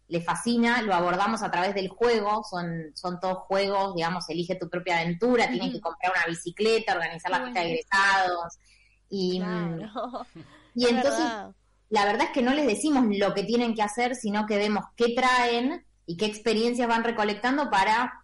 les fascina, lo abordamos a través del juego, son, son todos juegos, digamos, elige tu propia aventura, tienes que comprar una bicicleta, organizar la fiesta de egresados. Y, y entonces, la verdad es que no les decimos lo que tienen que hacer, sino que vemos qué traen y qué experiencias van recolectando para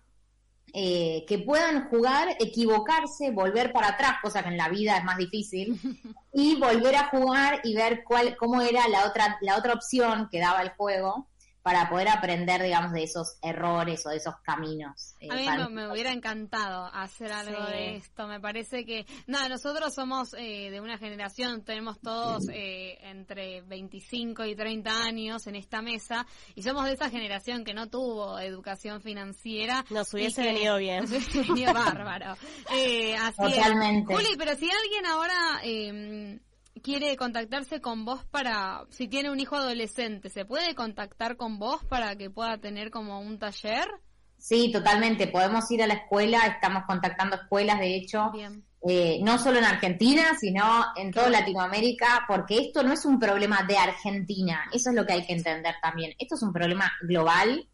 eh, que puedan jugar, equivocarse, volver para atrás, cosa que en la vida es más difícil, y volver a jugar y ver cuál, cómo era la otra, la otra opción que daba el juego para poder aprender, digamos, de esos errores o de esos caminos. Eh, a mí me, hubiera encantado hacer algo de esto. Me parece que, nada, nosotros somos eh, de una generación, tenemos todos eh, entre 25 y 30 años en esta mesa y somos de esa generación que no tuvo educación financiera. Nos hubiese venido bien. Nos hubiese venido bárbaro. Totalmente. Juli, pero si alguien ahora em, quiere contactarse con vos para, si tiene un hijo adolescente, ¿se puede contactar con vos para que pueda tener como un taller? Sí, totalmente. Podemos ir a la escuela, estamos contactando escuelas, de hecho, eh, no solo en Argentina, sino en toda Latinoamérica, porque esto no es un problema de Argentina, eso es lo que hay que entender también. Esto es un problema global,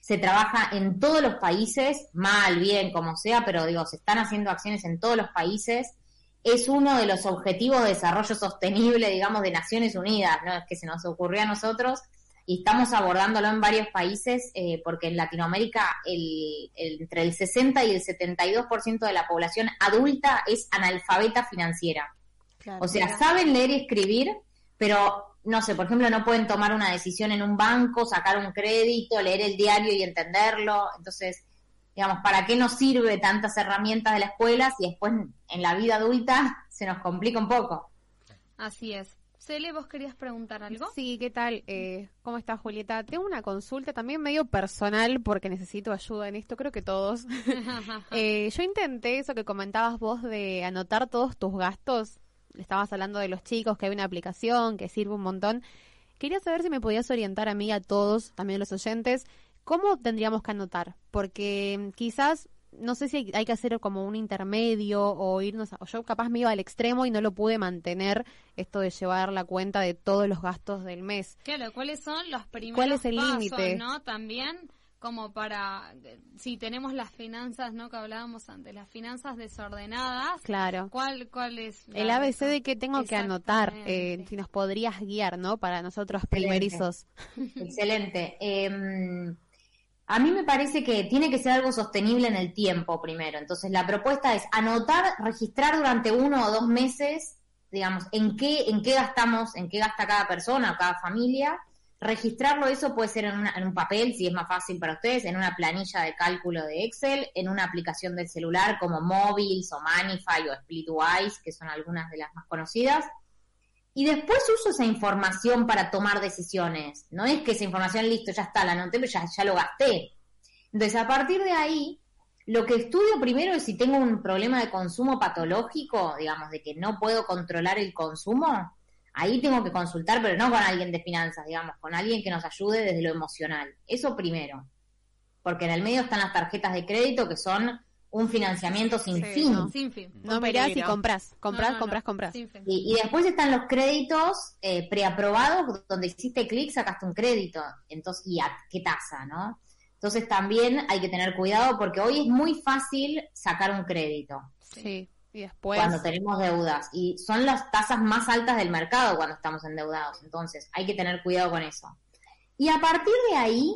se trabaja en todos los países, mal, bien, como sea, pero digo, se están haciendo acciones en todos los países es uno de los objetivos de desarrollo sostenible, digamos, de Naciones Unidas, ¿no? Es que se nos ocurrió a nosotros y estamos abordándolo en varios países eh, porque en Latinoamérica el, entre el 60 y el 72% de la población adulta es analfabeta financiera. o sea, saben leer y escribir, pero no sé, por ejemplo, no pueden tomar una decisión en un banco, sacar un crédito, leer el diario y entenderlo. Entonces, digamos, ¿para qué nos sirve tantas herramientas de la escuela si después en la vida adulta se nos complica un poco? Así es. Cele, ¿vos querías preguntar algo? Sí, ¿qué tal? Eh, ¿Cómo estás, Julieta? Tengo una consulta también medio personal porque necesito ayuda en esto, creo que todos. Eh, yo intenté eso que comentabas vos de anotar todos tus gastos. Estabas hablando de los chicos, que hay una aplicación que sirve un montón. Quería saber si me podías orientar a mí, a todos, también a los oyentes, cómo tendríamos que anotar. Porque mm, quizás no sé si hay, que hacer como un intermedio o irnos a, o yo capaz me iba al extremo y no lo pude mantener esto de llevar la cuenta de todos los gastos del mes. Claro, ¿cuáles son los primeros ¿Cuál es el pasos, límite? no? También como para eh, si tenemos las finanzas, ¿no? Que hablábamos antes, las finanzas desordenadas. Claro. ¿Cuál cuál es la- El ABC de que tengo que anotar, eh, si nos podrías guiar, ¿no? Para nosotros primerizos. Excelente. Eh, a mí me parece que tiene que ser algo sostenible en el tiempo primero. Entonces, la propuesta es anotar, registrar durante uno o dos meses, digamos, en qué, en qué gastamos, en qué gasta cada persona o cada familia. Registrarlo, eso puede ser en, una- en un papel, si es más fácil para ustedes, en una planilla de cálculo de Excel, en una aplicación del celular como Mobiles o Manify o Splitwise, que son algunas de las más conocidas. Y después uso esa información para tomar decisiones. No es que esa información, listo, ya está, la anoté, pero ya, ya lo gasté. Entonces, a partir de ahí, lo que estudio primero es si tengo un problema de consumo patológico, digamos, de que no puedo controlar el consumo. Ahí tengo que consultar, pero no con alguien de finanzas, digamos, con alguien que nos ayude desde lo emocional. Eso primero. Porque en el medio están las tarjetas de crédito que son un financiamiento sin Sí, fin. no. Sin fin. No mirás y compras, compras, compras, compras. Y, y después están los créditos eh, preaprobados, donde hiciste clic, sacaste un crédito. Entonces, ¿y a qué tasa, no? Entonces también hay que tener cuidado porque hoy es muy fácil sacar un crédito Sí. Y después. cuando tenemos deudas. Y son las tasas más altas del mercado cuando estamos endeudados. Entonces, hay que tener cuidado con eso. Y a partir de ahí,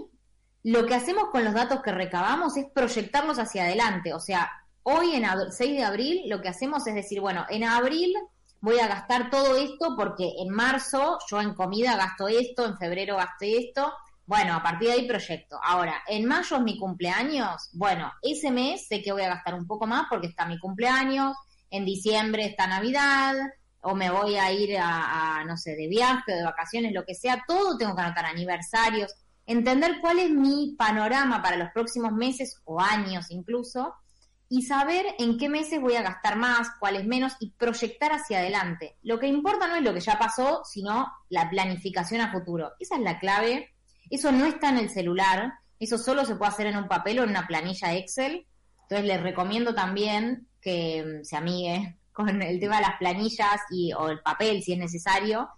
lo que hacemos con los datos que recabamos es proyectarlos hacia adelante. O sea, hoy en ab- 6 de abril lo que hacemos es decir, bueno, en abril voy a gastar todo esto porque en marzo yo en comida gasto esto, en febrero gasté esto. Bueno, a partir de ahí proyecto. Ahora, en mayo es mi cumpleaños. Bueno, ese mes sé que voy a gastar un poco más porque está mi cumpleaños. En diciembre está Navidad. O me voy a ir a, a, no sé, de viaje o de vacaciones, lo que sea. Todo tengo que anotar aniversarios. Entender cuál es mi panorama para los próximos meses o años incluso. Y saber en qué meses voy a gastar más, cuáles menos y proyectar hacia adelante. Lo que importa no es lo que ya pasó, sino la planificación a futuro. Esa es la clave eso no está en el celular, eso solo se puede hacer en un papel o en una planilla Excel. Entonces les recomiendo también que mm, se amigue con el tema de las planillas y, o el papel si es necesario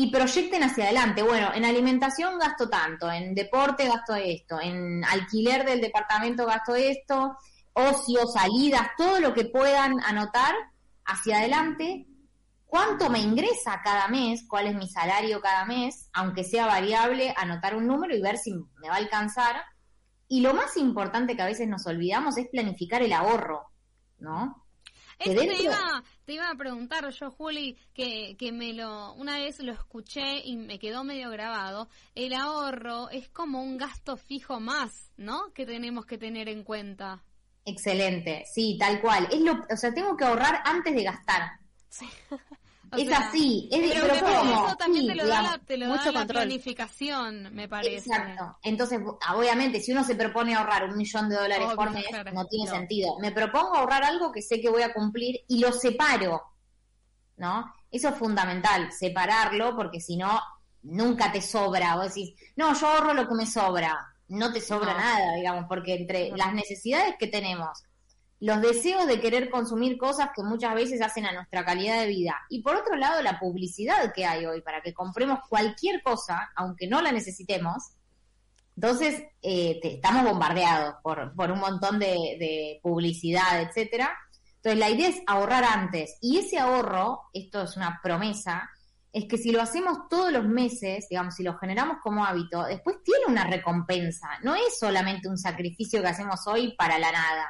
y proyecten hacia adelante. Bueno, en alimentación gasto tanto, en deporte gasto esto, en alquiler del departamento gasto esto, ocio, salidas, todo lo que puedan anotar hacia adelante cuánto me ingresa cada mes, cuál es mi salario cada mes, aunque sea variable, anotar un número y ver si me va a alcanzar. Y lo más importante que a veces nos olvidamos es planificar el ahorro, ¿no? Eso te iba, te iba a preguntar yo, Juli, que, que me lo, una vez lo escuché y me quedó medio grabado. El ahorro es como un gasto fijo más, ¿no? Que tenemos que tener en cuenta. Excelente, sí, tal cual. Es lo, o sea, tengo que ahorrar antes de gastar. O es sea, así, es pero, pero me- ¿cómo? eso también Sí, te lo da, digamos, la, te lo da mucho la planificación, me parece. Exacto. Entonces, ah, obviamente, si uno se propone ahorrar un millón de dólares Obvio, por mes, claro. no tiene No. sentido. Me propongo ahorrar algo que sé que voy a cumplir y lo separo, ¿no? Eso es fundamental, separarlo, porque si no, nunca te sobra. Vos decís, no, yo ahorro lo que me sobra. No te sobra No. nada, digamos, porque entre las necesidades que tenemos, los deseos de querer consumir cosas que muchas veces hacen a nuestra calidad de vida. Y por otro lado, la publicidad que hay hoy para que compremos cualquier cosa, aunque no la necesitemos. Entonces, eh, estamos bombardeados por, por un montón de, de publicidad, etcétera. Entonces, la idea es ahorrar antes. Y ese ahorro, esto es una promesa, es que si lo hacemos todos los meses, digamos, si lo generamos como hábito, después tiene una recompensa. No es solamente un sacrificio que hacemos hoy para la nada.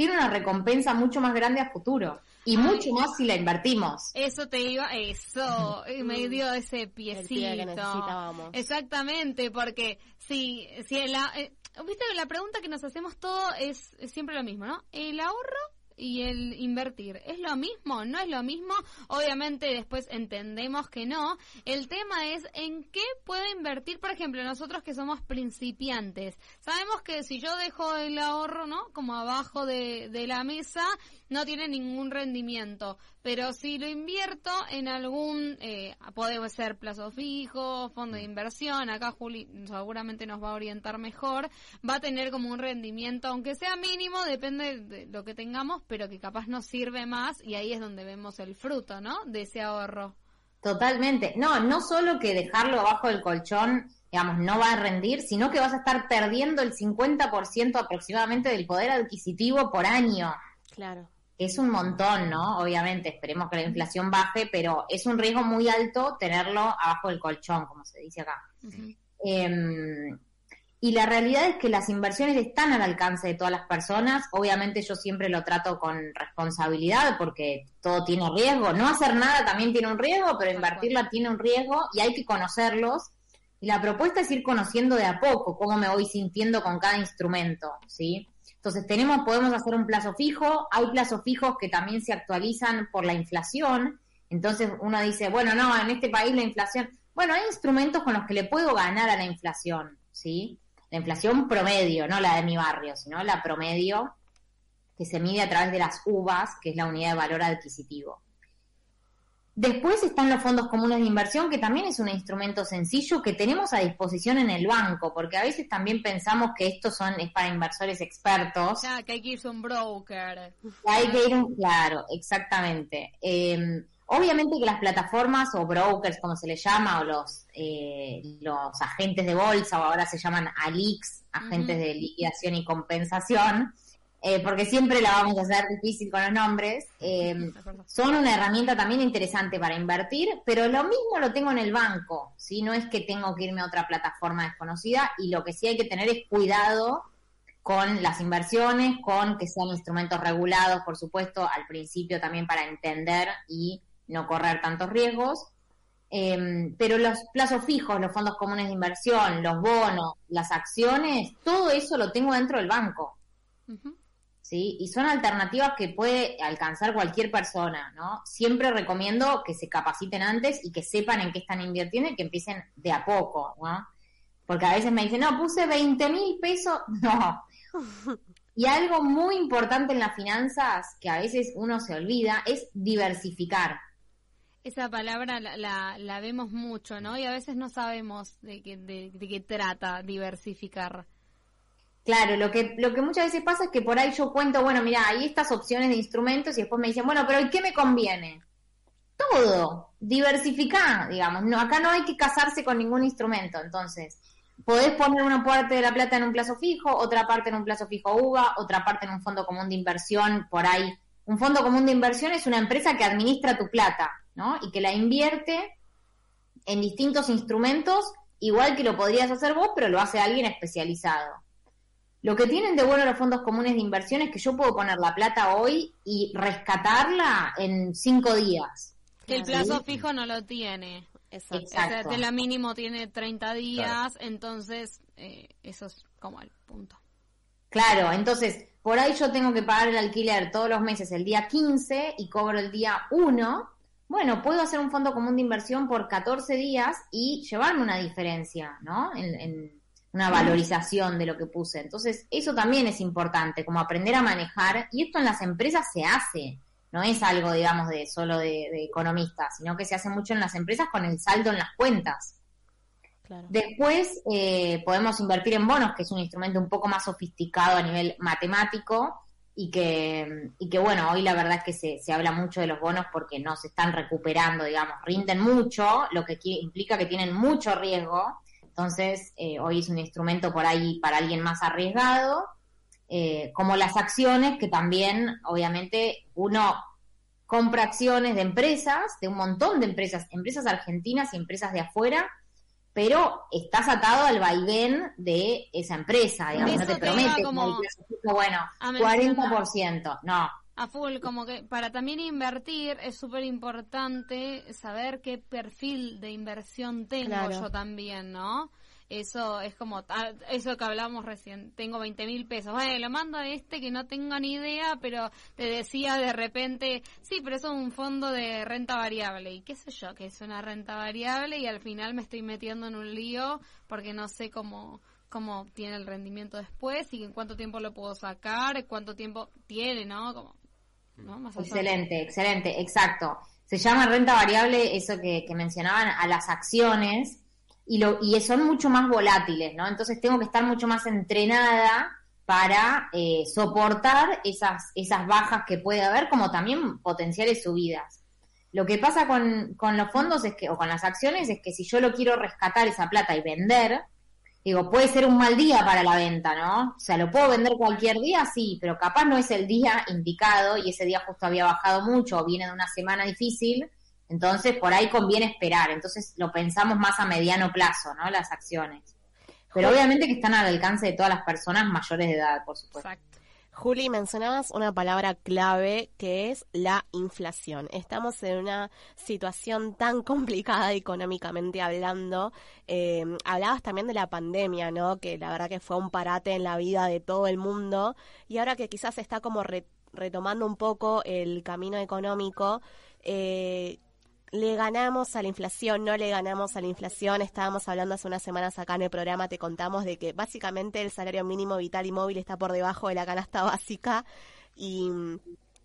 Tiene una recompensa mucho más grande a futuro. Y mucho más si la invertimos. Eso te iba, eso, y me dio ese piecito. pie que necesitábamos. Exactamente, porque si, si el, a- eh, viste, la pregunta que nos hacemos todo es, es siempre lo mismo, ¿no? El ahorro y el invertir, ¿es lo mismo? ¿No es lo mismo? Obviamente después entendemos que no. El tema es en qué puedo invertir, por ejemplo, nosotros que somos principiantes. Sabemos que si yo dejo el ahorro, ¿no? Como abajo de, de la mesa, no tiene ningún rendimiento. Pero si lo invierto en algún, eh, puede ser plazo fijo, fondo de inversión, acá Juli seguramente nos va a orientar mejor, va a tener como un rendimiento, aunque sea mínimo, depende de lo que tengamos, pero que capaz nos sirve más y ahí es donde vemos el fruto, ¿no? De ese ahorro. Totalmente. No, no solo que dejarlo abajo del colchón, digamos, no va a rendir, sino que vas a estar perdiendo el 50% aproximadamente del poder adquisitivo por año. Claro. Es un montón, ¿no? Obviamente, esperemos que la inflación baje, pero es un riesgo muy alto tenerlo abajo del colchón, como se dice acá. Eh, y la realidad es que las inversiones están al alcance de todas las personas. Obviamente yo siempre lo trato con responsabilidad porque todo tiene riesgo. No hacer nada también tiene un riesgo, pero invertirla tiene un riesgo y hay que conocerlos. Y la propuesta es ir conociendo de a poco cómo me voy sintiendo con cada instrumento, ¿sí? Entonces tenemos, podemos hacer un plazo fijo, hay plazos fijos que también se actualizan por la inflación. Entonces uno dice, bueno, no, en este país la inflación, bueno, hay instrumentos con los que le puedo ganar a la inflación, ¿sí? La inflación promedio, no la de mi barrio, sino la promedio que se mide a través de las UVAs, que es la unidad de valor adquisitivo. Después están los fondos comunes de inversión, que también es un instrumento sencillo que tenemos a disposición en el banco, porque a veces también pensamos que estos son es para inversores expertos. Ya, que hay que irse a un broker. Hay que ir un, claro, exactamente. Eh, Obviamente que las plataformas o brokers, como se les llama, o los, eh, los agentes de bolsa, o ahora se llaman ALIX, agentes de liquidación y compensación, eh, porque siempre la vamos a hacer difícil con los nombres, eh, son una herramienta también interesante para invertir, pero lo mismo lo tengo en el banco, si no es que tengo que irme a otra plataforma desconocida y lo que sí hay que tener es cuidado con las inversiones, con que sean instrumentos regulados, por supuesto, al principio también para entender y no correr tantos riesgos. Em, pero los plazos fijos, los fondos comunes de inversión, los bonos, las acciones, todo eso lo tengo dentro del banco. ¿Sí? Y son alternativas que puede alcanzar cualquier persona, ¿no? Siempre recomiendo que se capaciten antes y que sepan en qué están invirtiendo y que empiecen de a poco, ¿no? Porque a veces me dicen, no, puse 20 mil pesos. No. Y algo muy importante en las finanzas, que a veces uno se olvida, es diversificar. Esa palabra la, la, vemos mucho, ¿no? Y a veces no sabemos de qué, de, qué trata diversificar. Claro, lo que, lo que muchas veces pasa es que por ahí yo cuento, bueno, mira, hay estas opciones de instrumentos y después me dicen, bueno, pero ¿y qué me conviene? Todo, diversificar, digamos. No, acá no hay que casarse con ningún instrumento, entonces podés poner una parte de la plata en un plazo fijo, otra parte en un plazo fijo UVA, otra parte en un fondo común de inversión, por ahí. Un fondo común de inversión es una empresa que administra tu plata. Y que la invierte en distintos instrumentos, igual que lo podrías hacer vos, pero lo hace alguien especializado. Lo que tienen de bueno los fondos comunes de inversión es que yo puedo poner la plata hoy y rescatarla en cinco días. Que el plazo fijo no lo tiene. Exacto. O sea, la mínimo tiene 30 días, entonces eh, eso es como el punto. Claro, entonces por ahí yo tengo que pagar el alquiler todos los meses el día 15 y cobro el día 1 bueno, puedo hacer un fondo común de inversión por 14 días y llevarme una diferencia, ¿no? En, una valorización de lo que puse. Entonces, eso también es importante, como aprender a manejar, y esto en las empresas se hace, no es algo, digamos, de solo de, economistas, sino que se hace mucho en las empresas con el saldo en las cuentas. Después eh, podemos invertir en bonos, que es un instrumento un poco más sofisticado a nivel matemático, y que, y que bueno, hoy la verdad es que se, se habla mucho de los bonos porque no se están recuperando, digamos, rinden mucho, lo que implica que tienen mucho riesgo, entonces eh, hoy es un instrumento por ahí para alguien más arriesgado, eh, como las acciones, que también obviamente uno compra acciones de empresas, de un montón de empresas, empresas argentinas y empresas de afuera, pero estás atado al vaivén de esa empresa, digamos, no te promete como, bueno, 40%, no. A full, como que para también invertir es súper importante saber qué perfil de inversión tengo yo también, ¿no? Eso es como, ah, eso que hablamos recién, tengo 20 mil pesos, bueno, lo mando a este que no tengo ni idea, pero te decía de repente, sí, pero eso es un fondo de renta variable, y qué sé yo, que es una renta variable y al final me estoy metiendo en un lío porque no sé cómo cómo tiene el rendimiento después y en cuánto tiempo lo puedo sacar, cuánto tiempo tiene, ¿no? Como, ¿no? Más. Excelente, excelente, exacto. Se llama renta variable, eso que, que mencionaban, a las acciones y, lo, y son mucho más volátiles, ¿no? Entonces tengo que estar mucho más entrenada para eh, soportar esas, esas bajas que puede haber, como también potenciales subidas. Lo que pasa con, con los fondos es que, o con las acciones es que si yo lo quiero rescatar esa plata y vender, digo, puede ser un mal día para la venta, ¿no? O sea, lo puedo vender cualquier día, sí, pero capaz no es el día indicado y ese día justo había bajado mucho o viene de una semana difícil, entonces por ahí conviene esperar. Entonces lo pensamos más a mediano plazo, ¿no? Las acciones. Pero obviamente que están al alcance de todas las personas mayores de edad, por supuesto. Juli, mencionabas una palabra clave que es la inflación. Estamos en una situación tan complicada económicamente hablando. Eh, hablabas también de la pandemia, ¿no? Que la verdad que fue un parate en la vida de todo el mundo y ahora que quizás está como re- retomando un poco el camino económico. Eh, le ganamos a la inflación, no le ganamos a la inflación. Estábamos hablando hace unas semanas acá en el programa, te contamos de que básicamente el salario mínimo vital y móvil está por debajo de la canasta básica y mm,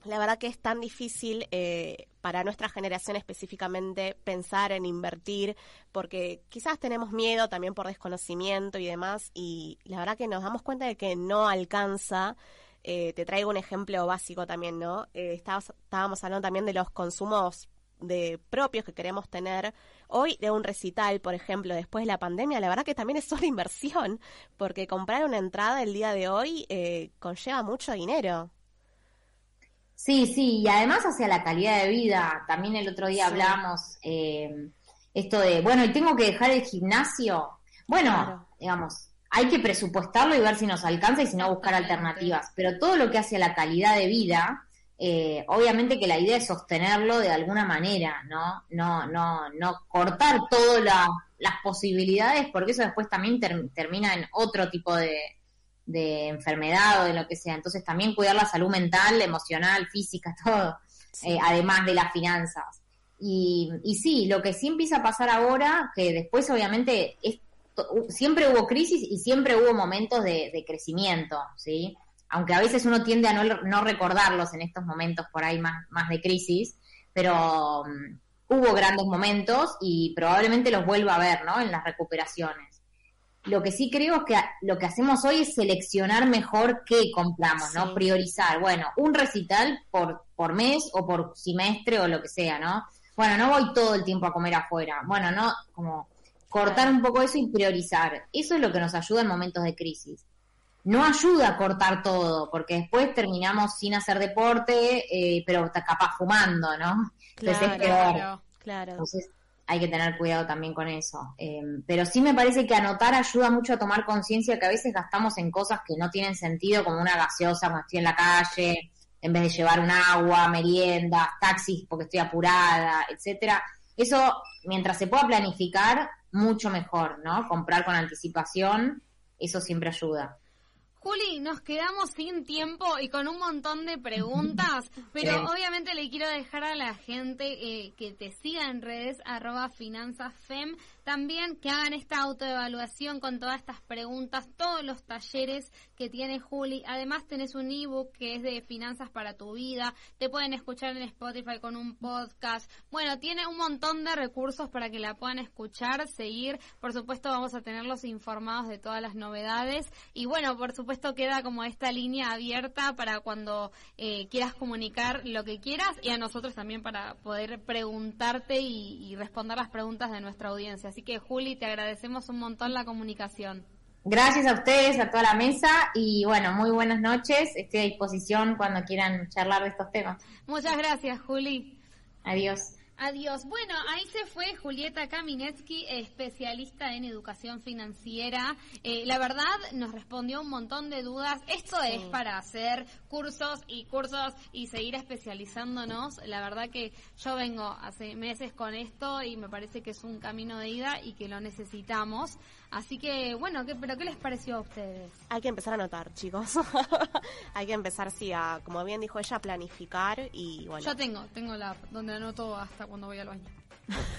la verdad que es tan difícil eh, para nuestra generación específicamente pensar en invertir porque quizás tenemos miedo también por desconocimiento y demás y la verdad que nos damos cuenta de que no alcanza. Eh, te traigo un ejemplo básico también, ¿no? Eh, estábamos, estábamos hablando también de los consumos de propios que queremos tener hoy de un recital, por ejemplo, después de la pandemia, la verdad que también es una inversión, porque comprar una entrada el día de hoy eh, conlleva mucho dinero. Sí, sí, y además hacia la calidad de vida. También el otro día hablábamos eh, esto de, bueno, y tengo que dejar el gimnasio. Bueno, digamos, hay que presupuestarlo y ver si nos alcanza y si no buscar alternativas. Pero todo lo que hace a la calidad de vida, eh, obviamente que la idea es sostenerlo de alguna manera, ¿no? No, no, no cortar todas la- las posibilidades, porque eso después también ter- termina en otro tipo de, de enfermedad o de lo que sea. Entonces también cuidar la salud mental, emocional, física, todo, eh, además de las finanzas. Y, y sí, lo que sí empieza a pasar ahora, que después obviamente es, siempre hubo crisis y siempre hubo momentos de, de crecimiento, ¿sí? Aunque a veces uno tiende a no, no recordarlos en estos momentos por ahí más, más de crisis, pero mm, hubo grandes momentos y probablemente los vuelva a ver, ¿no? En las recuperaciones. Lo que sí creo es que lo que hacemos hoy es seleccionar mejor qué compramos, ¿no? Priorizar. Bueno, un recital por, por mes o por semestre o lo que sea, ¿no? Bueno, no voy todo el tiempo a comer afuera. Bueno, no, como cortar un poco eso y priorizar. Eso es lo que nos ayuda en momentos de crisis. No ayuda a cortar todo, porque después terminamos sin hacer deporte, eh, pero capaz fumando, ¿no? Entonces es peor. claro. Entonces hay que tener cuidado también con eso. Eh, pero sí me parece que anotar ayuda mucho a tomar conciencia que a veces gastamos en cosas que no tienen sentido, como una gaseosa cuando estoy en la calle, en vez de llevar un agua, meriendas, taxis porque estoy apurada, etcétera. Eso, mientras se pueda planificar, mucho mejor, ¿no? Comprar con anticipación, eso siempre ayuda. Juli, nos quedamos sin tiempo y con un montón de preguntas, pero Sí. obviamente le quiero dejar a la gente eh, que te siga en redes, arroba finanzasfem, también que hagan esta autoevaluación con todas estas preguntas, todos los talleres que tiene Juli. Además tenés un ebook que es de finanzas para tu vida, te pueden escuchar en Spotify con un podcast. Bueno, tiene un montón de recursos para que la puedan escuchar, seguir. Por supuesto vamos a tenerlos informados de todas las novedades y bueno, por supuesto queda como esta línea abierta para cuando eh, quieras comunicar lo que quieras y a nosotros también para poder preguntarte y, y responder las preguntas de nuestra audiencia. Así que Juli, te agradecemos un montón la comunicación. Gracias a ustedes, a toda la mesa y bueno, muy buenas noches. Estoy a disposición cuando quieran charlar de estos temas. Muchas gracias, Juli. Adiós. Adiós. Bueno, ahí se fue Julieta Kaminetsky, especialista en educación financiera. Eh, la verdad, nos respondió un montón de dudas. Esto es para hacer cursos y cursos y seguir especializándonos. La verdad que yo vengo hace meses con esto y me parece que es un camino de ida y que lo necesitamos. Así que, bueno, ¿qué, ¿pero qué les pareció a ustedes? Hay que empezar a anotar, chicos. Hay que empezar, sí, a, como bien dijo ella, a planificar y bueno. Yo tengo, tengo la app donde anoto hasta cuando voy al baño.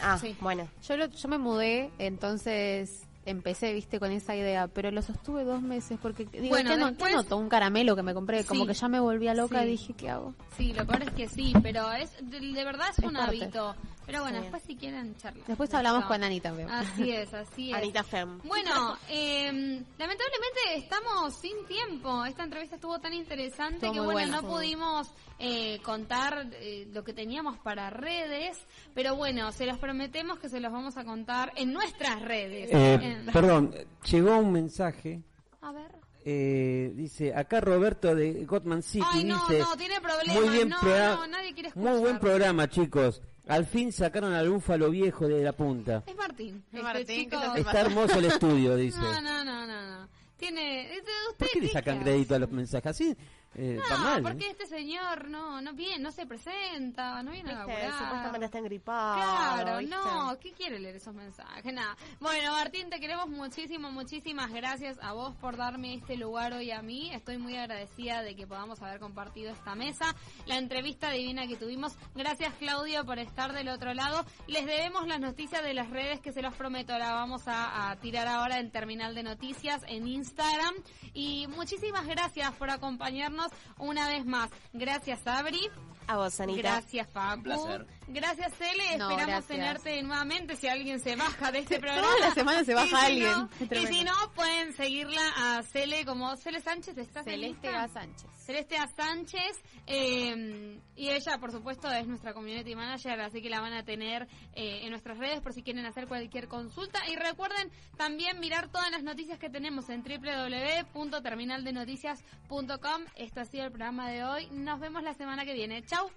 Ah, bueno. Yo, lo- yo me mudé, entonces empecé, viste, con esa idea, pero lo sostuve dos meses porque, digo, Bueno, ¿qué, no- después- qué noto? Un caramelo que me compré, como Sí. que ya me volvía loca Sí. y dije, ¿qué hago? Sí, lo peor es que sí, pero es de, de verdad es, Es un parte. hábito. Pero bueno, después si quieren charlar. Después hablamos con Anita, veo. Así es, así es. Anita Fem. Bueno, eh, lamentablemente estamos sin tiempo. Esta entrevista estuvo tan interesante Estuvo que bueno, buena. no pudimos eh, contar eh, lo que teníamos para redes, pero bueno, se los prometemos que se los vamos a contar en nuestras redes. Eh, En- perdón, llegó un mensaje. A ver. eh, dice, acá Roberto de Gotham City Ay, no, dice, no, tiene problemas. muy bien no, nadie quiere muy buen programa, chicos. Al fin sacaron al búfalo viejo de la punta. Es Martín. Es este Martín, chico- ¿qué te Está hermoso el estudio, dice. No, no, no, no, no. Tiene... ¿Por qué le sacan crédito a los mensajes? Así eh, No, mal. ¿eh? porque este señor no, no viene, no se presenta, no viene a laburar. supuestamente está engripado. Claro, ¿viste? no, ¿qué quiere leer esos mensajes? Nada. Bueno, Martín, te queremos muchísimo, muchísimas gracias a vos por darme este lugar hoy a mí. Estoy muy agradecida de que podamos haber compartido esta mesa, la entrevista divina que tuvimos. Gracias, Claudio, por estar del otro lado. Les debemos las noticias de las redes que se los prometo, la vamos a, a tirar ahora en Terminal de Noticias en Instagram. Y muchísimas gracias por acompañarnos una vez más. Gracias, Abri. A vos, Anita. Gracias, Facu. Un placer. Gracias, Cele. No, Esperamos gracias. tenerte nuevamente si alguien se baja de este programa. Toda la semana se baja Y si alguien. no- y si no, pueden seguirla a Cele como Cele Sánchez. ¿Estás Celeste? A. Sánchez. Celeste A. Sánchez. eh, y ella, por supuesto, es nuestra community manager, así que la van a tener eh, en nuestras redes por si quieren hacer cualquier consulta. Y recuerden también mirar todas las noticias que tenemos en www.terminaldenoticias.com. Esto ha sido el programa de hoy. Nos vemos la semana que viene. Chau.